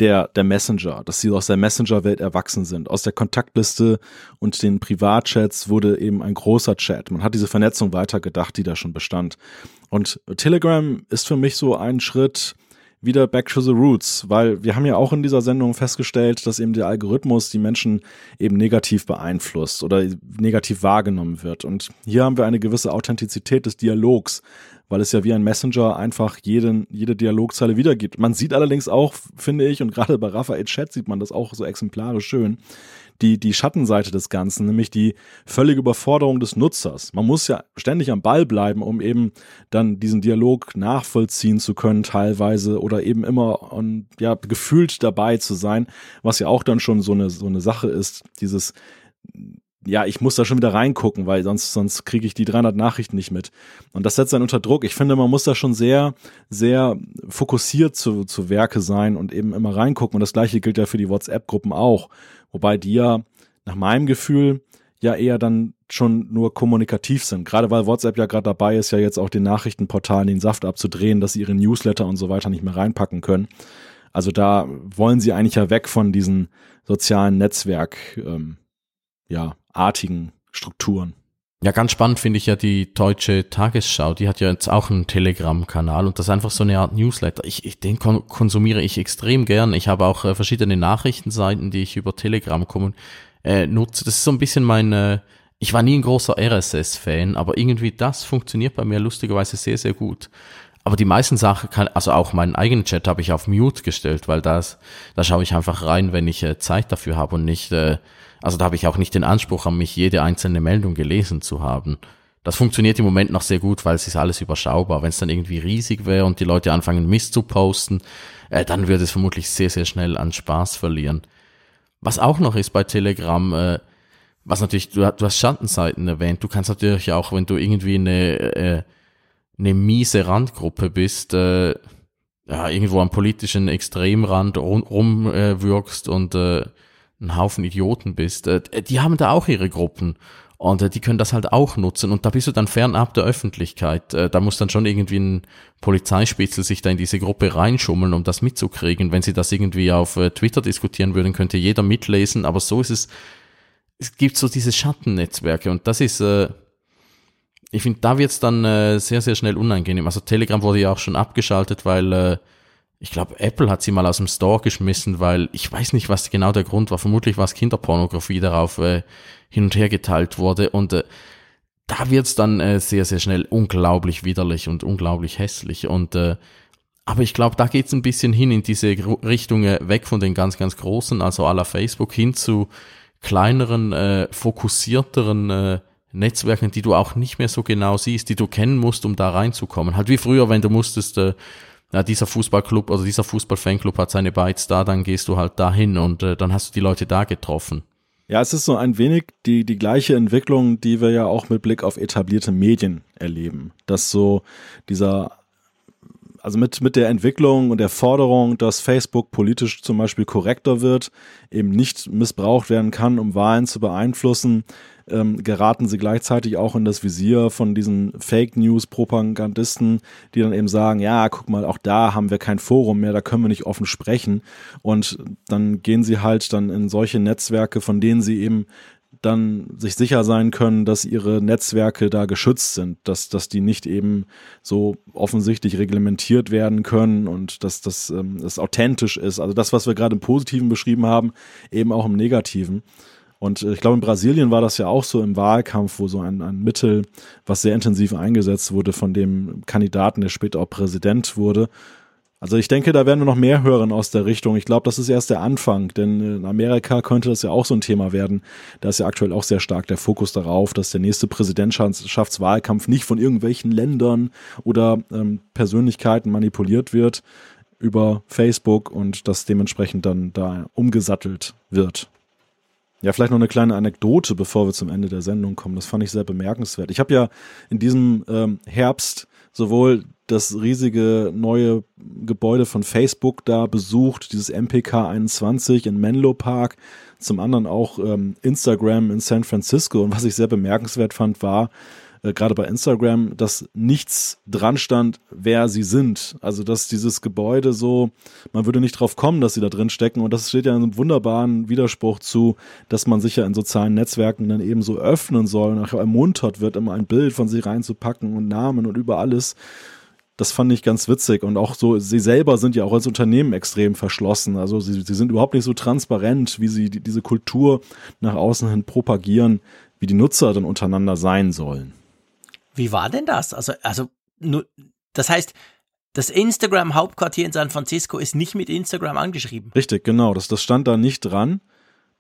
der, der Messenger, dass sie aus der Messenger-Welt erwachsen sind. Aus der Kontaktliste und den Privatchats wurde eben ein großer Chat. Man hat diese Vernetzung weitergedacht, die da schon bestand. Und Telegram ist für mich so ein Schritt wieder back to the roots, weil wir haben ja auch in dieser Sendung festgestellt, dass eben der Algorithmus die Menschen eben negativ beeinflusst oder negativ wahrgenommen wird. Und hier haben wir eine gewisse Authentizität des Dialogs, weil es ja wie ein Messenger einfach jeden, jede Dialogzeile wiedergibt. Man sieht allerdings auch, finde ich, und gerade bei Raphael Chat sieht man das auch so exemplarisch schön, die, die Schattenseite des Ganzen, nämlich die völlige Überforderung des Nutzers. Man muss ja ständig am Ball bleiben, um eben dann diesen Dialog nachvollziehen zu können, teilweise, oder eben immer on, ja, gefühlt dabei zu sein, was ja auch dann schon so eine, so eine Sache ist, dieses ja, ich muss da schon wieder reingucken, weil sonst, sonst kriege ich die 300 Nachrichten nicht mit. Und das setzt dann unter Druck. Ich finde, man muss da schon sehr, sehr fokussiert zu, zu Werke sein und eben immer reingucken. Und das gleiche gilt ja für die WhatsApp-Gruppen auch. Wobei die ja nach meinem Gefühl ja eher dann schon nur kommunikativ sind. Gerade weil WhatsApp ja gerade dabei ist, ja jetzt auch den Nachrichtenportalen den Saft abzudrehen, dass sie ihre Newsletter und so weiter nicht mehr reinpacken können. Also da wollen sie eigentlich ja weg von diesen sozialen Netzwerk, ähm, ja, artigen Strukturen. Ja, ganz spannend finde ich ja die deutsche Tagesschau. Die hat ja jetzt auch einen Telegram-Kanal und das ist einfach so eine Art Newsletter. Ich, ich den kon konsumiere ich extrem gern. Ich habe auch äh, verschiedene Nachrichtenseiten, die ich über Telegram kommen, äh, nutze. Das ist so ein bisschen mein, äh, ich war nie ein großer RSS-Fan, aber irgendwie das funktioniert bei mir lustigerweise sehr, sehr gut. Aber die meisten Sachen kann, also auch meinen eigenen Chat habe ich auf Mute gestellt, weil das, da schaue ich einfach rein, wenn ich äh, Zeit dafür habe und nicht, äh, also da habe ich auch nicht den Anspruch an mich, jede einzelne Meldung gelesen zu haben. Das funktioniert im Moment noch sehr gut, weil es ist alles überschaubar. Wenn es dann irgendwie riesig wäre und die Leute anfangen Mist zu posten, äh, dann würde es vermutlich sehr, sehr schnell an Spaß verlieren. Was auch noch ist bei Telegram, äh, was natürlich, du, du hast Schattenseiten erwähnt, du kannst natürlich auch, wenn du irgendwie eine, äh, eine miese Randgruppe bist, äh, ja, irgendwo am politischen Extremrand rumwirkst rum, äh, und äh, ein Haufen Idioten bist, äh, die haben da auch ihre Gruppen und äh, die können das halt auch nutzen und da bist du dann fernab der Öffentlichkeit. Äh, da muss dann schon irgendwie ein Polizeispitzel sich da in diese Gruppe reinschummeln, um das mitzukriegen. Wenn sie das irgendwie auf Twitter diskutieren würden, könnte jeder mitlesen, aber so ist es, es gibt so diese Schattennetzwerke und das ist, ich finde, da wird's dann sehr, sehr schnell unangenehm. Also Telegram wurde ja auch schon abgeschaltet, weil ich glaube, Apple hat sie mal aus dem Store geschmissen, weil ich weiß nicht, was genau der Grund war. Vermutlich war es Kinderpornografie darauf äh, hin und her geteilt wurde. Und äh, da wird's dann äh, sehr, sehr schnell unglaublich widerlich und unglaublich hässlich. Und äh, aber ich glaube, da geht's ein bisschen hin in diese Richtung äh, weg von den ganz, ganz großen, also la Facebook, hin zu kleineren, äh, fokussierteren äh, Netzwerken, die du auch nicht mehr so genau siehst, die du kennen musst, um da reinzukommen. Halt wie früher, wenn du musstest äh, ja, dieser Fußballclub oder dieser Fußballfanclub hat seine Bytes da, dann gehst du halt dahin und äh, dann hast du die Leute da getroffen. Ja, es ist so ein wenig die, die gleiche Entwicklung, die wir ja auch mit Blick auf etablierte Medien erleben. Dass so dieser also mit, mit der Entwicklung und der Forderung, dass Facebook politisch zum Beispiel korrekter wird, eben nicht missbraucht werden kann, um Wahlen zu beeinflussen, ähm, geraten sie gleichzeitig auch in das Visier von diesen Fake News Propagandisten, die dann eben sagen, ja, guck mal, auch da haben wir kein Forum mehr, da können wir nicht offen sprechen. Und dann gehen sie halt dann in solche Netzwerke, von denen sie eben dann sich sicher sein können, dass ihre Netzwerke da geschützt sind, dass, dass die nicht eben so offensichtlich reglementiert werden können und dass das, ähm, das authentisch ist. Also das, was wir gerade im Positiven beschrieben haben, eben auch im Negativen. Und äh, ich glaube, in Brasilien war das ja auch so im Wahlkampf, wo so ein, ein Mittel, was sehr intensiv eingesetzt wurde von dem Kandidaten, der später auch Präsident wurde. Also ich denke, da werden wir noch mehr hören aus der Richtung. Ich glaube, das ist erst der Anfang, denn in Amerika könnte das ja auch so ein Thema werden. Da ist ja aktuell auch sehr stark der Fokus darauf, dass der nächste Präsidentschaftswahlkampf nicht von irgendwelchen Ländern oder ähm, Persönlichkeiten manipuliert wird über Facebook und das dementsprechend dann da umgesattelt wird. Ja, vielleicht noch eine kleine Anekdote, bevor wir zum Ende der Sendung kommen. Das fand ich sehr bemerkenswert. Ich habe ja in diesem ähm, Herbst sowohl das riesige neue Gebäude von Facebook da besucht, dieses MPK 21 in Menlo Park, zum anderen auch ähm, Instagram in San Francisco. Und was ich sehr bemerkenswert fand, war, äh, gerade bei Instagram, dass nichts dran stand, wer sie sind. Also dass dieses Gebäude so, man würde nicht drauf kommen, dass sie da drin stecken. Und das steht ja in einem wunderbaren Widerspruch zu, dass man sich ja in sozialen Netzwerken dann eben so öffnen soll und auch ermuntert wird, immer ein Bild von sie reinzupacken und Namen und über alles. Das fand ich ganz witzig. Und auch so, sie selber sind ja auch als Unternehmen extrem verschlossen. Also sie, sie sind überhaupt nicht so transparent, wie sie die, diese Kultur nach außen hin propagieren, wie die Nutzer dann untereinander sein sollen. Wie war denn das? Also, also, nur, das heißt, das Instagram-Hauptquartier in San Francisco ist nicht mit Instagram angeschrieben. Richtig, genau. Das, das stand da nicht dran.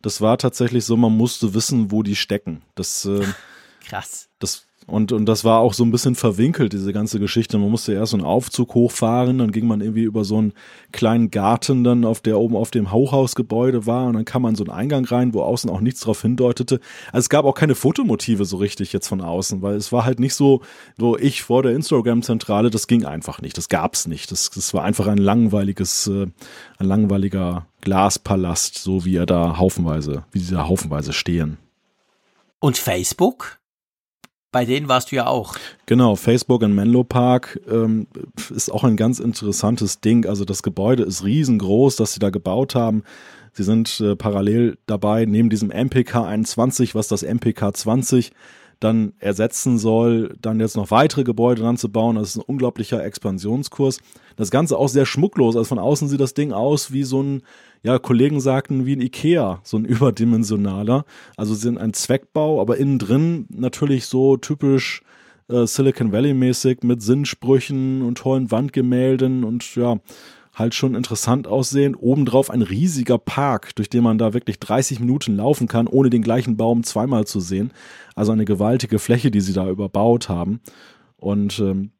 Das war tatsächlich so, man musste wissen, wo die stecken. Das, äh, Krass. Das und, und das war auch so ein bisschen verwinkelt, diese ganze Geschichte. Man musste erst so einen Aufzug hochfahren, dann ging man irgendwie über so einen kleinen Garten dann, auf der oben auf dem Hochhausgebäude war und dann kam man so einen Eingang rein, wo außen auch nichts drauf hindeutete. Also es gab auch keine Fotomotive so richtig jetzt von außen, weil es war halt nicht so, so ich vor der Instagram-Zentrale, das ging einfach nicht, das gab's nicht. Das, das war einfach ein langweiliges, äh, ein langweiliger Glaspalast, so wie er da haufenweise, wie sie da haufenweise stehen. Und Facebook? Bei denen warst du ja auch. Genau, Facebook in Menlo Park ähm, ist auch ein ganz interessantes Ding. Also das Gebäude ist riesengroß, das sie da gebaut haben. Sie sind äh, parallel dabei, neben diesem MPK 21, was das MPK 20 dann ersetzen soll, dann jetzt noch weitere Gebäude dran zu bauen. Das ist ein unglaublicher Expansionskurs. Das Ganze auch sehr schmucklos. Also von außen sieht das Ding aus wie so ein ja, Kollegen sagten wie ein Ikea, so ein überdimensionaler. Also sind ein Zweckbau, aber innen drin natürlich so typisch äh, Silicon Valley mäßig mit Sinnsprüchen und tollen Wandgemälden und ja, halt schon interessant aussehen. Obendrauf ein riesiger Park, durch den man da wirklich 30 Minuten laufen kann, ohne den gleichen Baum zweimal zu sehen. Also eine gewaltige Fläche, die sie da überbaut haben. Und ähm,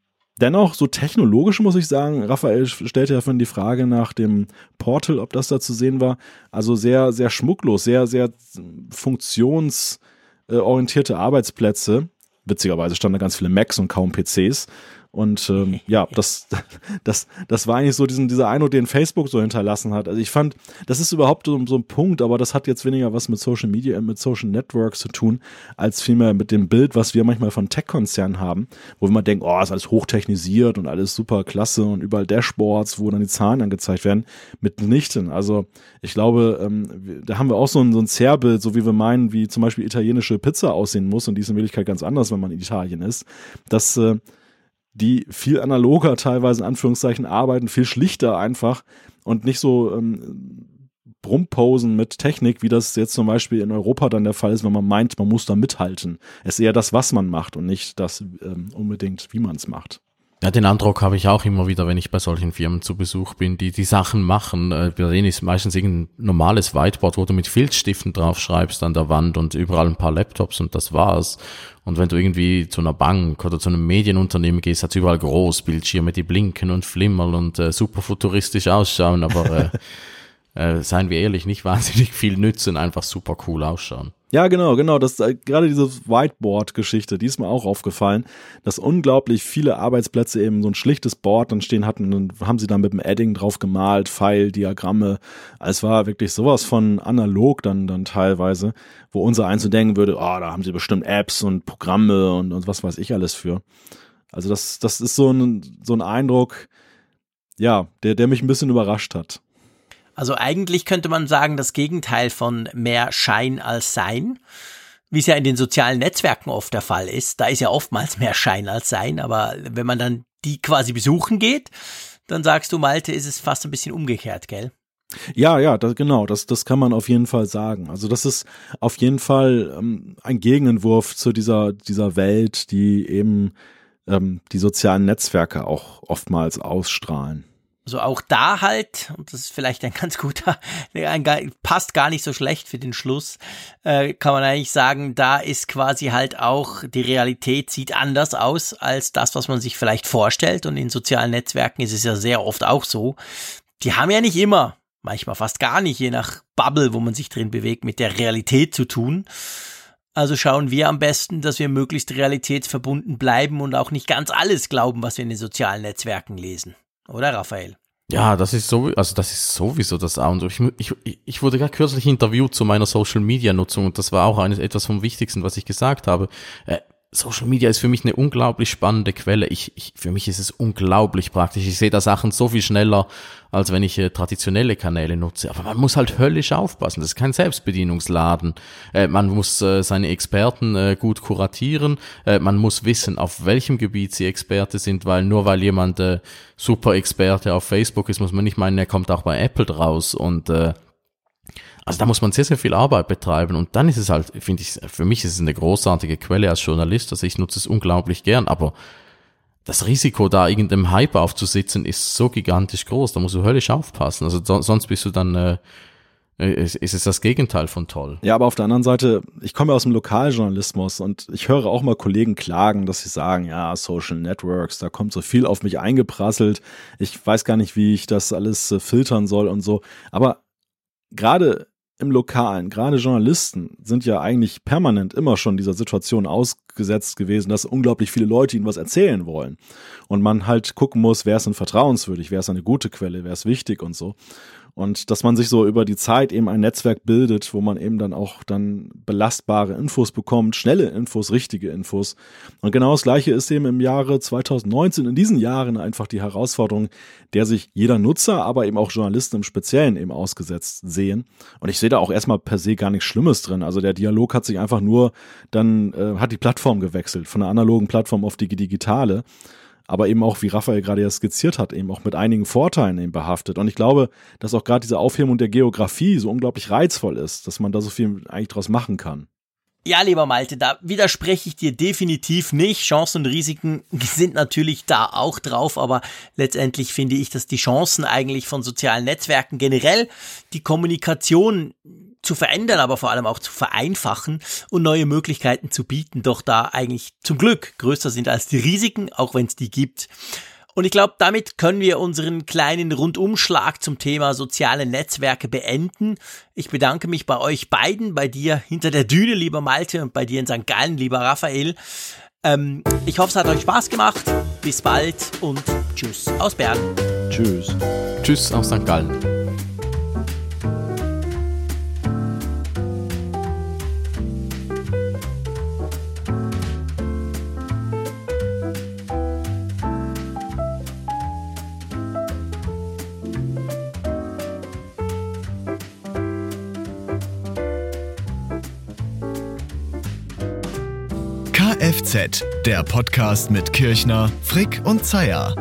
Dennoch, so technologisch muss ich sagen, Raphael stellte ja von die Frage nach dem Portal, ob das da zu sehen war. Also sehr, sehr schmucklos, sehr, sehr funktionsorientierte Arbeitsplätze. Witzigerweise standen da ganz viele Macs und kaum PCs. Und ähm, ja, das, das, das war eigentlich so diesen, dieser Eindruck, den Facebook so hinterlassen hat. Also ich fand, das ist überhaupt so, so ein Punkt, aber das hat jetzt weniger was mit Social Media, mit Social Networks zu tun, als vielmehr mit dem Bild, was wir manchmal von Tech-Konzernen haben, wo wir mal denken, oh, ist alles hochtechnisiert und alles super klasse und überall Dashboards, wo dann die Zahlen angezeigt werden, mitnichten. Also ich glaube, ähm, da haben wir auch so ein, so ein Zerrbild, so wie wir meinen, wie zum Beispiel italienische Pizza aussehen muss und die ist in Wirklichkeit ganz anders, wenn man in Italien ist. Das äh, die viel analoger teilweise in Anführungszeichen arbeiten, viel schlichter einfach und nicht so ähm, Brummposen mit Technik, wie das jetzt zum Beispiel in Europa dann der Fall ist, wenn man meint, man muss da mithalten. Es ist eher das, was man macht und nicht das ähm, unbedingt, wie man es macht. Ja, den Eindruck habe ich auch immer wieder, wenn ich bei solchen Firmen zu Besuch bin, die die Sachen machen. Äh, bei denen ist meistens irgendein normales Whiteboard, wo du mit Filzstiften draufschreibst an der Wand und überall ein paar Laptops und das war's. Und wenn du irgendwie zu einer Bank oder zu einem Medienunternehmen gehst, hat's überall Großbildschirme, die blinken und flimmern und äh, super futuristisch ausschauen, aber äh, äh, seien wir ehrlich, nicht wahnsinnig viel nützen, einfach super cool ausschauen. Ja, genau, genau. Das äh, gerade diese Whiteboard-Geschichte, die ist mir auch aufgefallen, dass unglaublich viele Arbeitsplätze eben so ein schlichtes Board dann stehen hatten. Und haben sie dann mit dem Edding drauf gemalt, Pfeil, Diagramme. Es war wirklich sowas von analog dann dann teilweise, wo unser eins denken würde, oh, da haben sie bestimmt Apps und Programme und, und was weiß ich alles für. Also das, das ist so ein, so ein Eindruck, ja, der, der mich ein bisschen überrascht hat. Also eigentlich könnte man sagen, das Gegenteil von mehr Schein als Sein, wie es ja in den sozialen Netzwerken oft der Fall ist. Da ist ja oftmals mehr Schein als Sein, aber wenn man dann die quasi besuchen geht, dann sagst du, Malte, ist es fast ein bisschen umgekehrt, gell? Ja, ja, das, genau, das, das kann man auf jeden Fall sagen. Also das ist auf jeden Fall ähm, ein Gegenentwurf zu dieser, dieser Welt, die eben ähm, die sozialen Netzwerke auch oftmals ausstrahlen. Also auch da halt, und das ist vielleicht ein ganz guter, ein, passt gar nicht so schlecht für den Schluss, äh, kann man eigentlich sagen, da ist quasi halt auch, die Realität sieht anders aus als das, was man sich vielleicht vorstellt. Und in sozialen Netzwerken ist es ja sehr oft auch so. Die haben ja nicht immer, manchmal fast gar nicht, je nach Bubble, wo man sich drin bewegt, mit der Realität zu tun. Also schauen wir am besten, dass wir möglichst realitätsverbunden bleiben und auch nicht ganz alles glauben, was wir in den sozialen Netzwerken lesen. Oder Raphael? Ja, das ist so, also das ist sowieso das A und O. Ich, ich, ich wurde gerade kürzlich interviewt zu meiner Social Media Nutzung und das war auch eines, etwas vom Wichtigsten, was ich gesagt habe. Äh, Social Media ist für mich eine unglaublich spannende Quelle. Ich, ich, für mich ist es unglaublich praktisch. Ich sehe da Sachen so viel schneller, als wenn ich äh, traditionelle Kanäle nutze. Aber man muss halt höllisch aufpassen. Das ist kein Selbstbedienungsladen. Äh, man muss äh, seine Experten äh, gut kuratieren. Äh, man muss wissen, auf welchem Gebiet sie Experte sind, weil nur weil jemand äh, super Experte auf Facebook ist, muss man nicht meinen, er kommt auch bei Apple draus und äh, also da muss man sehr, sehr viel Arbeit betreiben und dann ist es halt, finde ich, für mich ist es eine großartige Quelle als Journalist, also ich nutze es unglaublich gern, aber das Risiko, da irgendeinem Hype aufzusitzen, ist so gigantisch groß, da musst du höllisch aufpassen. Also so, sonst bist du dann, äh, ist, ist es das Gegenteil von toll. Ja, aber auf der anderen Seite, ich komme ja aus dem Lokaljournalismus und ich höre auch mal Kollegen klagen, dass sie sagen, ja, Social Networks, da kommt so viel auf mich eingeprasselt. Ich weiß gar nicht, wie ich das alles äh, filtern soll und so. Aber gerade im Lokalen, gerade Journalisten sind ja eigentlich permanent immer schon dieser Situation ausgesetzt gewesen, dass unglaublich viele Leute ihnen was erzählen wollen. Und man halt gucken muss, wer ist denn vertrauenswürdig, wer ist eine gute Quelle, wer ist wichtig und so. Und dass man sich so über die Zeit eben ein Netzwerk bildet, wo man eben dann auch dann belastbare Infos bekommt, schnelle Infos, richtige Infos. Und genau das Gleiche ist eben im Jahre 2019, in diesen Jahren einfach die Herausforderung, der sich jeder Nutzer, aber eben auch Journalisten im Speziellen eben ausgesetzt sehen. Und ich sehe da auch erstmal per se gar nichts Schlimmes drin. Also der Dialog hat sich einfach nur dann, äh, hat die Plattform gewechselt, von der analogen Plattform auf die digitale aber eben auch, wie Raphael gerade ja skizziert hat, eben auch mit einigen Vorteilen eben behaftet. Und ich glaube, dass auch gerade diese Aufhebung der Geografie so unglaublich reizvoll ist, dass man da so viel eigentlich draus machen kann. Ja, lieber Malte, da widerspreche ich dir definitiv nicht. Chancen und Risiken sind natürlich da auch drauf, aber letztendlich finde ich, dass die Chancen eigentlich von sozialen Netzwerken generell die Kommunikation zu verändern, aber vor allem auch zu vereinfachen und neue Möglichkeiten zu bieten, doch da eigentlich zum Glück größer sind als die Risiken, auch wenn es die gibt. Und ich glaube, damit können wir unseren kleinen Rundumschlag zum Thema soziale Netzwerke beenden. Ich bedanke mich bei euch beiden, bei dir hinter der Düne, lieber Malte, und bei dir in St. Gallen, lieber Raphael. Ähm, ich hoffe, es hat euch Spaß gemacht. Bis bald und tschüss aus Bern. Tschüss. Tschüss aus St. Gallen. Kfz, der Podcast mit Kirchner, Frick und Zeyer.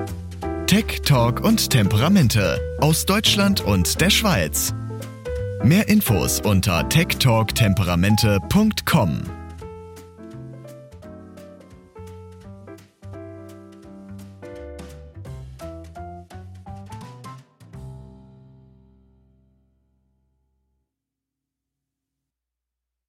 Tech, Talk und Temperamente aus Deutschland und der Schweiz. Mehr Infos unter techtalktemperamente.com.